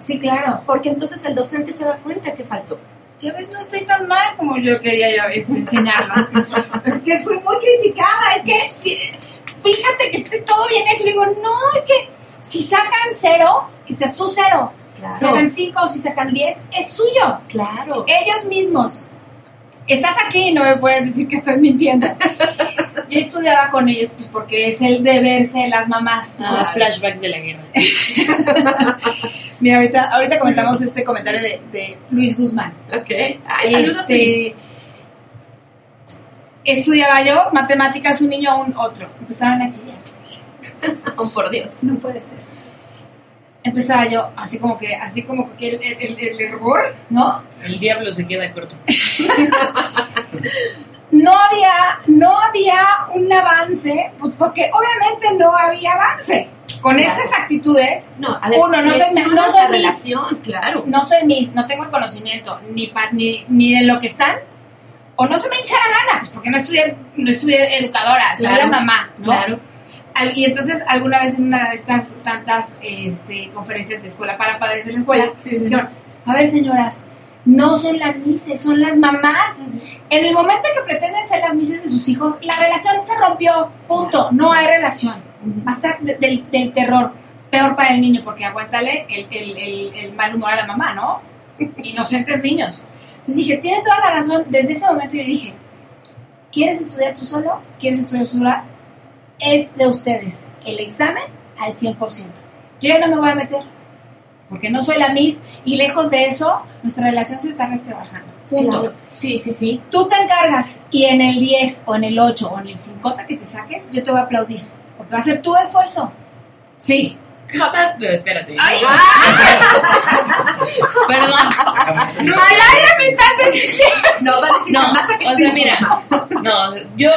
Sí, claro. Porque entonces el docente se da cuenta que faltó. Ya ves, no estoy tan mal como yo quería ya ves, enseñarlos. [laughs] es que fui muy criticada. Es que fíjate que esté todo bien hecho. Le digo, no, es que si sacan cero, que sea su cero. Claro. Si sacan cinco o si sacan diez, es suyo. Claro. Ellos mismos. Estás aquí y no me puedes decir que estoy mintiendo. [laughs] Yo estudiaba con ellos, pues porque es el deber de las mamás. ¿no? Ah, flashbacks de la guerra. [laughs] Mira, ahorita, ahorita comentamos este comentario de, de Luis Guzmán. Ok. Ay, saludos, Este, estudiaba yo matemáticas, un niño, un otro. Empezaban a chillar. [laughs] Oh, por Dios. No puede ser. Empezaba yo, así como que, así como que el, el, el error, ¿no? El diablo se queda corto. [laughs] No había, no había un avance, pues porque obviamente no había avance. Con Claro. esas actitudes, No, a ver, uno, no soy, no la soy mis, relación, claro. no soy mis, no tengo el conocimiento ni, pa- ni, ni de lo que están, o no se me hincha la gana, pues porque no estudié, no estudié educadora, soy Claro, la mamá, ¿no? Claro. Y entonces alguna vez en una de estas tantas este, conferencias de escuela para padres de la escuela, Sí, sí, sí. dijeron, a ver señoras, no son las mises, son las mamás. En el momento en que pretenden ser las mises de sus hijos, la relación se rompió, punto, no hay relación. Va a estar de- del, del terror, peor para el niño, porque aguántale el, el, el, el mal humor a la mamá, ¿no? Inocentes niños. Entonces dije, tiene toda la razón. Desde ese momento yo dije, ¿quieres estudiar tú solo? ¿Quieres estudiar tú sola? Es de ustedes. El examen al 100%. Yo ya no me voy a meter, porque no soy la Miss y lejos de eso, nuestra relación se está resquebrajando. Punto. Claro. Sí, sí, sí. Tú te encargas y en el 10 o en el 8 o en el 5 que te saques, yo te voy a aplaudir, porque va a ser tu esfuerzo. Sí. Jamás. No, espérate. Ay. [laughs] Perdón. No, al aire me estás diciendo. No, va a decir No, jamás a que o sea, mira, no, o sea, yo,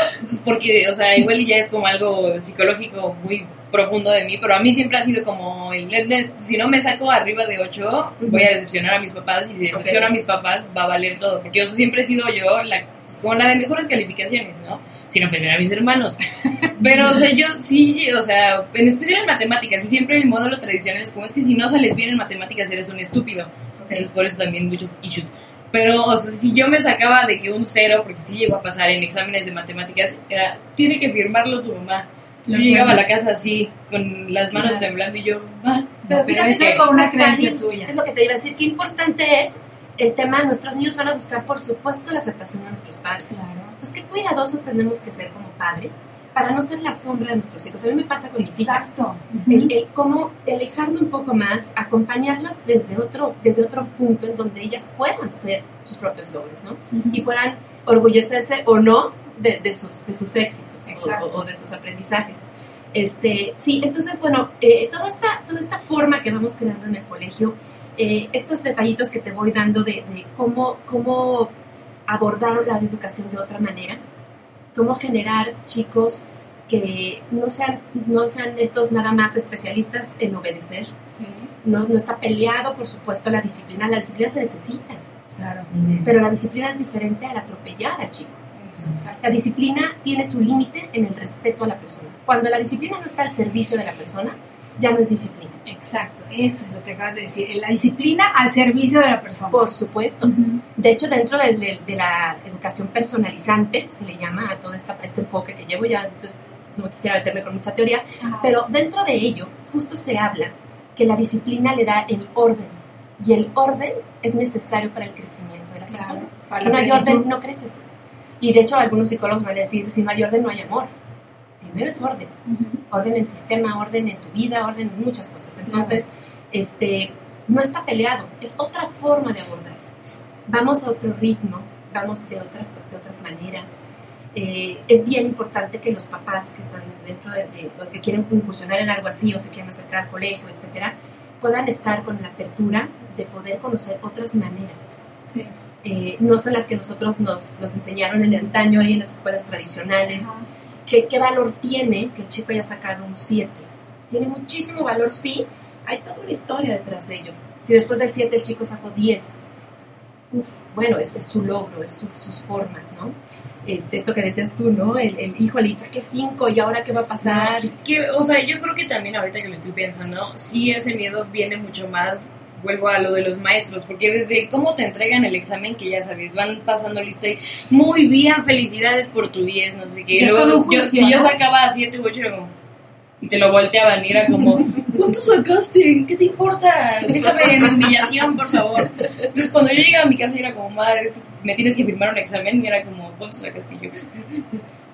porque, o sea, igual y ya es como algo psicológico muy profundo de mí, pero a mí siempre ha sido como, el, el- el- si no me saco arriba de 8, voy a decepcionar a mis papás, y si decepciono a mis papás, va a valer todo, porque yo siempre he sido yo la, con la de mejores calificaciones, ¿no? Sin ofender a mis hermanos. Pero, o sea, yo sí, o sea, en especial en matemáticas, y siempre el módulo tradicional es como, es que si no sales bien en matemáticas eres un estúpido. Entonces, por eso también muchos issues. Pero, o sea, si yo me sacaba de que un cero, porque sí llegó a pasar en exámenes de matemáticas, era, tiene que firmarlo tu mamá. Yo llegaba a la casa así, con las manos Claro. temblando, y yo, va. pero fíjate eso con una creencia suya. Es lo que te iba a decir. Qué importante es el tema. Nuestros niños van a buscar, por supuesto, la aceptación de nuestros padres. Entonces, qué cuidadosos tenemos que ser como padres para no ser la sombra de nuestros hijos. A mí me pasa con mis hijas. Exacto. El, el cómo alejarme un poco más, acompañarlas desde otro, desde otro punto en donde ellas puedan ser sus propios logros, ¿no? Y puedan orgullecerse o no de, de sus, de sus éxitos o de sus aprendizajes. Este, sí, entonces, bueno, eh, toda, esta, toda esta forma que vamos creando en el colegio, eh, estos detallitos que te voy dando de, de cómo, cómo abordar la educación de otra manera, cómo generar chicos que no sean, no sean estos nada más especialistas en obedecer. No, no está peleado, por supuesto, la disciplina. La disciplina se necesita, Claro. pero la disciplina es diferente al atropellar al chico. eso. La disciplina tiene su límite en el respeto a la persona. Cuando la disciplina no está al servicio de la persona, ya no es disciplina. Exacto, eso es lo que acabas de decir. La disciplina al servicio de la persona. Por supuesto. De hecho, dentro de, de- de la educación personalizante, se le llama a todo esta, este enfoque que llevo ya, entonces, no quisiera meterme con mucha teoría, pero dentro de ello, justo se habla que la disciplina le da el orden. Y el orden es necesario para el crecimiento de la Claro, persona. para Si no hay orden, no creces. Y de hecho, algunos psicólogos van a decir, si no hay orden, no hay amor. Primero es orden. Orden en sistema, orden en tu vida, orden en muchas cosas. Entonces, este, no está peleado, es otra forma de abordar. Vamos a otro ritmo, vamos de, otra, de otras maneras. Eh, es bien importante que los papás que están dentro de, de- los que quieren incursionar en algo así o se quieren acercar al colegio, etcétera, puedan estar con la apertura de poder conocer otras maneras. Sí. Eh, no son las que nosotros nos, nos enseñaron en el antaño ahí en las escuelas tradicionales. ¿Qué, ¿Qué valor tiene que el chico haya sacado un 7? Tiene muchísimo valor, sí. Hay toda una historia detrás de ello. Si después del 7 el chico sacó 10, uf, bueno, ese es su logro, es su- sus formas, ¿no? Este, esto que decías tú, ¿no? El, el hijo le saqué 5 y ahora qué va a pasar. Que, o sea, yo creo que también ahorita que lo estoy pensando, sí ese miedo viene mucho más, vuelvo a lo de los maestros, porque desde cómo te entregan el examen, que ya sabes, van pasando lista y muy bien, felicidades por tu 10, no sé qué. Y Es luego, yo, si yo sacaba 7 u 8, era como, y te lo volteaban y era como, ¿cuánto sacaste? ¿Qué te importa? Déjame mi humillación, por favor. Entonces, cuando yo llegaba a mi casa, era como, madre, me tienes que firmar un examen, y era como, ¿cuánto sacaste? Y yo,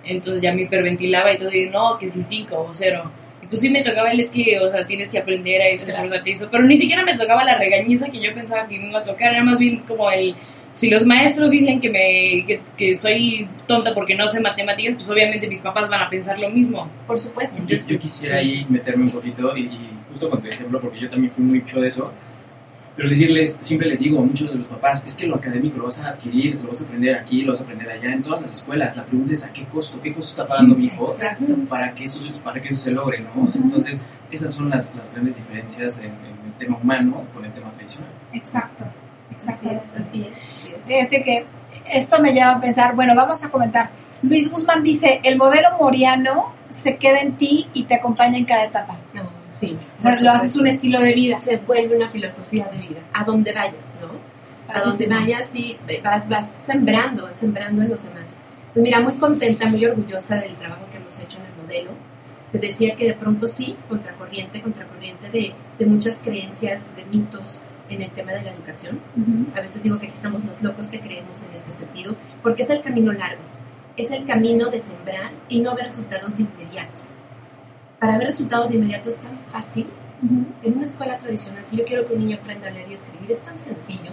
entonces ya me hiperventilaba y todo, y no, que si 5 o 0. Entonces sí me tocaba el es que, o sea, tienes que aprender a irte esforzarte eso, pero ni siquiera me tocaba la regañiza que yo pensaba que me iba a tocar, era más bien como el, si los maestros dicen que me que, que soy tonta porque no sé matemáticas, pues obviamente mis papás van a pensar lo mismo. Por supuesto. Yo, yo quisiera ahí meterme un poquito y, y justo con tu ejemplo, porque yo también fui mucho de eso, pero decirles, siempre les digo a muchos de los papás, es que lo académico lo vas a adquirir, lo vas a aprender aquí, lo vas a aprender allá, en todas las escuelas. La pregunta es a qué costo, qué costo está pagando mi hijo Exacto. para que eso, para que eso se logre, ¿no? Entonces, esas son las, las grandes diferencias en, en el tema humano con el tema tradicional. Exacto. Exacto. Así es, así es. Fíjate que esto me lleva a pensar, bueno, vamos a comentar. Luis Guzmán dice, el modelo moriano se queda en ti y te acompaña en cada etapa. No, sí. O sea, lo haces un estilo de vida. Se vuelve una filosofía de vida, a donde vayas, ¿no? A donde vayas, sí, vas, vas sembrando, vas sembrando en los demás. Pues mira, muy contenta, muy orgullosa del trabajo que hemos hecho en el modelo. Te decía que de pronto sí, contracorriente, contracorriente de, de muchas creencias, de mitos en el tema de la educación. A veces digo que aquí estamos los locos que creemos en este sentido, porque es el camino largo, es el camino de sembrar y no ver resultados de inmediato. Para ver resultados de inmediato es tan fácil. En una escuela tradicional, si yo quiero que un niño aprenda a leer y escribir, es tan sencillo,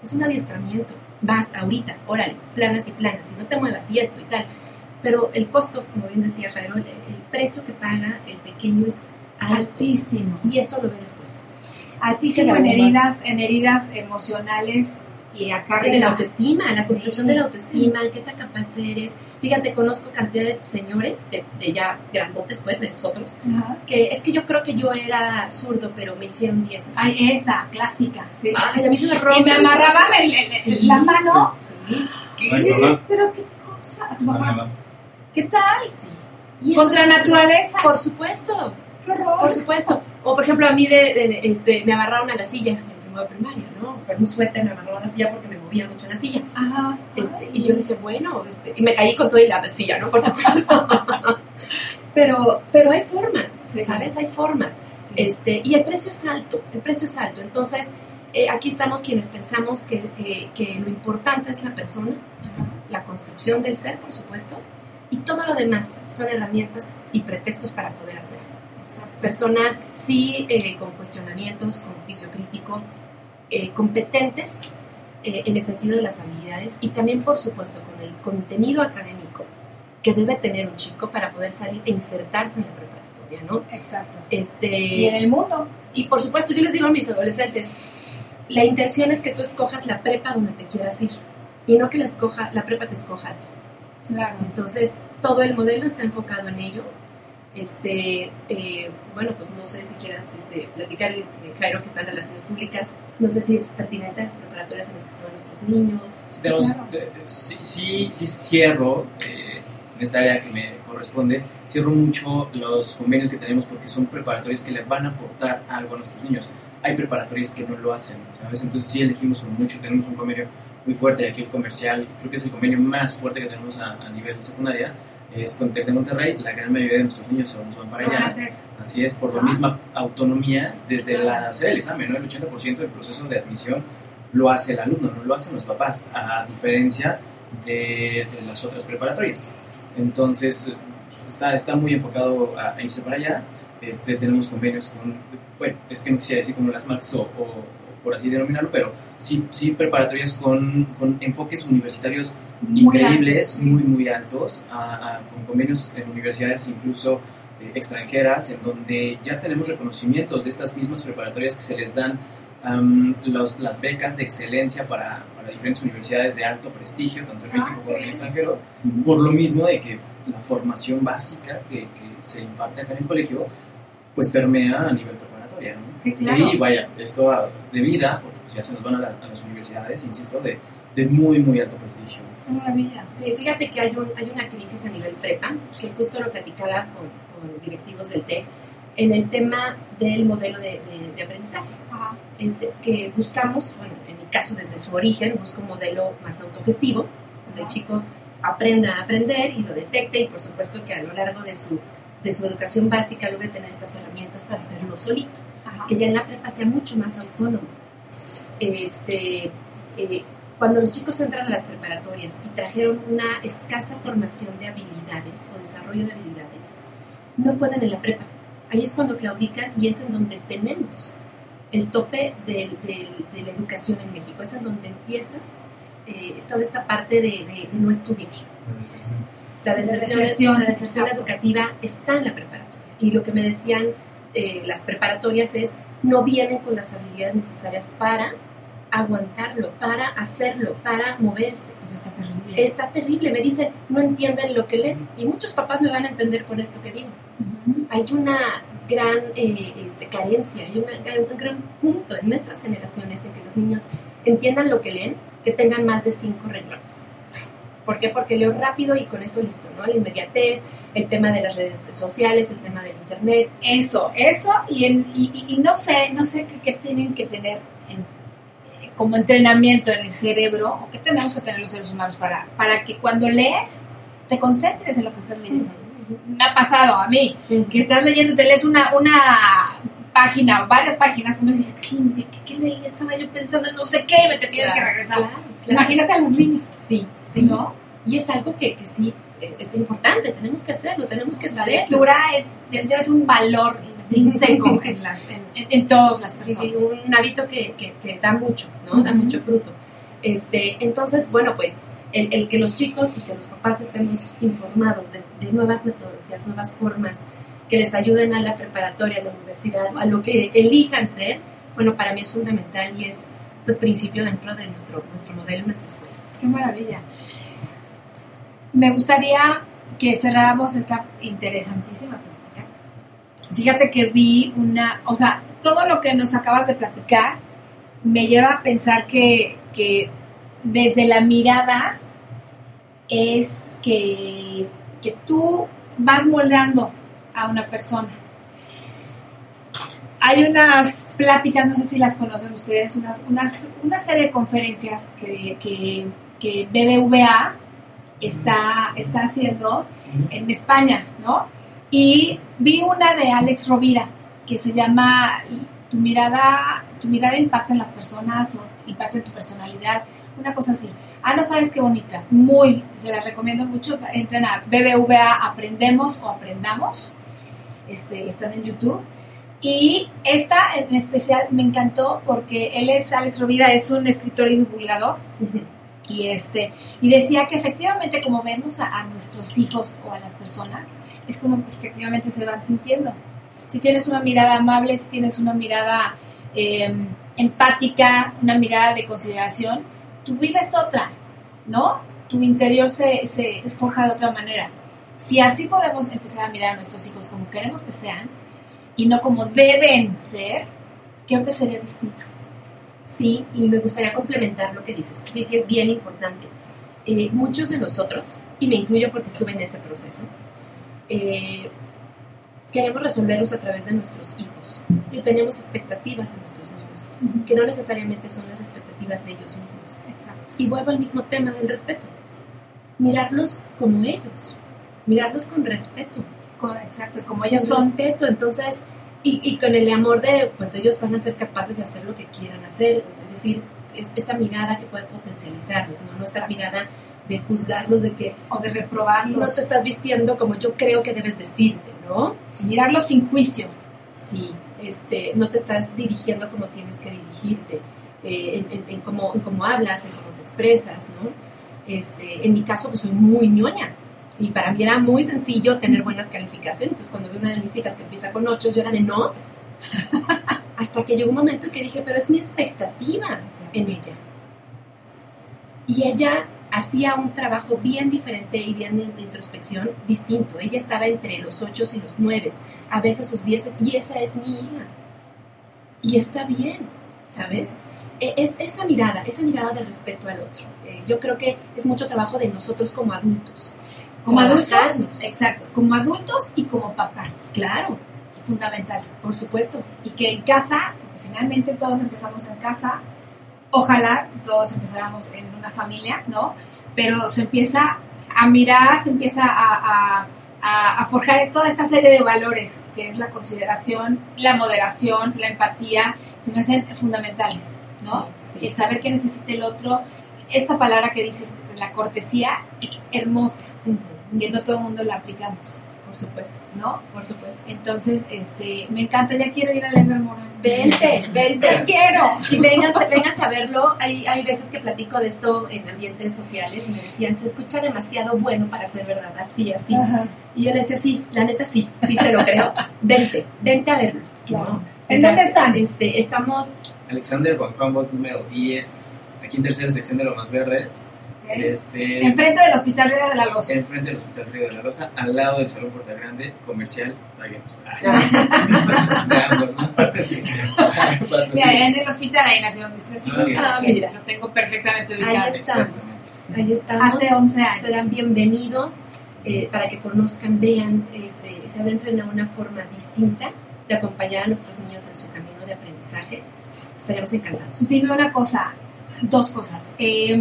es un adiestramiento. Vas ahorita, órale, planas y planas, y no te muevas y esto y tal. Pero el costo, como bien decía Jairo, el, el precio que paga el pequeño es alto. Altísimo. Y eso lo ve después. Altísimo en heridas, en heridas emocionales y acá En la autoestima, en la construcción Sí. de la autoestima, qué tan capaz eres. Fíjate, conozco cantidad de señores, de, de ya grandotes, pues, de nosotros, Ajá. que es que yo creo que yo era zurdo, pero me hicieron 10. Ay, esa, clásica. Sí. Ay, a mí se me rompe. y me amarraban el- el- el- Sí. la mano. Sí. Ay, mamá. Pero qué cosa. A tu mamá. Mamá. ¿Qué tal? Sí. Contra es- naturaleza. Por supuesto, Qué horror. por supuesto. O por ejemplo, a mí de, de- este, me amarraron a la silla de primaria, ¿no? Con un suéter me amarraron a la silla porque me movía mucho en la silla. Ajá. Este, y yo decía, bueno, este, y me caí con todo y la silla, ¿no? Por supuesto. [laughs] pero, pero hay formas, ¿sabes? Hay formas. Este, y el precio es alto, el precio es alto. Entonces, eh, aquí estamos quienes pensamos que, que- que lo importante es la persona, la construcción del ser, por supuesto, y todo lo demás son herramientas y pretextos para poder hacer. Personas, sí, eh, con cuestionamientos, con juicio crítico, eh, competentes eh, en el sentido de las habilidades y también, por supuesto, con el contenido académico que debe tener un chico para poder salir e insertarse en la preparatoria, ¿no? Exacto. Este, Y en el mundo. y por supuesto, yo les digo a mis adolescentes, la intención es que tú escojas la prepa donde te quieras ir y no que la, escoja, la prepa te escoja a ti. Claro. Entonces, todo el modelo está enfocado en ello. Este, eh, bueno, pues no sé si quieras este, platicar, Jairo, que está en relaciones públicas, No sé si es pertinente las preparatorias en las que están nuestros niños. Sí, tenemos- eh, sí, sí, sí cierro eh, en esta área que me corresponde, cierro mucho los convenios que tenemos porque son preparatorias que le van a aportar algo a nuestros niños. Hay preparatorias que no lo hacen, ¿sabes? Entonces sí elegimos mucho, tenemos un convenio muy fuerte y aquí el comercial, creo que es el convenio más fuerte que tenemos a, a nivel secundaria, es con TEC de Monterrey, la gran mayoría de nuestros niños se van para allá. Así es, por la misma autonomía desde la hacer el examen, ¿no? El 80% del proceso de admisión lo hace el alumno, no lo hacen los papás, a diferencia de, de las otras preparatorias. Entonces, está, está muy enfocado a, a irse para allá. Este, tenemos convenios con, bueno, es que no quisiera decir como las marcas o, o- o por así denominarlo, pero sí, sí preparatorias con, con enfoques universitarios Muy increíbles, altos, muy, muy altos, a- a- con convenios en universidades incluso eh, extranjeras, en donde ya tenemos reconocimientos de estas mismas preparatorias que se les dan am, los- las becas de excelencia para, para diferentes universidades de alto prestigio, tanto en Ah, México como en el extranjero, por lo mismo de que la formación básica que, que se imparte acá en el colegio, pues permea a nivel preparatoria. ¿no? Sí, claro. Y vaya, esto de vida, porque ya se nos van a, la- a las universidades, insisto, de, de muy, muy alto prestigio. Qué maravilla. Sí, fíjate que hay, un, hay una crisis a nivel prepa, que justo lo platicaba con, con directivos del TEC, en el tema del modelo de, de- de aprendizaje. Este, que buscamos, bueno, en mi caso desde su origen, busco un modelo más autogestivo, donde el chico aprenda a aprender y lo detecte y por supuesto que a lo largo de su, de su educación básica logre tener estas herramientas para hacerlo solito, que ya en la prepa sea mucho más autónomo. Este, eh, cuando los chicos entran a las preparatorias y trajeron una escasa formación de habilidades o desarrollo de habilidades, no pueden en la prepa. Ahí es cuando claudican y es en donde tenemos el tope del- del- de la educación en México. Es en donde empieza eh, toda esta parte de, de- de no estudiar. La deserción, deserción, la deserción educativa está en la preparatoria. Y lo que me decían eh, las preparatorias es, no vienen con las habilidades necesarias para aguantarlo, para hacerlo, para moverse. Eso está terrible. Está terrible. Me dicen, no entienden lo que leen. Y muchos papás me van a entender con esto que digo. Hay una gran eh, este, carencia, hay una- un gran punto en nuestras generaciones en que los niños entiendan lo que leen, que tengan más de cinco renglones. ¿Por qué? Porque leo rápido y con eso listo, ¿no? La inmediatez, el tema de las redes sociales, el tema del internet. Eso, eso, y, en- y, y- no sé, no sé qué, qué tienen que tener en- eh, como entrenamiento en el cerebro, o qué tenemos que tener los seres humanos para, para que cuando lees te concentres en lo que estás leyendo. Me ha pasado a mí, que estás leyendo, te lees una, una página varias páginas, y me dices, ching, ¿qué, qué leí? Estaba yo pensando en no sé qué, y me te tienes que Claro, regresar. claro, claro. Imagínate a los niños. Sí, sí. ¿No? Y es algo que, que sí es importante, tenemos que hacerlo, tenemos que La saber. lectura es, ser un valor intrínseco [laughs] en, las, en, en- todas las personas. sí, un hábito que, que, que da mucho, ¿no? Da Ujú. mucho fruto. Este, entonces, bueno, pues el, el que los chicos y que los papás estemos informados de, de nuevas metodologías, nuevas formas que les ayuden a la preparatoria, a la universidad, a lo que elijan ser, bueno, para mí es fundamental y es pues principio dentro de nuestro, nuestro modelo, nuestra escuela. Qué maravilla. Me gustaría que cerráramos esta interesantísima plática. Fíjate que vi una, o sea, todo lo que nos acabas de platicar me lleva a pensar que, que desde la mirada es que, que tú vas moldeando a una persona. Hay unas pláticas, no sé si las conocen ustedes, unas, unas, una serie de conferencias que, que, que BBVA está, está haciendo en España, ¿no? Y vi una de Alex Rovira que se llama Tu mirada, tu mirada impacta en las personas o impacta en tu personalidad, una cosa así. Ah, no sabes qué bonita, muy, se las recomiendo mucho. Entren a BBVA Aprendemos o Aprendamos, este, están en YouTube. Y esta en especial me encantó porque él es, Alex Rovira, es un escritor y divulgador. Y, este, y decía que efectivamente como vemos a, nuestros hijos o a las personas, es como efectivamente se van sintiendo. Si tienes una mirada amable, si tienes una mirada eh, empática, una mirada de consideración, tu vida es otra, ¿no? Tu interior se, se forja de otra manera. Si así podemos empezar a mirar a nuestros hijos como queremos que sean y no como deben ser, creo que sería distinto. Sí, y me gustaría complementar lo que dices. Sí, sí, es bien importante. Eh, muchos de nosotros, y me incluyo porque estuve en ese proceso, eh, queremos resolverlos a través de nuestros hijos y tenemos expectativas en nuestros niños, que no necesariamente son las expectativas de ellos mismos. Exacto. Y vuelvo al mismo tema del respeto. Mirarlos como ellos, mirarlos con respeto. Con, exacto, como ellos son. Respeto, entonces, y, y, con el amor de, pues ellos van a ser capaces de hacer lo que quieran hacer, es decir, es esta mirada que puede potencializarlos, no, esta mirada de juzgarlos, de que... O de reprobarlos. No te estás vistiendo como yo creo que debes vestirte, ¿no? Mirarlos sin juicio. Sí, este, no te estás dirigiendo como tienes que dirigirte, eh, en, en, en, cómo, en cómo hablas, en cómo te expresas, ¿no? Este, en mi caso, pues soy muy ñoña. Y para mí era muy sencillo tener buenas calificaciones. Entonces, cuando vi una de mis hijas que empieza con ocho, yo era de no. [laughs] Hasta que llegó un momento que dije, pero es mi expectativa en ella. Y ella hacía un trabajo bien diferente y bien de, introspección distinto. Ella estaba entre los ocho y los nueve, a veces sus dieces, y esa es mi hija. Y está bien, ¿sabes? Es esa mirada, esa mirada de respeto al otro. Eh, yo creo que es mucho trabajo de nosotros como adultos. Como adultos, exacto, como adultos y como papás. Claro. Fundamental. Por supuesto. Y que en casa, porque finalmente todos empezamos en casa, ojalá todos empezáramos en una familia, ¿no? Pero se empieza a mirar, se empieza a, a, a, forjar toda esta serie de valores, que es la consideración, la moderación, la empatía, se me hacen fundamentales, ¿no? Sí, sí, el saber qué necesita el otro. Esta palabra que dices, la cortesía, es hermosa, uh -huh. que no todo el mundo la aplicamos por supuesto, ¿no? Por supuesto. Entonces, este, me encanta, ya quiero ir a Lender Morán. Vente, vente. [laughs] Te quiero. Y vénganse, vénganse a verlo. Hay, hay veces que platico de esto en ambientes sociales y me decían, se escucha demasiado bueno para ser verdad, así, así. Ajá. Y yo les decía, sí, la neta sí, sí te lo creo. Vente, vente a verlo. Claro. ¿no? ¿En dónde están? Este, estamos... Alexander Juan Juan número 10, aquí en tercera sección de Lomas Verdes. Este, enfrente del Hospital Río de la Loza. Enfrente del Hospital Río de la Loza, al lado del Salón Puerta Grande, comercial. Veamos, [laughs] ¿no? sí. Mira, en el hospital ahí nació mis tres hijos. Ah, mira, lo tengo perfectamente ubicado. Ahí estamos. Ahí estamos. Hace 11 años. Serán bienvenidos eh, para que conozcan, vean, este, se adentren a una forma distinta de acompañar a nuestros niños en su camino de aprendizaje. Estaremos encantados. Dime una cosa, dos cosas. Eh,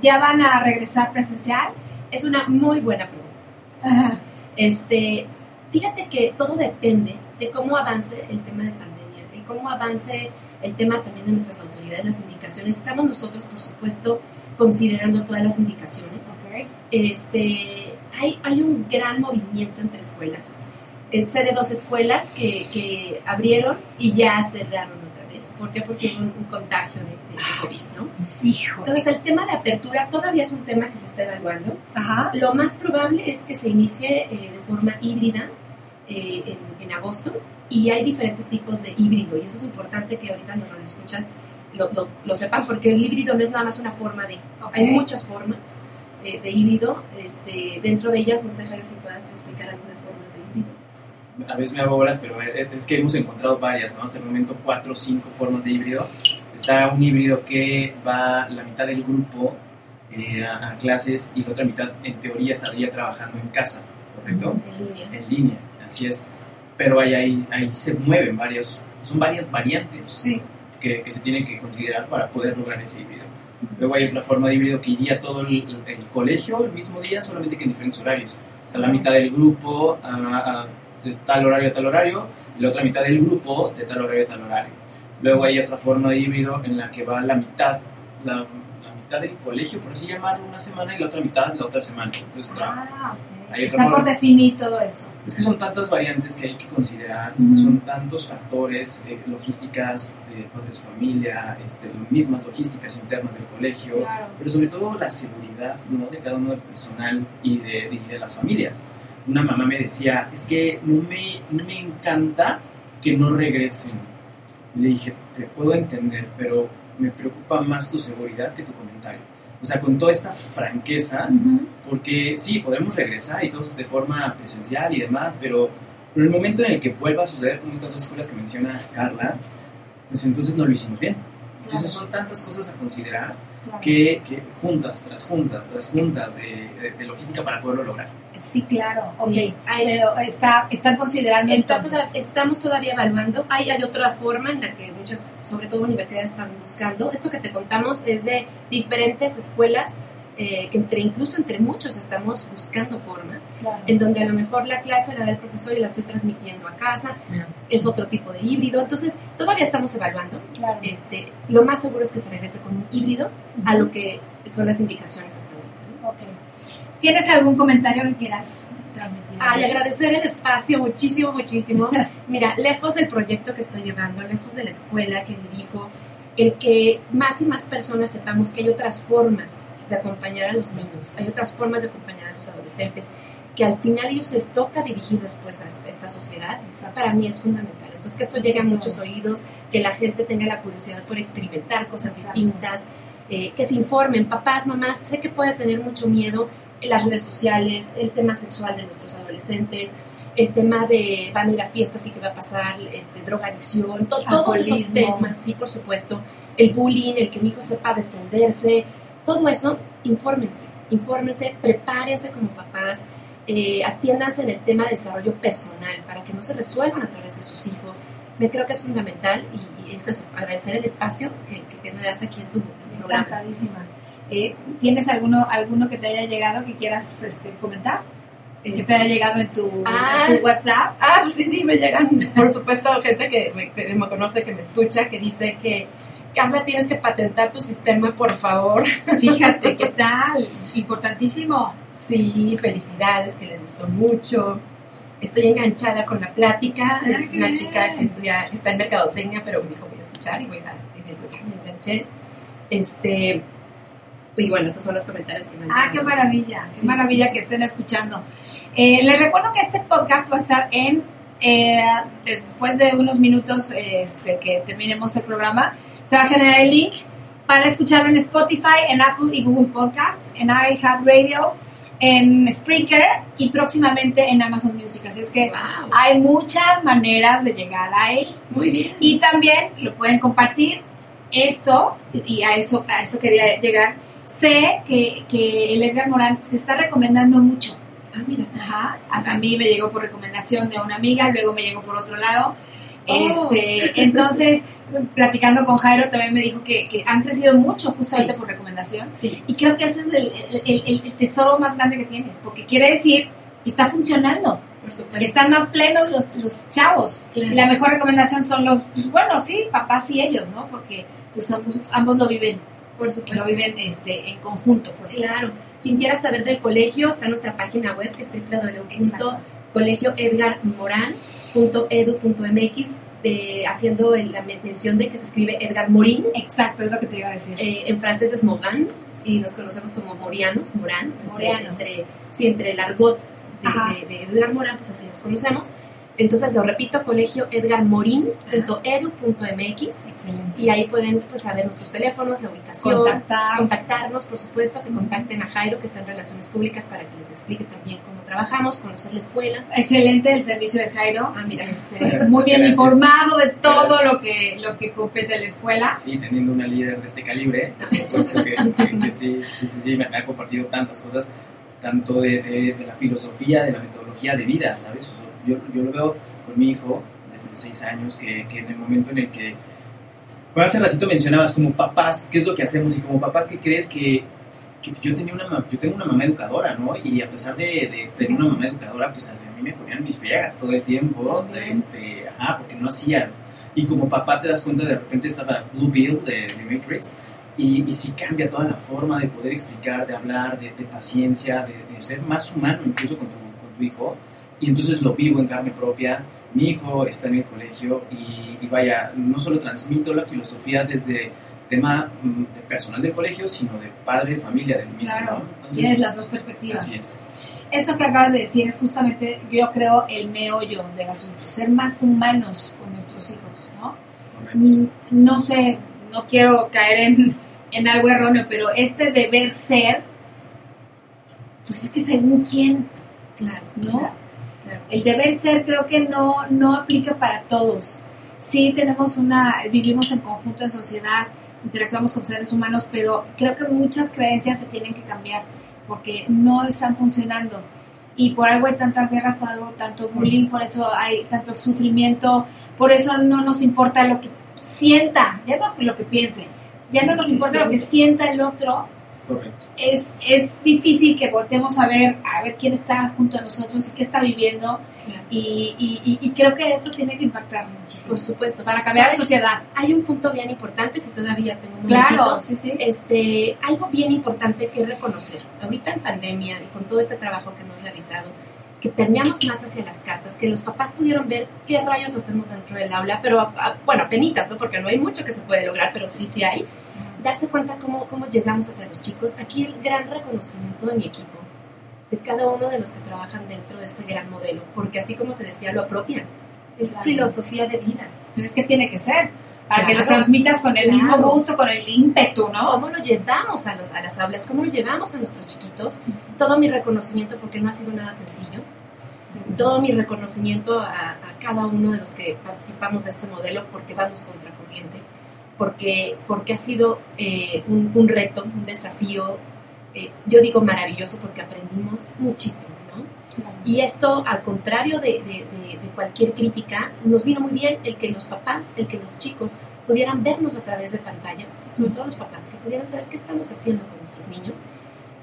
¿Ya van a regresar presencial? Es una muy buena pregunta. Ajá. Este, fíjate que todo depende de cómo avance el tema de pandemia, de cómo avance el tema también de nuestras autoridades, las indicaciones. Estamos nosotros, por supuesto, considerando todas las indicaciones. Okay. Este, hay, hay un gran movimiento entre escuelas. Eh, sé de dos escuelas que, que abrieron y ya cerraron ¿Por qué? Porque hay un, un contagio de, de, de, COVID, ¿no? Hijo. Entonces, el tema de apertura todavía es un tema que se está evaluando. Ajá. Lo más probable es que se inicie eh, de forma híbrida eh, en, en, agosto y hay diferentes tipos de híbrido y eso es importante que ahorita los radioescuchas lo, lo, lo sepan porque el híbrido no es nada más una forma de... Okay. Hay muchas formas eh, de híbrido. Este, dentro de ellas, no sé, Jairo, si puedas explicar algunas formas a veces me hago bolas, pero es que hemos encontrado varias, ¿no? Hasta el momento cuatro o cinco formas de híbrido. Está un híbrido que va la mitad del grupo eh, a, a, clases y la otra mitad, en teoría, estaría trabajando en casa, ¿correcto? En línea. En línea, así es. Pero ahí, ahí, ahí se mueven varios, son varias variantes sí. que, que, se tienen que considerar para poder lograr ese híbrido. Luego hay otra forma de híbrido que iría todo el, el colegio el mismo día, solamente que en diferentes horarios. O sea, la mitad del grupo a, a de tal horario a tal horario y la otra mitad del grupo de tal horario a tal horario. Luego hay otra forma de híbrido en la que va la mitad, la, la mitad del colegio, por así llamarlo, una semana y la otra mitad la otra semana. Entonces, ah, okay. Está por definir todo eso. Es que son tantas variantes que hay que considerar, uh -huh. son tantos factores, eh, logísticas de padres de familia, este, mismas logísticas internas del colegio, claro. pero sobre todo la seguridad ¿no? de cada uno del personal y de, y de las familias una mamá me decía, es que no me, no me encanta que no regresen. Le dije, te puedo entender, pero me preocupa más tu seguridad que tu comentario. O sea, con toda esta franqueza, uh -huh. porque sí, podemos regresar y todos de forma presencial y demás, pero en el momento en el que vuelva a suceder como estas dos escuelas que menciona Carla, pues entonces no lo hicimos bien. Entonces son tantas cosas a considerar que, que, juntas, tras juntas, tras juntas de, de, logística para poderlo lograr. Sí, claro. Ok, pero está, están considerando Estamos todavía evaluando. Hay, hay otra forma en la que muchas, sobre todo universidades, están buscando. Esto que te contamos es de diferentes escuelas eh, que entre incluso entre muchos estamos buscando formas en donde a lo mejor la clase la da el profesor y la estoy transmitiendo a casa es otro tipo de híbrido. Entonces todavía estamos evaluando este lo más seguro es que se regrese con un híbrido a lo que son las indicaciones hasta ahorita ¿tienes algún comentario que quieras transmitir? Ay, agradecer el espacio muchísimo, muchísimo. [laughs] Mira, lejos del proyecto que estoy llevando, lejos de la escuela que dirijo, el que más y más personas sepamos que hay otras formas de acompañar a los niños, hay otras formas de acompañar a los adolescentes, que al final ellos les toca dirigir después a esta sociedad, para mí es fundamental. Entonces, que esto llegue a muchos oídos, que la gente tenga la curiosidad por experimentar cosas distintas, eh, que se informen, papás, mamás, sé que puede tener mucho miedo en las redes sociales, el tema sexual de nuestros adolescentes, el tema de van a ir a fiestas y qué va a pasar, este, drogadicción, todos esos temas, sí, por supuesto, el bullying, el que mi hijo sepa defenderse, todo eso, infórmense, infórmense, prepárense como papás, eh, atiéndanse en el tema de desarrollo personal para que no se resuelvan a través de sus hijos. Me creo que es fundamental y, eso es agradecer el espacio que, que, me das aquí en tu, programa. Encantadísima. Eh, ¿Tienes alguno, alguno que te haya llegado que quieras este, comentar? que te haya llegado en tu, ah, tu, WhatsApp. Ah, pues sí, sí, me llegan, [laughs] por supuesto, gente que me, que me, conoce, que me escucha, que dice que Carla, tienes que patentar tu sistema, por favor. [laughs] Fíjate, ¿qué tal? Importantísimo. Sí, felicidades, que les gustó mucho. Estoy enganchada con la plática. es una chica que estudia, está en mercadotecnia, pero me dijo voy a escuchar y voy a, y me, enganché. Este, y bueno, esos son los comentarios que me han Ah, qué maravilla, qué maravilla que estén escuchando. Eh, les recuerdo que este podcast va a estar en, eh, después de unos minutos este, que terminemos el programa, se va a generar el link para escucharlo en Spotify, en Apple y Google Podcasts, en iHeartRadio, en Spreaker y próximamente en Amazon Music. Así es que hay muchas maneras de llegar a él. Muy bien. Y también lo pueden compartir. Esto, y a eso, a eso quería llegar, sé que, que el Edgar Morán se está recomendando mucho. Ah, mira. Ajá. A, mí me llegó por recomendación de una amiga, luego me llegó por otro lado. Oh. Este, entonces, platicando con Jairo también me dijo que, han crecido mucho justamente por recomendación. Y creo que eso es el, tesoro más grande que tienes, porque quiere decir que está funcionando. Que están más plenos los, los chavos. Y la mejor recomendación son los, pues bueno, sí, papás y ellos, ¿no? Porque pues ambos, lo viven, por supuesto. Lo viven este, en conjunto. Pues. Claro. Quien quiera saber del colegio, está en nuestra página web, que es www.colegioedgarmoran.edu.mx haciendo la mención de que se escribe Edgar Morin. Exacto, es lo que te iba a decir. Eh, en francés es Morin y nos conocemos como Morianos, Moran. Morianos. Entre, sí, entre el argot de, de, Edgar Morin, pues así nos conocemos. Entonces lo repito, colegio edgarmorin.edu.mx y ahí pueden pues saber nuestros teléfonos, la ubicación, Contactar. contactarnos, por supuesto, que contacten a Jairo que está en Relaciones Públicas para que les explique también cómo trabajamos, conocer la escuela. Excelente el servicio de Jairo. Ah, mira, este, muy bien informado de todo lo que lo que compete la escuela. Sí, teniendo una líder de este calibre, ah, que, sí, sí, sí, me, ha compartido tantas cosas, tanto de, de, la filosofía, de la metodología de vida, ¿sabes? Yo, yo lo veo con mi hijo de 6 años, que, que en el momento en el que... Bueno, hace ratito mencionabas como papás, ¿qué es lo que hacemos? Y como papás, ¿qué crees que, que yo tenía una yo tengo una mamá educadora, ¿no? Y a pesar de, de tener una mamá educadora, pues a mí me ponían mis friegas todo el tiempo, este, ajá, porque no hacía. Y como papá te das cuenta, de repente estaba Blue Pill de, de Matrix, y, y, sí cambia toda la forma de poder explicar, de hablar, de, de paciencia, de, de, ser más humano incluso con tu, con tu hijo y entonces lo vivo en carne propia. Mi hijo está en el colegio y, vaya, no solo transmito la filosofía desde tema mm, de personal del colegio, sino de padre, familia del mismo. Claro, tienes las dos perspectivas. Así es. Eso que acabas de decir es justamente, yo creo, el meollo del asunto, ser más humanos con nuestros hijos, ¿no? Mm, no sé, no quiero caer en, en algo erróneo, pero este deber ser, pues es que según quién, claro, ¿no? El deber ser creo que no, no aplica para todos. Sí tenemos una, vivimos en conjunto en sociedad, interactuamos con seres humanos, pero creo que muchas creencias se tienen que cambiar porque no están funcionando. Y por algo hay tantas guerras, por algo tanto bullying, por eso hay tanto sufrimiento, por eso no nos importa lo que sienta, ya no lo que piense, ya no nos importa lo que sienta el otro, Correcto. es, es difícil que voltemos a ver, a ver quién está junto a nosotros y qué está viviendo. Y, y, y, creo que eso tiene que impactar muchísimo. Por supuesto. Para cambiar la sociedad. Hay un punto bien importante, si todavía tengo un Claro, sí, sí. Este, algo bien importante que reconocer. Ahorita en pandemia y con todo este trabajo que hemos realizado, que permeamos más hacia las casas, que los papás pudieron ver qué rayos hacemos dentro del aula, pero, bueno, penitas, ¿no? Porque no hay mucho que se puede lograr, pero sí, sí hay darse cuenta cómo, cómo llegamos hacia los chicos. Aquí el gran reconocimiento de mi equipo, de cada uno de los que trabajan dentro de este gran modelo, porque así como te decía, lo apropian. Es filosofía de vida. Pues es que tiene que ser, para que lo transmitas con el mismo gusto, con el ímpetu, ¿no? ¿Cómo lo llevamos a, a, las aulas? ¿Cómo lo llevamos a nuestros chiquitos? Todo mi reconocimiento, porque no ha sido nada sencillo. Todo mi reconocimiento a, a cada uno de los que participamos de este modelo, porque vamos contra porque, porque ha sido eh, un, reto, un desafío, eh, yo digo maravilloso porque aprendimos muchísimo, ¿no? Y esto, al contrario de, de, cualquier crítica, nos vino muy bien el que los papás, el que los chicos pudieran vernos a través de pantallas, sobre todo los papás, que pudieran saber qué estamos haciendo con nuestros niños.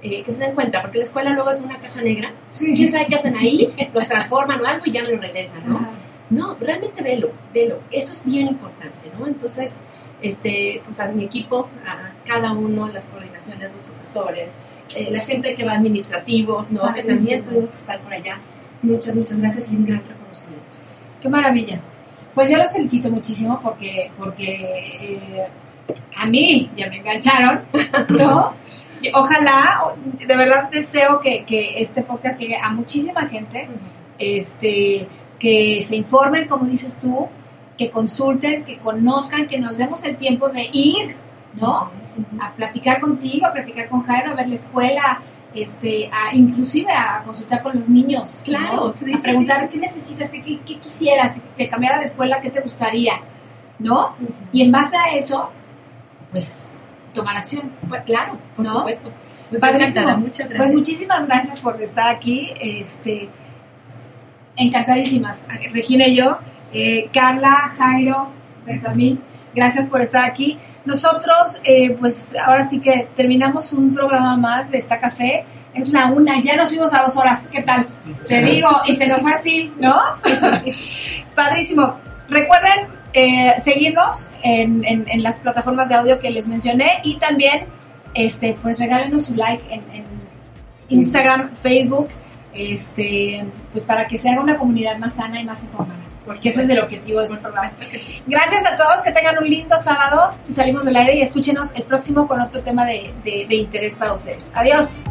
Eh, que se den cuenta, porque la escuela luego es una caja negra, quién sabe qué hacen ahí, [laughs] los transforman o algo y ya me lo regresan, ¿no? No, realmente velo, velo, eso es bien importante, ¿no? Entonces, este, pues a mi equipo, a cada uno, las coordinaciones, los profesores, eh, la gente que va administrativos, ¿no? que también tuvimos que estar por allá. Muchas, muchas gracias y un gran reconocimiento. Qué maravilla. Pues yo los felicito muchísimo porque, porque eh, a mí ya me engancharon, [laughs] ¿no? ojalá, de verdad deseo que, que, este podcast llegue a muchísima gente, este, que se informen, como dices tú, que consulten, que conozcan, que nos demos el tiempo de ir, ¿no? A platicar contigo, a platicar con Jairo, a ver la escuela, este, a, inclusive a consultar con los niños. Claro. a preguntar qué necesitas, qué, qué, quisieras, si te cambiara de escuela, qué te gustaría, ¿no? Y en base a eso, pues tomar acción. Pues, claro, por supuesto. Pues. Muchas gracias. Pues muchísimas gracias por estar aquí. Este, encantadísimas, Regina y yo. Eh, Carla, Jairo, Benjamín, gracias por estar aquí. Nosotros, eh, pues ahora sí que terminamos un programa más de esta café. Es la una, ya nos fuimos a dos horas. ¿Qué tal? Te digo, y se nos fue así, ¿no? [laughs] Padrísimo. Recuerden eh, seguirnos en, en, las plataformas de audio que les mencioné y también, este, pues regálenos su like en, en Instagram, Facebook, este, pues para que se haga una comunidad más sana y más informada porque ese es el objetivo de este programa. Gracias a todos, que tengan un lindo sábado. Salimos del aire y escúchenos el próximo con otro tema de, de interés para ustedes. Adiós.